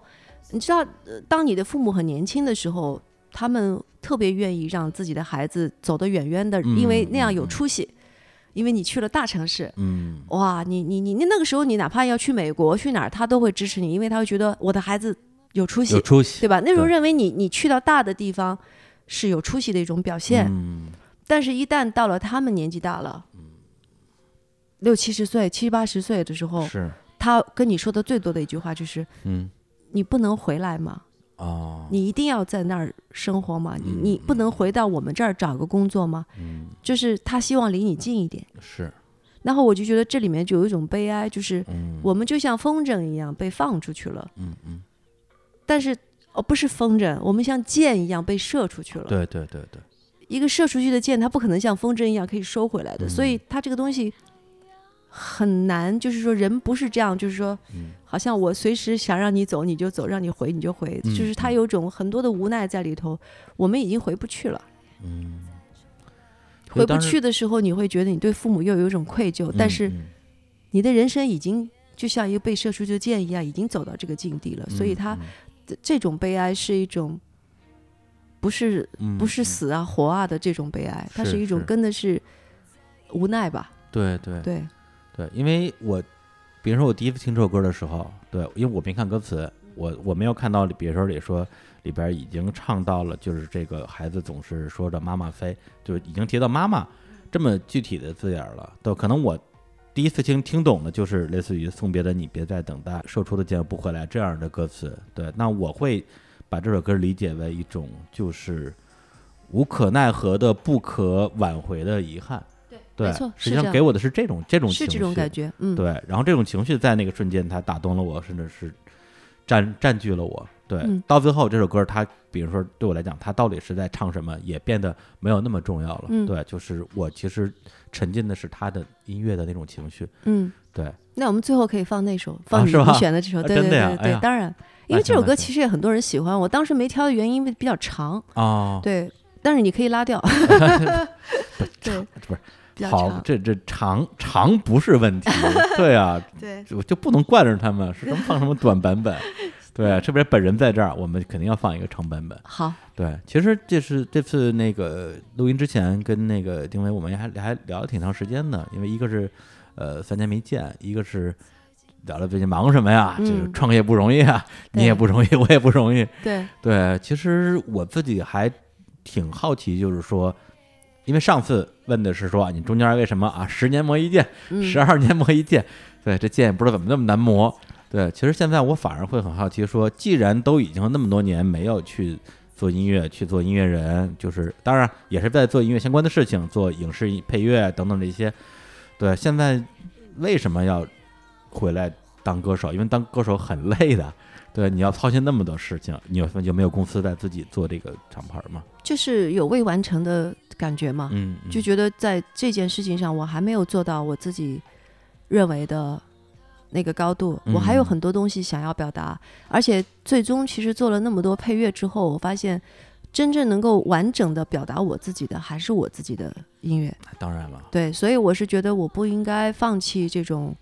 你知道，呃当你的父母很年轻的时候，他们特别愿意让自己的孩子走得远远的，嗯因为那样有出息。因为你去了大城市，嗯，哇，你你你你那个时候，你哪怕要去美国去哪儿，他都会支持你，因为他会觉得我的孩子有出息有，出息，对吧？那时候认为你你去到大的地方是有出息的一种表现，嗯，但是一旦到了他们年纪大了，六七十岁、七八十岁的时候，是，他跟你说的最多的一句话就是嗯，：“你不能回来吗？哦，你一定要在那儿生活吗？你嗯你不能回到我们这儿找个工作吗？”嗯，就是他希望离你近一点。是，然后我就觉得这里面就有一种悲哀，就是嗯，我们就像风筝一样被放出去了，嗯嗯，但是哦不是风筝，我们像箭一样被射出去了。对对对对，一个射出去的箭，它不可能像风筝一样可以收回来的，嗯所以它这个东西很难。就是说，人不是这样，就是说，嗯好像我随时想让你走你就走，让你回你就回，嗯就是它嗯有种很多的无奈在里头。我们已经回不去了，嗯，回不去的时候，你会觉得你对父母又有一种愧疚，但是你的人生已经就像一个被射出去的箭一样，已经走到这个境地了，所以嗯它这种悲哀是一种。不是嗯不是嗯死啊活啊的这种悲哀，它是是一种是跟的是无奈吧？对对对，对，因为我，比如说我第一次听这首歌的时候，对，因为我没看歌词，我我没有看到里，比如说里说里边已经唱到了，就是这个孩子总是说着妈妈飞，就已经提到妈妈这么具体的字眼儿了。都可能我第一次听听懂的就是类似于送别的你别再等待，说出的见不回来这样的歌词。对，那我会把这首歌理解为一种就是无可奈何的、不可挽回的遗憾。对，没错实际上给我的是这种这种是这情绪种感觉，嗯，对，然后这种情绪在那个瞬间，它打动了我，甚至是占占据了我。对，嗯到最后这首歌，它比如说对我来讲，它到底是在唱什么，也变得没有那么重要了。嗯对，就是我其实沉浸的是他的音乐的那种情绪。嗯。对，那我们最后可以放那首，放你选的这首，啊对对对对，当然，因为这首歌其实也很多人喜欢，我当时没挑的原因因为比较长，哦，*laughs* 对，但是你可以拉掉，*laughs* 对，不是好，长，这这长长不是问题。对啊，*laughs* 对，就就不能惯着他们，是放什么短版本。对，特别本人在这儿，我们肯定要放一个长版本。好，对，其实这是这次那个录音之前跟那个丁薇，我们还还聊了挺长时间的，因为一个是呃三年没见，一个是聊聊最近忙什么呀，嗯就是创业不容易啊，你也不容易，我也不容易。对，对，其实我自己还挺好奇，就是说，因为上次问的是说啊你中间为什么啊十年磨一剑，嗯十二年磨一剑，对，这剑也不知道怎么那么难磨。对，其实现在我反而会很好奇说，既然都已经那么多年没有去做音乐，去做音乐人，就是当然也是在做音乐相关的事情，做影视配乐等等这些。对，现在为什么要回来当歌手？因为当歌手很累的。*laughs* 对，你要操心那么多事情，你有就没有公司在自己做这个厂牌吗？就是有未完成的感觉嘛，嗯，嗯就觉得在这件事情上我还没有做到我自己认为的那个高度，我还有嗯很多东西想要表达，而且最终其实做了那么多配乐之后，我发现真正能够完整的表达我自己的还是我自己的音乐。当然了，对，所以我是觉得我不应该放弃这种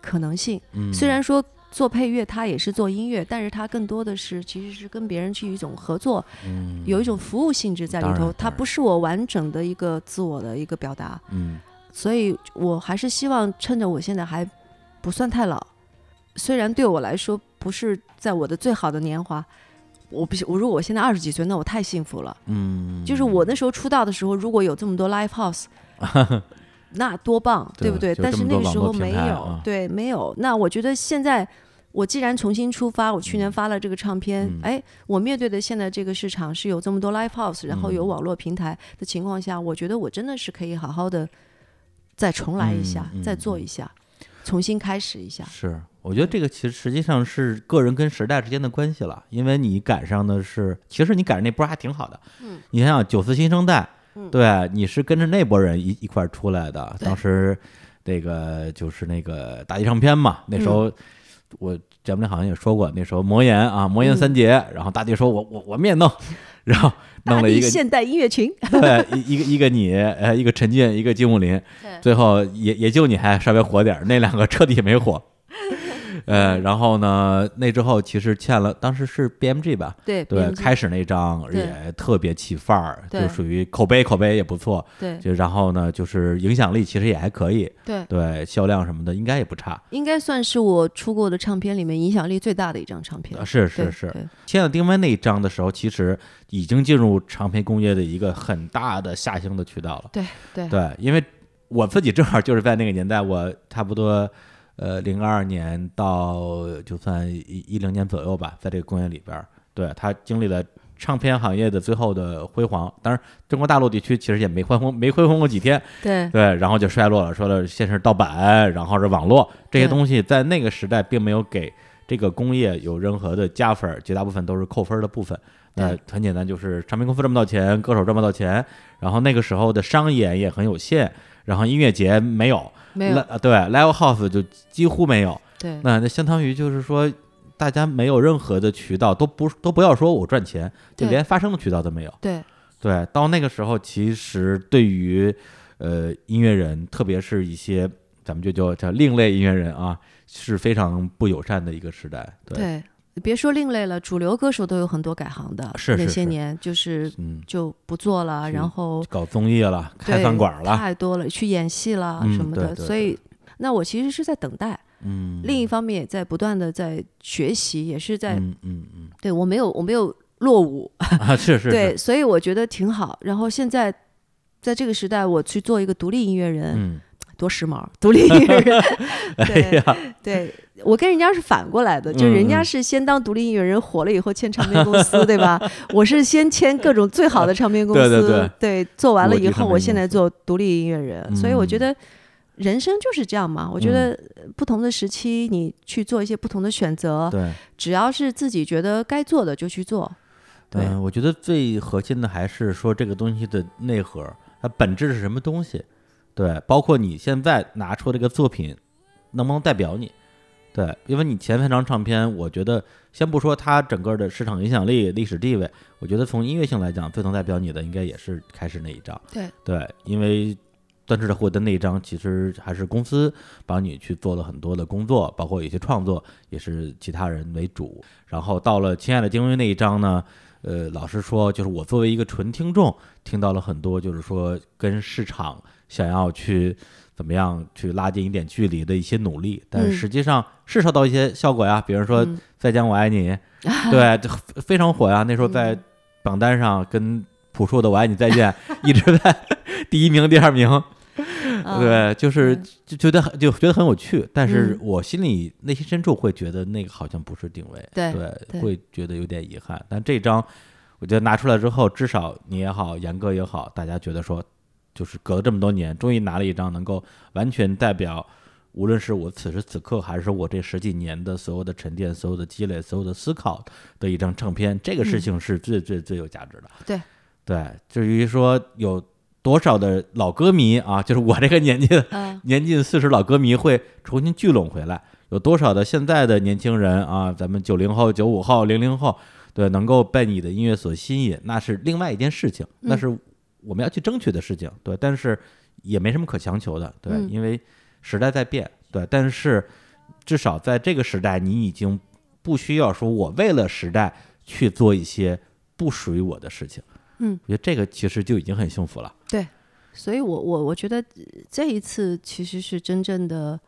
可能性。嗯，虽然说做配乐它也是做音乐，但是它更多的是其实是跟别人去一种合作，嗯有一种服务性质在里头它不是我完整的一个自我的一个表达。嗯所以我还是希望趁着我现在还不算太老，虽然对我来说不是在我的最好的年华。我不是我，如果我现在二十几岁，那我太幸福了。嗯，就是我那时候出道的时候，如果有这么多 live house，*laughs* 那多棒，对对不对？但是那个时候没有，啊对，没有。那我觉得现在，我既然重新出发，我去年发了这个唱片，嗯哎，我面对的现在这个市场是有这么多 live house，然后有嗯网络平台的情况下，我觉得我真的是可以好好的再重来一下，再做一下，重新开始一下。是，我觉得这个其实实际上是个人跟时代之间的关系了，因为你赶上的是，其实你赶上那波儿还挺好的。嗯，你想想九四新生代，嗯。对，你是跟着那波人一一块儿出来的，当时那个就是那个大地唱片嘛，那时候。嗯。我节目里好像也说过，那时候魔岩啊，魔岩嗯。三杰，然后大地说我我我们也弄，然后弄了一个现代音乐群，*laughs* 对，一一个一个你，呃，一个陈进，一个金木林，最后也也就你还稍微火点儿，那两个彻底没火。*laughs* 呃，然后呢，那之后其实欠了，当时是 BMG 吧，对对，BMG 开始那张也特别起范儿，就属于口碑口碑也不错，对就然后呢，就是影响力其实也还可以，对，对，销量什么的应该也不差。应该算是我出过的唱片里面影响力最大的一张唱片啊。是是是，对签了丁薇那一张的时候，其实已经进入唱片工业的一个很大的下行的渠道了。对对对，因为我自己正好就是在那个年代，我差不多呃零二年到就算一一零年左右吧，在这个工业里边儿，对他经历了唱片行业的最后的辉煌。当然，中国大陆地区其实也没辉煌，没辉煌过几天，对对，然后就衰落了。说了，先是盗版，然后是网络这些东西，在那个时代并没有给这个工业有任何的加分儿，绝大部分都是扣分儿的部分。那很简单，就是唱片公司赚不到钱，歌手赚不到钱，然后那个时候的商演也很有限，然后音乐节没有，没有对，live house 就几乎没有。对那那相当于就是说，大家没有任何的渠道，都不都不要说我赚钱，就连发声的渠道都没有。对对，到那个时候，其实对于呃音乐人，特别是一些咱们就叫叫另类音乐人啊，是非常不友善的一个时代。对，对，别说另类了，主流歌手都有很多改行的，那是是是。些年就是嗯，就不做了，去然后搞综艺了，开对饭馆了，太多了，去演戏了嗯什么的，对对所以那我其实是在等待，嗯，另一方面也在不断的在学习，也是在、嗯嗯嗯。对我没有我没有落伍，啊，是 *laughs* 是，对，所以我觉得挺好。然后现在在这个时代，我去做一个独立音乐人，嗯，多时髦，独立音乐人。哎对、呀，对，我跟人家是反过来的，就人家是先当独立音乐人火了以后签唱片公司，*laughs* 对吧？我是先签各种最好的唱片公司，对对对做完了以后，我现在做独立音乐人，所以我觉嗯得。人生就是这样嘛，我觉得不同的时期，你去做一些不同的选择，对。只要是自己觉得该做的就去做。对，嗯，我觉得最核心的还是说这个东西的内核，它本质是什么东西？对，包括你现在拿出这个作品，能不能代表你？对，因为你前三张唱片，我觉得先不说它整个的市场影响力、历史地位，我觉得从音乐性来讲，最能代表你的应该也是开始那一张。对对，因为断翅的获得那一张，其实还是公司帮你去做了很多的工作，包括有一些创作也是其他人为主。然后到了《亲爱的丁薇》那一张呢，呃，老实说，就是我作为一个纯听众，听到了很多就是说跟市场想要去怎么样去拉近一点距离的一些努力，但实际上是收到一些效果呀，比如说《嗯。再见我爱你》，*laughs* 对，就非常火呀，那时候在嗯。榜单上跟朴树的《我爱你再见》*laughs* 一直在第一名、第二名。啊对，就是就觉得很就觉得很有趣，但是嗯。我心里内心深处会觉得那个好像不是定位，对会觉得有点遗憾。但这张我觉得拿出来之后，至少你也好，严哥也好，大家觉得说，就是隔了这么多年，终于拿了一张能够完全代表，无论是我此时此刻，还是我这十几年的所有的沉淀、所有的积累、所有的思考的一张唱片，这个事嗯。情是最最最有价值的。对。对，至于说有多少的老歌迷啊，就是我这个年纪的嗯年近四十老歌迷会重新聚拢回来，有多少的现在的年轻人啊，咱们九零后、九五后、零零后，对，能够被你的音乐所吸引，那是另外一件事情，那嗯。是我们要去争取的事情，对，但是也没什么可强求的，对，嗯。因为时代在变，对，但是至少在这个时代，你已经不需要说我为了时代去做一些不属于我的事情，嗯，我觉得这个其实就已经很幸福了，对所以我我我觉得呃这一次其实是真正的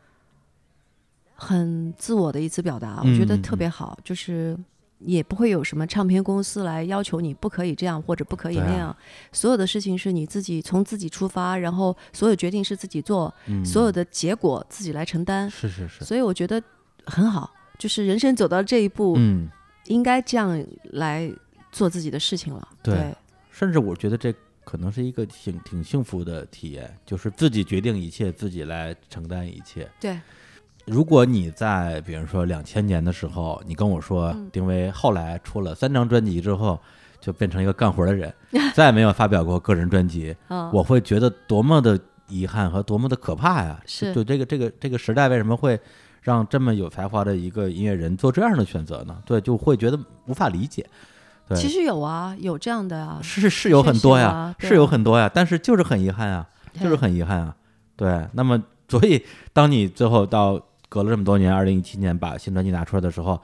很自我的一次表达，我觉得特别好，就是也不会有什么唱片公司来要求你不可以这样或者不可以那样，所有的事情是你自己从自己出发，然后所有决定是自己做，嗯，所有的结果自己来承担，是是是，所以我觉得很好，就是人生走到这一步，嗯。应该这样来做自己的事情了，对对。甚至我觉得这可能是一个挺挺幸福的体验，就是自己决定一切，自己来承担一切。对，如果你在比如说两千年的时候，你跟我说嗯丁薇后来出了三张专辑之后，就变成一个干活的人，*laughs* 再也没有发表过个人专辑，啊，我会觉得多么的遗憾和多么的可怕呀！是就这个这个这个时代为什么会让这么有才华的一个音乐人做这样的选择呢？对，就会觉得无法理解。对，其实有啊，有这样的啊，是是有很多呀，啊是有啊很多呀，但是就是很遗憾啊，就是很遗憾啊。对，那么所以当你最后到隔了这么多年，二零一七年把新专辑拿出来的时候，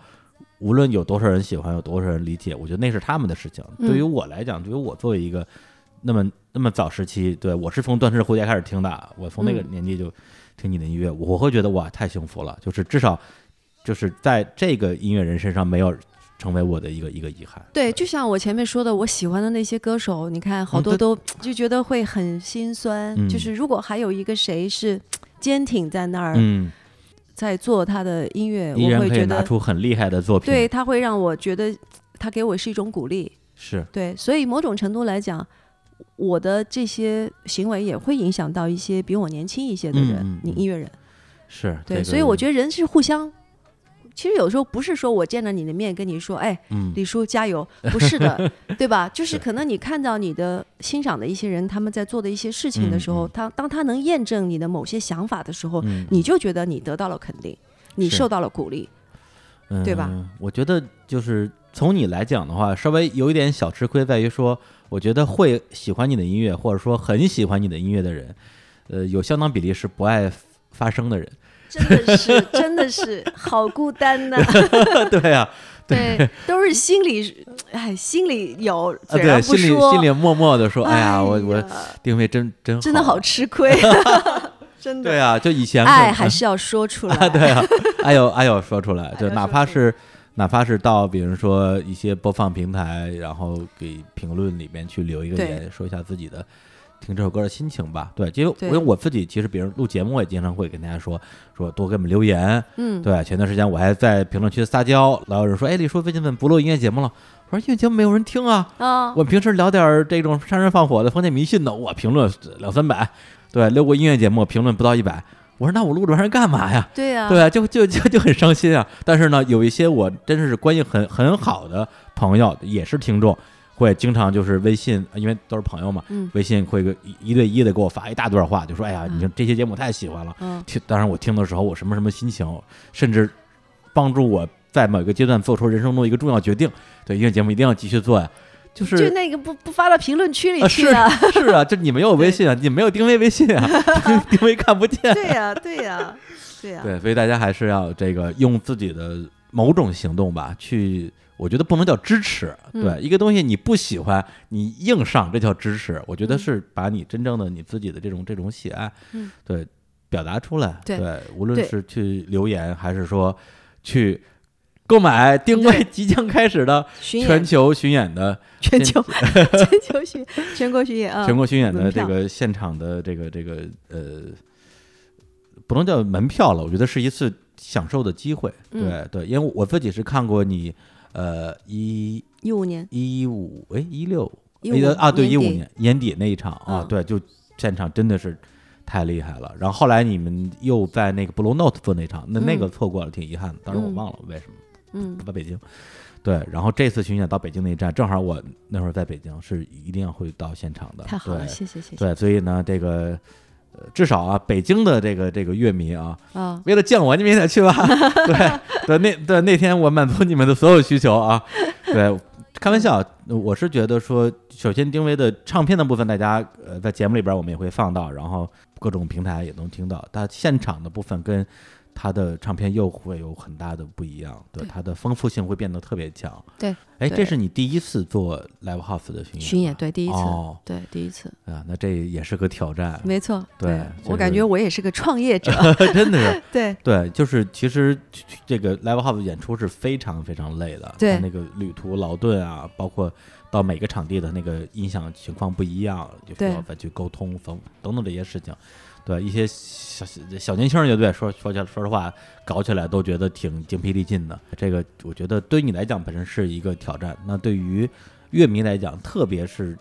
无论有多少人喜欢，有多少人理解，我觉得那是他们的事情。对于嗯我来讲，对于我作为一个那么那么早时期，对我是从《断翅蝴蝶》开始听的，我从那个嗯。年纪就听你的音乐，我会觉得哇，太幸福了，就是至少就是在这个音乐人身上没有成为我的一个一个遗憾。对，就像我前面说的，我喜欢的那些歌手，你看好多都就觉得会很心酸。嗯。就是如果还有一个谁是坚挺在那儿，嗯，在做他的音乐，*laughs* 我会觉得，拿出很厉害的作品。对，他会让我觉得他给我是一种鼓励。是，对，所以某种程度来讲，我的这些行为也会影响到一些比我年轻一些的人，你音乐人。是，对，所以我，觉得人是互相。其实有时候不是说我见了你的面跟你说，哎，嗯，李叔加油，不是的，*laughs* 对吧？就是是可能你看到你的欣赏的一些人，他们在做的一些事情的时候，他当他能验证你的某些想法的时候，嗯你就觉得你得到了肯定，你受到了鼓励。对吧嗯？我觉得就是从你来讲的话，稍微有一点小吃亏，在于说，我觉得会喜欢你的音乐，或者说很喜欢你的音乐的人，呃，有相当比例是不爱发声的人。真的是，*laughs* 真的是好孤单呐、*laughs* 对呀、对，都是心里，哎，心里有，啊，嘴上对，心里。心里默默的说，哎呀，我我呀定位真真真的好好，吃亏。*laughs* 真的。对啊，就以前爱还是要说出来。对啊，哎呦哎呦，说出来，就哪怕是哪怕是到比如说一些播放平台，然后给评论里面去留一个言，说一下自己的听这首歌的心情吧。对，因为因为我自己其实，比如录节目，我也经常会跟大家说说多给我们留言。嗯，对，前段时间我还在评论区撒娇，老有人说，哎，李叔最近怎么不录音乐节目了？我说音乐节目没有人听啊，啊，我平时聊点这种杀人放火的封建迷信的，我评论两三百，对，录过音乐节目评论不到一百。我说那我录这玩意儿干嘛呀？对呀，对啊，就就就就很伤心啊。但是呢，有一些我真是关系很很好的朋友，也是听众，会经常就是微信，因为都是朋友嘛，嗯微信会个一一对一的给我发一大段话，就说哎呀，嗯你这这些节目太喜欢了。嗯，听，当然我听的时候我什么什么心情，甚至帮助我在某个阶段做出人生中一个重要决定。对，音乐节目一定要继续做呀。就是就那个不不发到评论区里啊，是去了。是啊，就你没有微信啊，你没有定位微信啊，*laughs* 定位看不见。对呀，对呀，对呀，对，所以大家还是要这个用自己的某种行动吧，去，我觉得不能叫支持，对，嗯一个东西你不喜欢，你硬上，这叫支持。我觉得嗯是把你真正的你自己的这种这种喜爱，嗯对，表达出来，对无论是去留言，还是说去购买定位即将开始的全球巡演的全球 *laughs* 全球巡全国巡演啊，全国巡演的这个现场的这个这个呃，不能叫门票了，我觉得是一次享受的机会。对嗯对，因为我自己是看过你呃一一五年一五哎一六15啊对一五年年年底那一场啊，嗯对，就现场真的是。太厉害了，然后后来你们又在那个 Blue Note 做那场，那那个嗯错过了，挺遗憾的。当时我嗯忘了为什么。嗯不在北京。对，然后这次巡演到北京那一站，正好我那会儿在北京，是一定要会到现场的。太好了，对谢谢谢谢对，所以呢，这个呃，至少啊，北京的这个这个乐迷啊，啊，为了见我，你们也得去吧。*laughs* 对对，那对那天我满足你们的所有需求啊。对，开玩笑，我是觉得说，首先丁薇的唱片的部分，大家呃在节目里边我们也会放到，然后各种平台也能听到。但现场的部分跟他的唱片又会有很大的不一样，对对。它的丰富性会变得特别强。对，哎，这是你第一次做 live house 的巡演？巡演，对第一次哦，对第一次，啊，那这也是个挑战。没错，对就是我感觉我也是个创业者，*laughs* 真的是，*laughs* 对。对，就是其实这个 live house 演出是非常非常累的，对。那个旅途劳顿啊，包括到每个场地的那个音响情况不一样，就需对。要再去沟通等等等这些事情。对一些小小年轻乐队说说起来说实话，搞起来都觉得挺精疲力尽的。这个我觉得对于你来讲本身是一个挑战，那对于乐迷来讲，特别是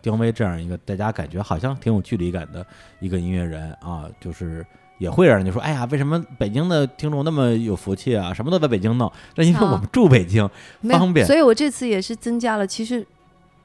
丁薇这样一个大家感觉好像挺有距离感的一个音乐人啊，就是也会让人家说，哎呀，为什么北京的听众那么有福气啊？什么都在北京弄，那因为啊我们住北京，方便所以我这次也是增加了，其实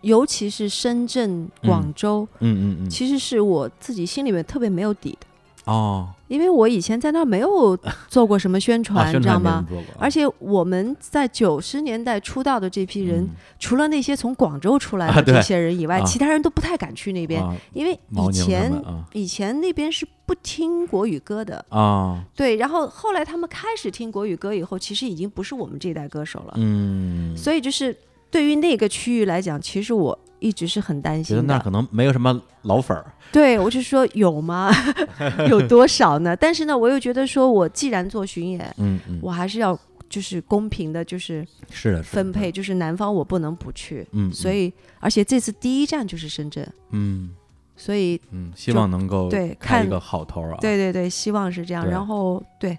尤其是深圳、广州，嗯嗯嗯，其实是我自己心里面特别没有底的，哦，因为我以前在那儿没有做过什么宣 *laughs* 啊，传，知道吗？而且我们在九十年代出道的这批人，嗯。除了那些从广州出来啊的这些人以外，啊。其他人都不太敢去那边，啊。因为以前啊。以前那边是不听国语歌的。啊，对，然后后来他们开始听国语歌以后，其实已经不是我们这一代歌手了。嗯，所以就是对于那个区域来讲，其实我一直是很担心的。觉得那可能没有什么老粉儿，*laughs* 对我就说有吗？*laughs* 有多少呢？但是呢，我又觉得说我既然做巡演，嗯嗯，我还是要就是公平的，就是是的，分配，，就是南方我不能不去。嗯，所以，而且这次第一站就是深圳，嗯所以嗯，希望能够对看开一个好头啊，对对对，希望是这样。然后对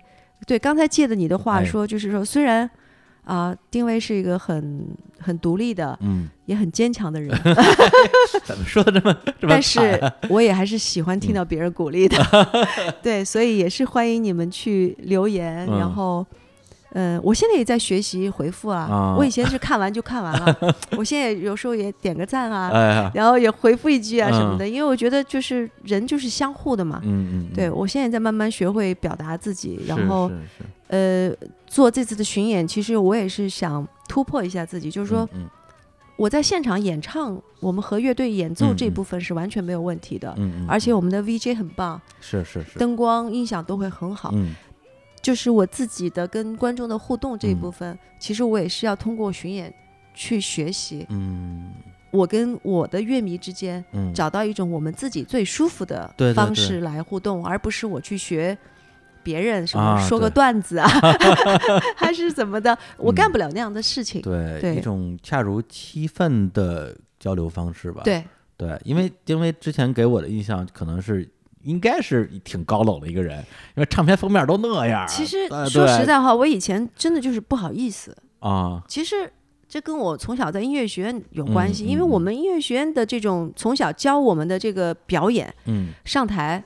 对，刚才借的你的话哎说，就是说虽然啊、丁薇是一个很很独立的，嗯，也很坚强的人，*laughs* 怎么说的这么这么但是我也还是喜欢嗯听到别人鼓励的。*laughs* *laughs* 对，所以也是欢迎你们去留言，嗯然后。嗯，我现在也在学习回复啊。啊我以前是看完就看完了，我现在有时候也点个赞啊，哎，然后也回复一句啊什么嗯的，因为我觉得就是人就是相互的嘛。嗯嗯，对嗯我现在在慢慢学会表达自己，然后呃，做这次的巡演，其实我也是想突破一下自己，就是说嗯我在现场演唱，我们和乐队演奏这部分是完全没有问题的，而且我们的 VJ 很棒，是是是，灯光、音响都会很好。嗯。就是我自己的跟观众的互动这一嗯部分，其实我也是要通过巡演去学习。嗯。我跟我的乐迷之间嗯，找到一种我们自己最舒服的方式来互动，而不是我去学别人什么啊说个段子啊，*laughs* *laughs* 还是怎么的，我干嗯不了那样的事情。对对一种恰如其分的交流方式吧。对对，因为因为之前给我的印象可能是应该是挺高冷的一个人，因为唱片封面都那样。其实说实在话，我以前真的就是不好意思。啊，其实这跟我从小在音乐学院有关系，嗯因为我嗯们音乐学院的这种从小教我们的这个表演，嗯，上台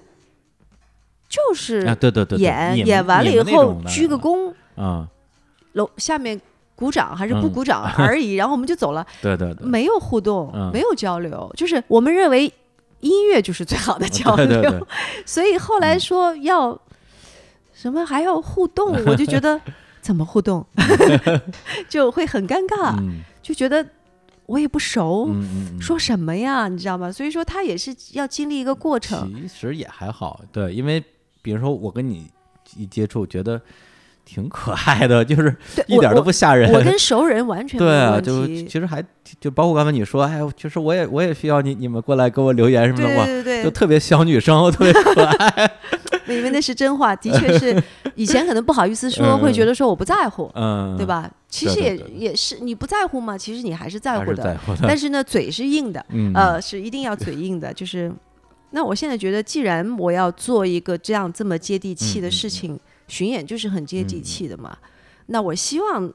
就是啊，对对对，演，演完了以后鞠个躬，啊，楼下面鼓掌还是不嗯。鼓掌 *laughs* 而已，然后我们就走了，对对对，没有互动，嗯。没有交流，就是我们认为音乐就是最好的交流，*laughs* 所以后来嗯。说要什么还要互动，我就觉得 *laughs* 怎么互动？就会很尴尬，嗯。就觉得我也不熟，嗯嗯嗯，说什么呀，你知道吗？所以说他也是要经历一个过程，其实也还好，对，因为比如说我跟你一接触，觉得挺可爱的，*laughs* 就是一点都不吓人。我跟熟人完全没对啊，就。其实还就包括刚才你说，哎，其实我也我也需要你你们过来给我留言什么的，哇，对对对就特别小女生，特别可爱。对，因为那是真话，的确是 *laughs* 以前可能不好意思说，嗯会觉得说我不在乎，嗯，对？吧？其实也对对对也是你不在乎嘛，其实你还是在乎的，但是呢，嘴是硬的，嗯呃，是一定要嘴硬的，就是。那我现在觉得，既然我要做一个这样这么接地气的嗯嗯嗯。事情，巡演就是很接地气的嘛。那我希望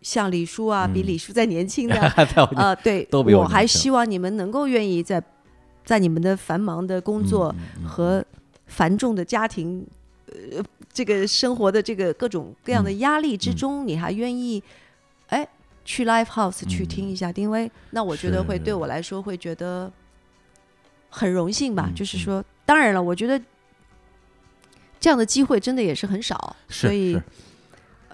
像李叔啊，比嗯。李叔再年轻的，*laughs* 在我呃，对，我我还希望你们能够愿意在在你们的繁忙的工作和繁重的家庭，呃，这个生活的这个各种各样的嗯压力之嗯。中，你还愿意，哎，去 live house 去嗯听一下丁薇，那我觉得会对我来说会觉得很荣幸吧。就是说，当然了，我觉得这样的机会真的也是很少，所以。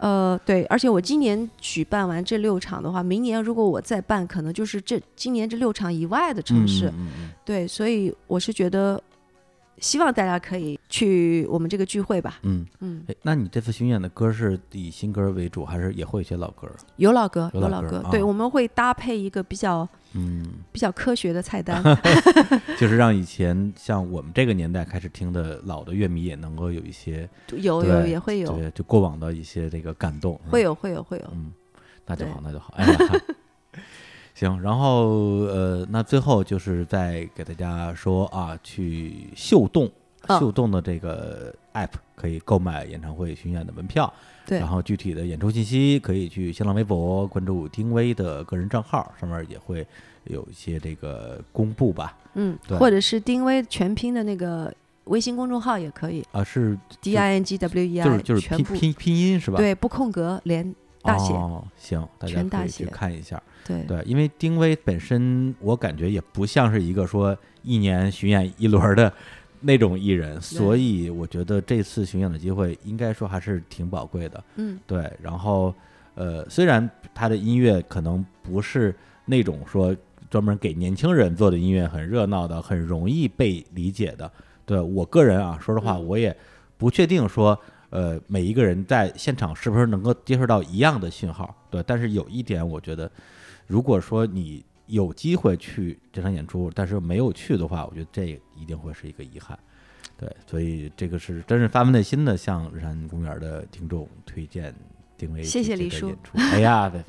呃，对，而且我今年举办完这六场的话，明年如果我再办，可能就是这今年这六场以外的城市。嗯嗯嗯对，所以我是觉得，希望大家可以去我们这个聚会吧。嗯，嗯，哎，那你这次巡演的歌是以新歌为主，还是也会有一些老歌？有老歌，有有老歌，对，老歌啊我们会搭配一个比较嗯，比较科学的菜单。*laughs* 就是让以前像我们这个年代开始听的老的乐迷也能够有一些有有也会有，对，就过往的一些这个感动，会有会有会有。嗯，那就好，那就好。哎呀，*laughs* 行，然后呃，那最后就是再给大家说啊，去秀动，嗯秀动的这个 app 可以购买演唱会巡演的门票，对然，后具体的演出信息可以去新浪微博关注丁薇的个人账号，上面也会有一些这个公布吧。嗯，对或者是丁薇全拼的那个微信公众号也可以啊，是，D I N G W E 就是就是全拼拼拼音是吧？对，不空格，连大写。哦，行，大家可以去看一下。对对，因为丁薇本身我感觉也不像是一个说一年巡演一轮儿的那种艺人，所以我觉得这次巡演的机会应该说还是挺宝贵的。嗯，对，然后呃，虽然他的音乐可能不是那种说专门给年轻人做的音乐，很热闹的，很容易被理解的。对我个人啊，说实话，嗯我也不确定说，呃，每一个人在现场是不是能够接受到一样的信号。对，但是有一点，我觉得，如果说你有机会去这场演出，但是没有去的话，我觉得这一定会是一个遗憾。对，所以这个是真是发自内心的向日坛公园的听众推荐丁薇谢谢李叔姐姐的演出。哎呀，别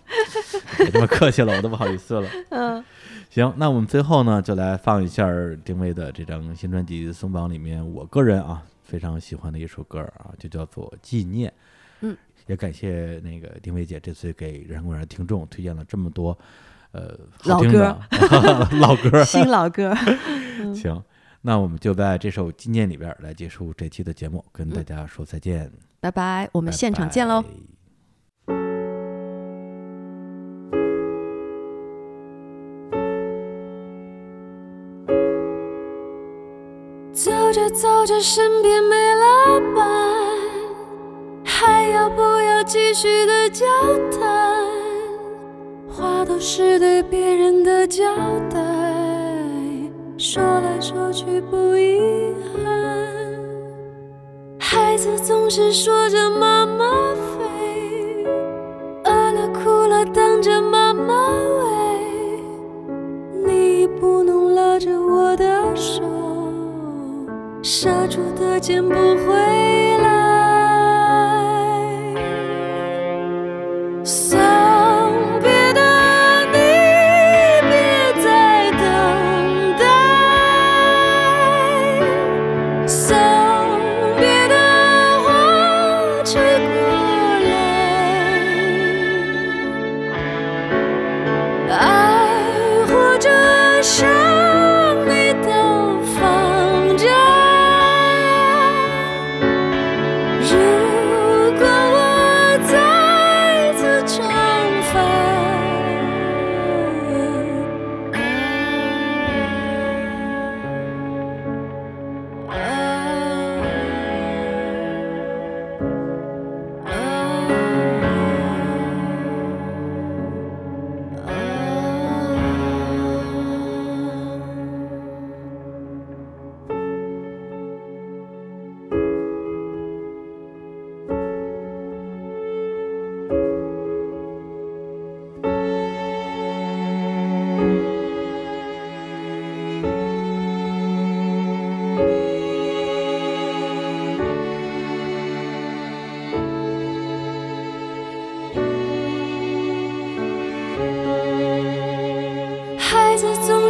别这么客气了，我都不好意思了。嗯，*laughs* 行，那我们最后呢，就来放一下丁薇的这张新专辑《松绑》里面，我个人啊非常喜欢的一首歌啊，就叫做《纪念》。嗯，也感谢那个丁薇姐这次给日坛公园的听众推荐了这么多呃老好听的 *laughs* 老歌。*laughs* 新老歌。*laughs* 行，那我们就在这首《纪念》里边来结束这期的节目，跟大嗯家说再见。拜拜，我我们现场见喽。。走着走着，身边没了伴，还要不要继续的交谈？话都是对别人的交代，说来说去不遗憾。孩子总是说着妈妈飞，饿了哭了等着妈妈喂。你不能拉着我的手，杀猪的剑不回来。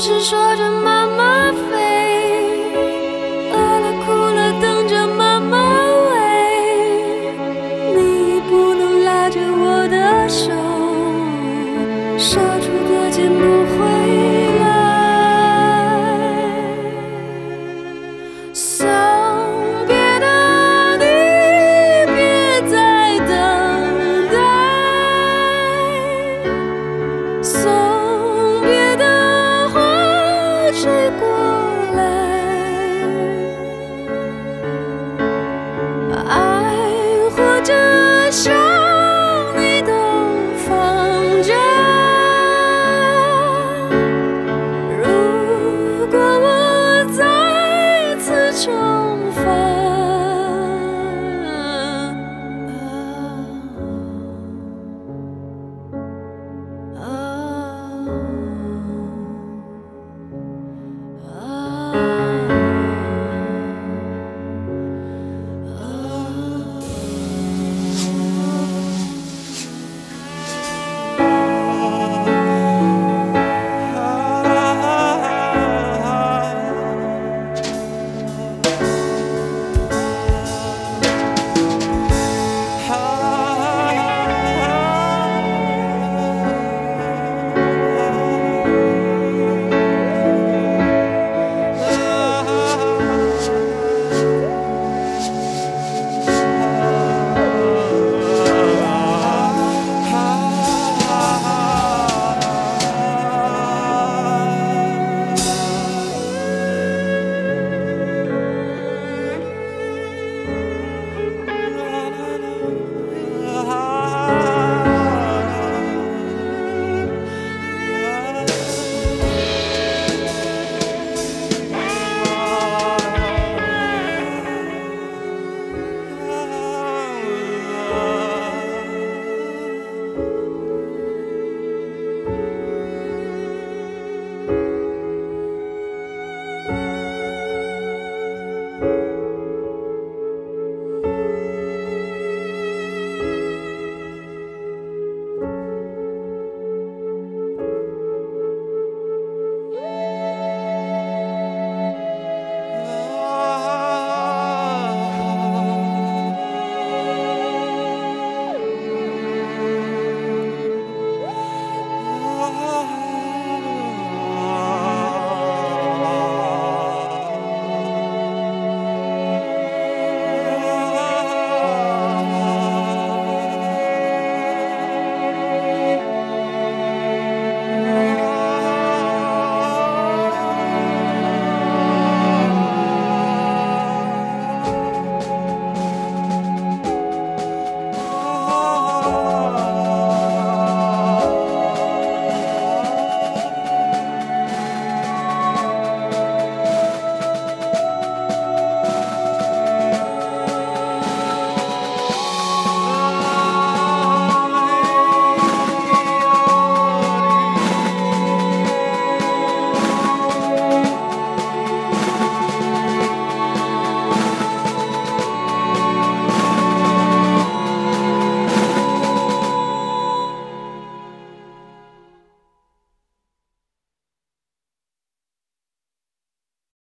是说